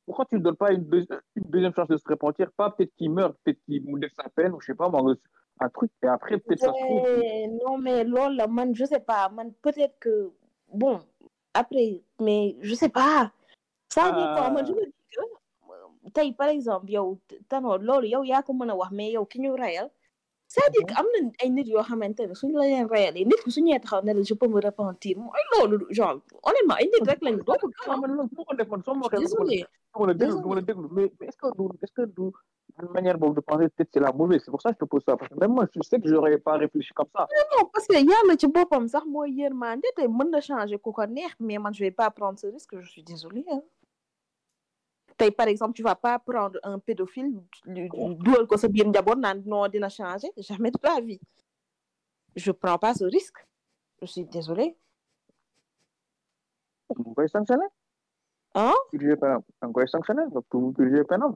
pourquoi tu ne donnes pas une, deuxi- une deuxième chance de se repentir pas peut-être qu'il meurt peut-être qu'il def sa peine ou je sais pas moi un truc et après peut-être ça se trouve. Ouais, non mais loolu man je sais pas. Man peut-être que bon après mais je sais pas. Ça dépend. Man je me dis que tey par exemple yow Tanor loolu yow yaa ko mën a wax mais yow ki ñu reyal c'est-à-dire que am na ay nit yoo xamante ne suñu la leen reyalee nit ki su ñëwee taxaw ne la je peux me repentir. Mooy loolu genre honnêtement ay nit rek lañu doo ko man loolu moo ko def man soo ma waxee désolé. du ma la déglu du ma la déglu. Mais mais est-ce que du est-ce que du une manière de penser peut-être c'est la mauvaise. C'est pour ça que je te pose ça parce que même moi je sais que j'aurais pas réfléchi comme ça. Non parce que yàlla ci boppam sax mooy yërmande te mën na changer ku ko neex mais man je vais pas prendre ce risque je suis désolée hein. tey par exemple tu vas pas prendre un pédophile du- du- dugal ko sa biir njaboot naan non dina changer jamais de la vie. Je prends pas ce risque je suis désolée. Da nga koy sanctionné hein purger pénal sanctionné nga pour purger pénal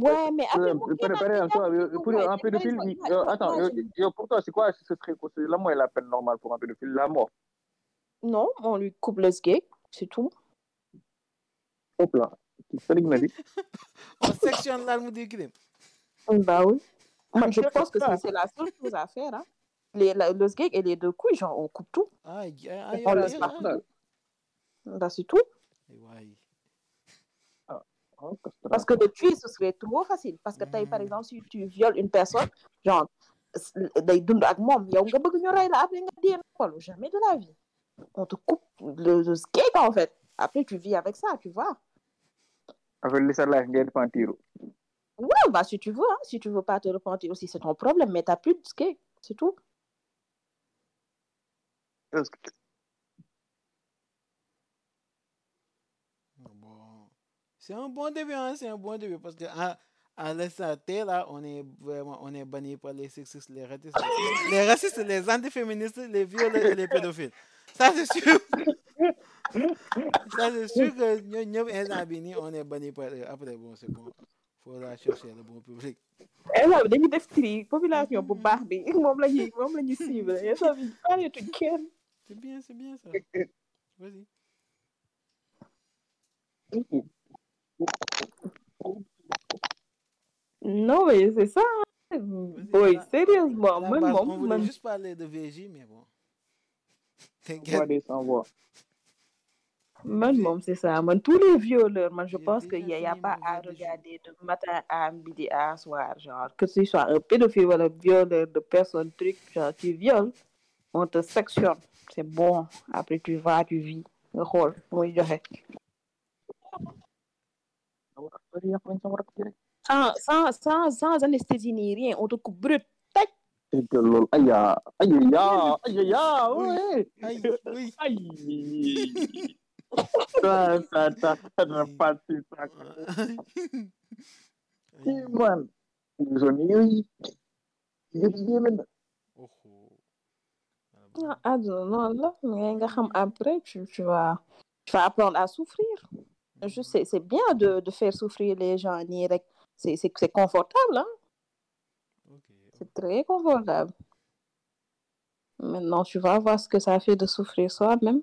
ouais mais après jàpp un ko, pédophile, euh, attends, euh, pour toi, c'est quoi ce serait C'est la mort est la peine normale pour un pédophile? La mort. non on lui coupe le sgeg c'est tout Hop là. Félix m'a dit. On sectionne l'arme du crime. bah oui Moi, je pense que c'est c'est la seule chose à faire hein. les, la- le sgeg et les deux couilles genre on coupe tout Ah, y- ah, On ah, là. bah c'est tout ouais. Parce que de tuer, ce serait trop facile. Parce que par Mhm. exemple, si tu violes une personne, genre, s- day dund ak moom yow nga bëgg ñu rey la après nga dee xool jamais de la vie. On te coupe le, le skate en fait. Après, tu vis avec ça, tu vois. Avec les salaires, il y a des pentiros. Ouais, bah si tu veux, hein, si tu veux pas te repentir aussi, c'est ton problème, mais t'as plus de skate, c'est tout. Est-ce que- Bon. C'est un bon début, hein, c'est un bon début parce que à, à l'instant T, là, on est vraiment on est banni par les sexistes, les racistes, les racistes, les antiféministes, les violeurs et les pédophiles. Ça, c'est sûr. Ça, c'est sûr que nous, nous, on est banni par eux. Après, bon, c'est bon. Faudra chercher le bon public. Eh ouais, dañuy def tri population bu baax bi moom la ñuy moom la ñuy cible ça bi bàyyeetuñ kenn? C'est bien, c'est bien ça. Vas-y. Non, mais c'est ça. hein. Boy, la- sérieusement, À la man base, on voulait juste parler de VJ, mais bon. T'inquiète. Man, c'est ça. Man, tous les violeurs, man, je pense qu'il n'y a, y a pas à regarder de matin à midi à soir. Genre, que ce soit un pédophile ou un violeur de personnes, truc, genre, tu violes, on te sectionne. C'est bon. Après, tu vas, tu vis. xool muy joxe. Sans, sans, sans, sans anesthésie ni rien, on te coupe brut. Tac. Aïe, aïe, aïe, aïe, aïe. Aïe, oui. Aïe. Ça, ça, ça, ça pas eu. Ils ont eu. Oh, oh. Ah, noonu la mais après tu, tu vas tu vas apprendre à souffrir. Je sais, c'est bien de, de faire souffrir les gens rek. C'est c'est c'est confortable hein. C'est très confortable. Maintenant, tu vas voir ce que ça fait de souffrir soi-même.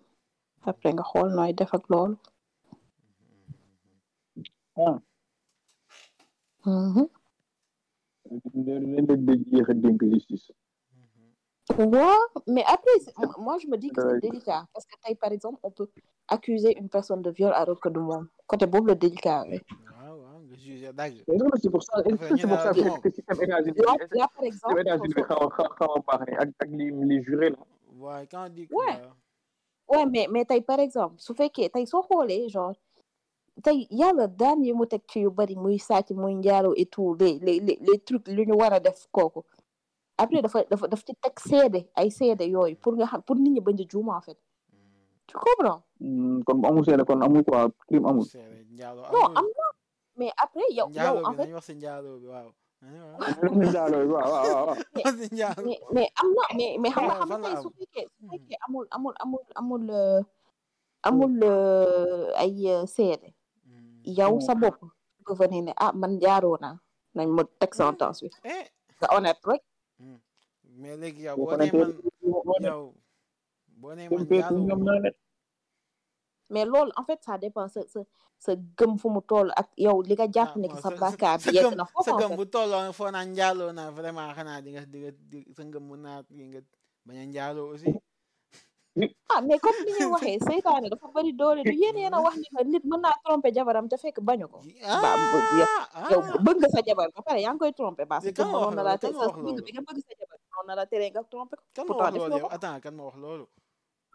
Après nga xool nooy def ak loolu. Ah. Mhm. Leen leen di jeex a dénk justice. Ouais, mais après, moi je me dis que c'est délicat. Parce que par exemple, on peut accuser une personne de viol alors que moom. Côté boobu la délicat. oui. que c'est pour ça c'est pour ça que système Là, là, par exemple, les jurés là. waaye quand on dit que Ouais. Ouais, mais, par exemple, su fekkee tey soo xoolee genre tey yàlla daan yi mu teg ci yu bari muy sàcc muy njaalo et tout les les les les trucs lu ñu war a def kooku après dafa dafa daf ci teg seede ay seede yooyu pour nga xam pour nit ñi bañ a juum en fait tu comprends Hmm, kon amul seede kon amul quoi crime amul. non am na mais après yow yow en bi fait wax si njaalo bi waaw. Njaaloo waaw waaw waaw. njaalo. mais mais am na mais mais xam nga xam nga tey su fekkee su Hmm. fekkee amul amul amul amul euh, amul euh, ay euh, seede Hmm. yow sa bopp nga venir ne ah man jaaroo naa nañ ma teg sentence bi Eh, nga honnête rek mais léegi yow Boo boo ko nee nekkee man yow boo nee man njaalo ñoom ñoo ne. mais loolu en fait ça dépend sa sa sa gëm fu mu toll ak yow li nga jàpp ne que sa bàkkaar bi yegg na foofu sa gëm bu tolloon foo naan njaaloo naa vraiment xanaa di nga di nga di sa ngëm mun naa di nga bañ a njaaloo aussi. Ah mais comme ni ñuy waxee seytaane dafa bëri doole du yéen yéen a wax ni que nit mën naa tromper jabaram te fekk bañu ko. Ba yow yow bëgg nga sa jabar ba pare yaa ngi koy tromper ba Mais c'est que kan mënoon na Kan sa bëgg bi nga bëgg sa jabar mënoon na la tere nga tromper ko kan ma pourtant wax def loolu nga yow ko attends kan ma wax loolu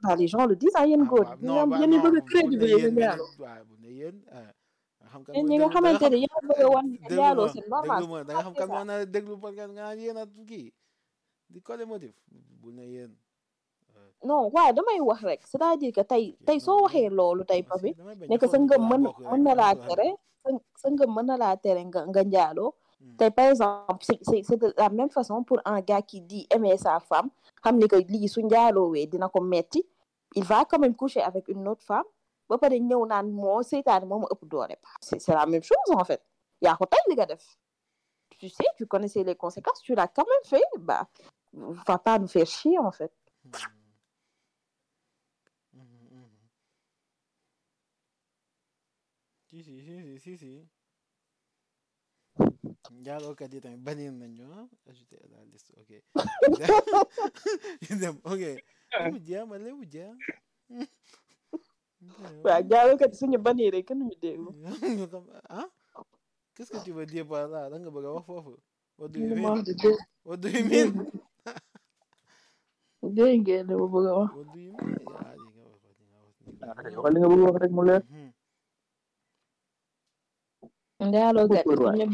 ah les gens le disent ah yéen ah góor waaw yi non ñoom ba yéen ñi non bëgg a bu ne crédibiliser yéen njaalu waaw bu ne yéen ah nga xam kan yéen moo ñi nga déglu da nga xamante xam ne yéen a bëgg a wan ne déglu njaaloo ma c'est normal déglu ma da nga xam c'est kan ça moo na déglu parce que nga naan yéen a kii di collé motif bu ne yéen non waaw damay wax rek c'est-à-dire que tey tey soo waxee loolu tey papi damay bañ ne ñu que sa foog ni ngëm ko mën bokk mën na rek laa ko tere sa sa ngëm mën na laa tere nga nga njaaloo Hmm. Tey par exemple c'est de la même façon pour un gars qui dit aimer sa femme xam ni que lii su njaaloowee dina ko metti il va quand même coucher avec une autre femme ba pare ñëw naan moo seytaane moo ma ëpp doole. C'est c'est la même chose en fait. Yaa ko tey li nga def. Tu sais tu connaissais les conséquences tu l'as quand même fait bah va pas nous faire chier en fait. Mhm, mhm. si si si si si si njaalookat yi tamit bannir nañu ah ajouté à la liste ok ñu dem ok. Lébu jeex ma lébu jeex waaw njaalookat yi suñu banniree kenn ñu déglu ñu xam ah qu'est-ce que tu veux dire par là da nga bëgg a wax foofu what do you li ma mean wax de dégg what do you mean dégg ngeen li ma bëgg a wax what do you mean yaa li nga wax li nga wax li nga wax waxal li nga bëgg wax rek mu leer Njaalookat yi Pourquoi? suñu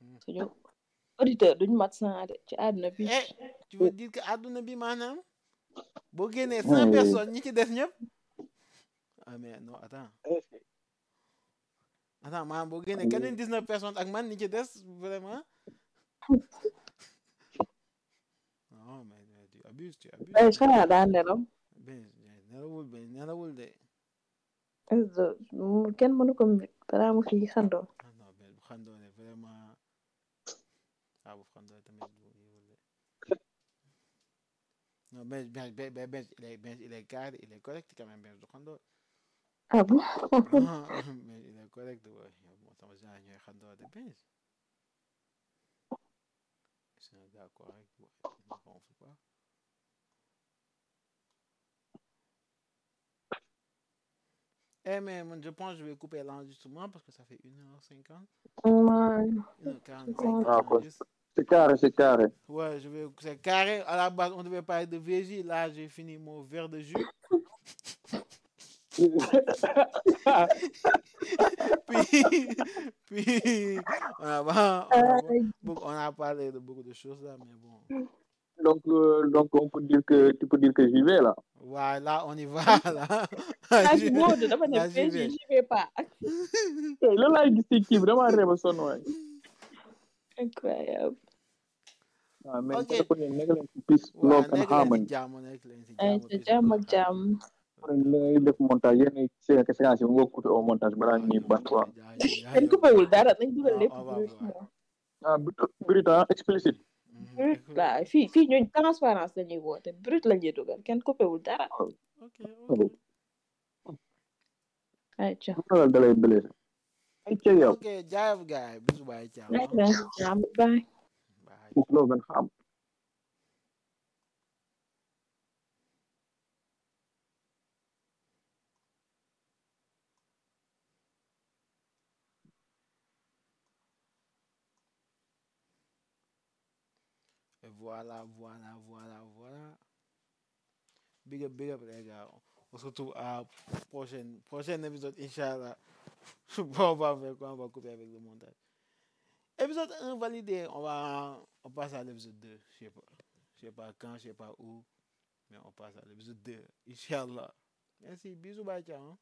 Hmm. suñu auditeur duñu mat sant de ci àdduna bi. Eh tu veux dire que àdduna bi maanaam boo génnee cent personnes ñi ci des ñëpp? Ah mais non attends. Attends maanaam boo génnee quatre-vingt-dix-neuf personnes ak man ñi ci des vraiment? Non mais mais tu abuses tu abuses. Ay xanaa daa nelaw. Ben nelawul ben nelawul de. Kenn mënu ko dara mu fi xandoo. Ah non ben bu xandoo ne vraiment ah non ben ben ben ben ben il est ben il est il est correct quand même du xandoo ah bon mais il est correct ouais de c'est un gars correct ouais il ne ronfle pas Eh mais je pense que je vais couper l'enregistrement parce que ça fait 1h50, Ouais. 1h45. Ah, c'est carré c'est carré Ouais, je vais. C'est carré. À la base, on devait parler de VJ. Là, j'ai fini mon verre de jus. puis, puis, on a, on a, beaucoup- on a parlé de beaucoup de choses là, mais bon. Donc euh, donc on peut dire que tu peux dire que j'y vais là. Ouais, là, on y va, là. ah Là, j'y VJ vais. j'y vais pas. Ci kii bi dama réew a sonn waay incroyable. Ah mais Ok. ko defoon yéen nekk leen ci peace Ouais, love and nekk leen si harmony jàmm, nekk leen si ay jàmm, ca peace jàmm and ak jàmm après li ngay def montage yéen sé- séquence yi nga coupé au montage balaa ñuy ban quoi. kenn coupéwul dara nañ dugal Ah, lépp on va brut voir. moom ah brut brut ah explicite. Mhm, brut la fii fii ñooñ transparence la ñuy woote brut la ñuy dugal kenn coupé wul dara. ok ok. ayca. ayca yow. ok jaayam gaay bu subaa ayca. ayca jaam bye. Voilà, voilà, voilà, voilà. Big up, big up, les gars. On se retrouve à prochaine, prochain épisode, Inch'Allah. Bon, on va faire quoi? On va couper avec le montage. Épisode 1 validé. On va, on passe à l'épisode 2. Je sais pas. Je sais pas quand, je sais pas où. Mais on passe à l'épisode 2. Inch'Allah. Merci. Bisous, bye, ciao. hein.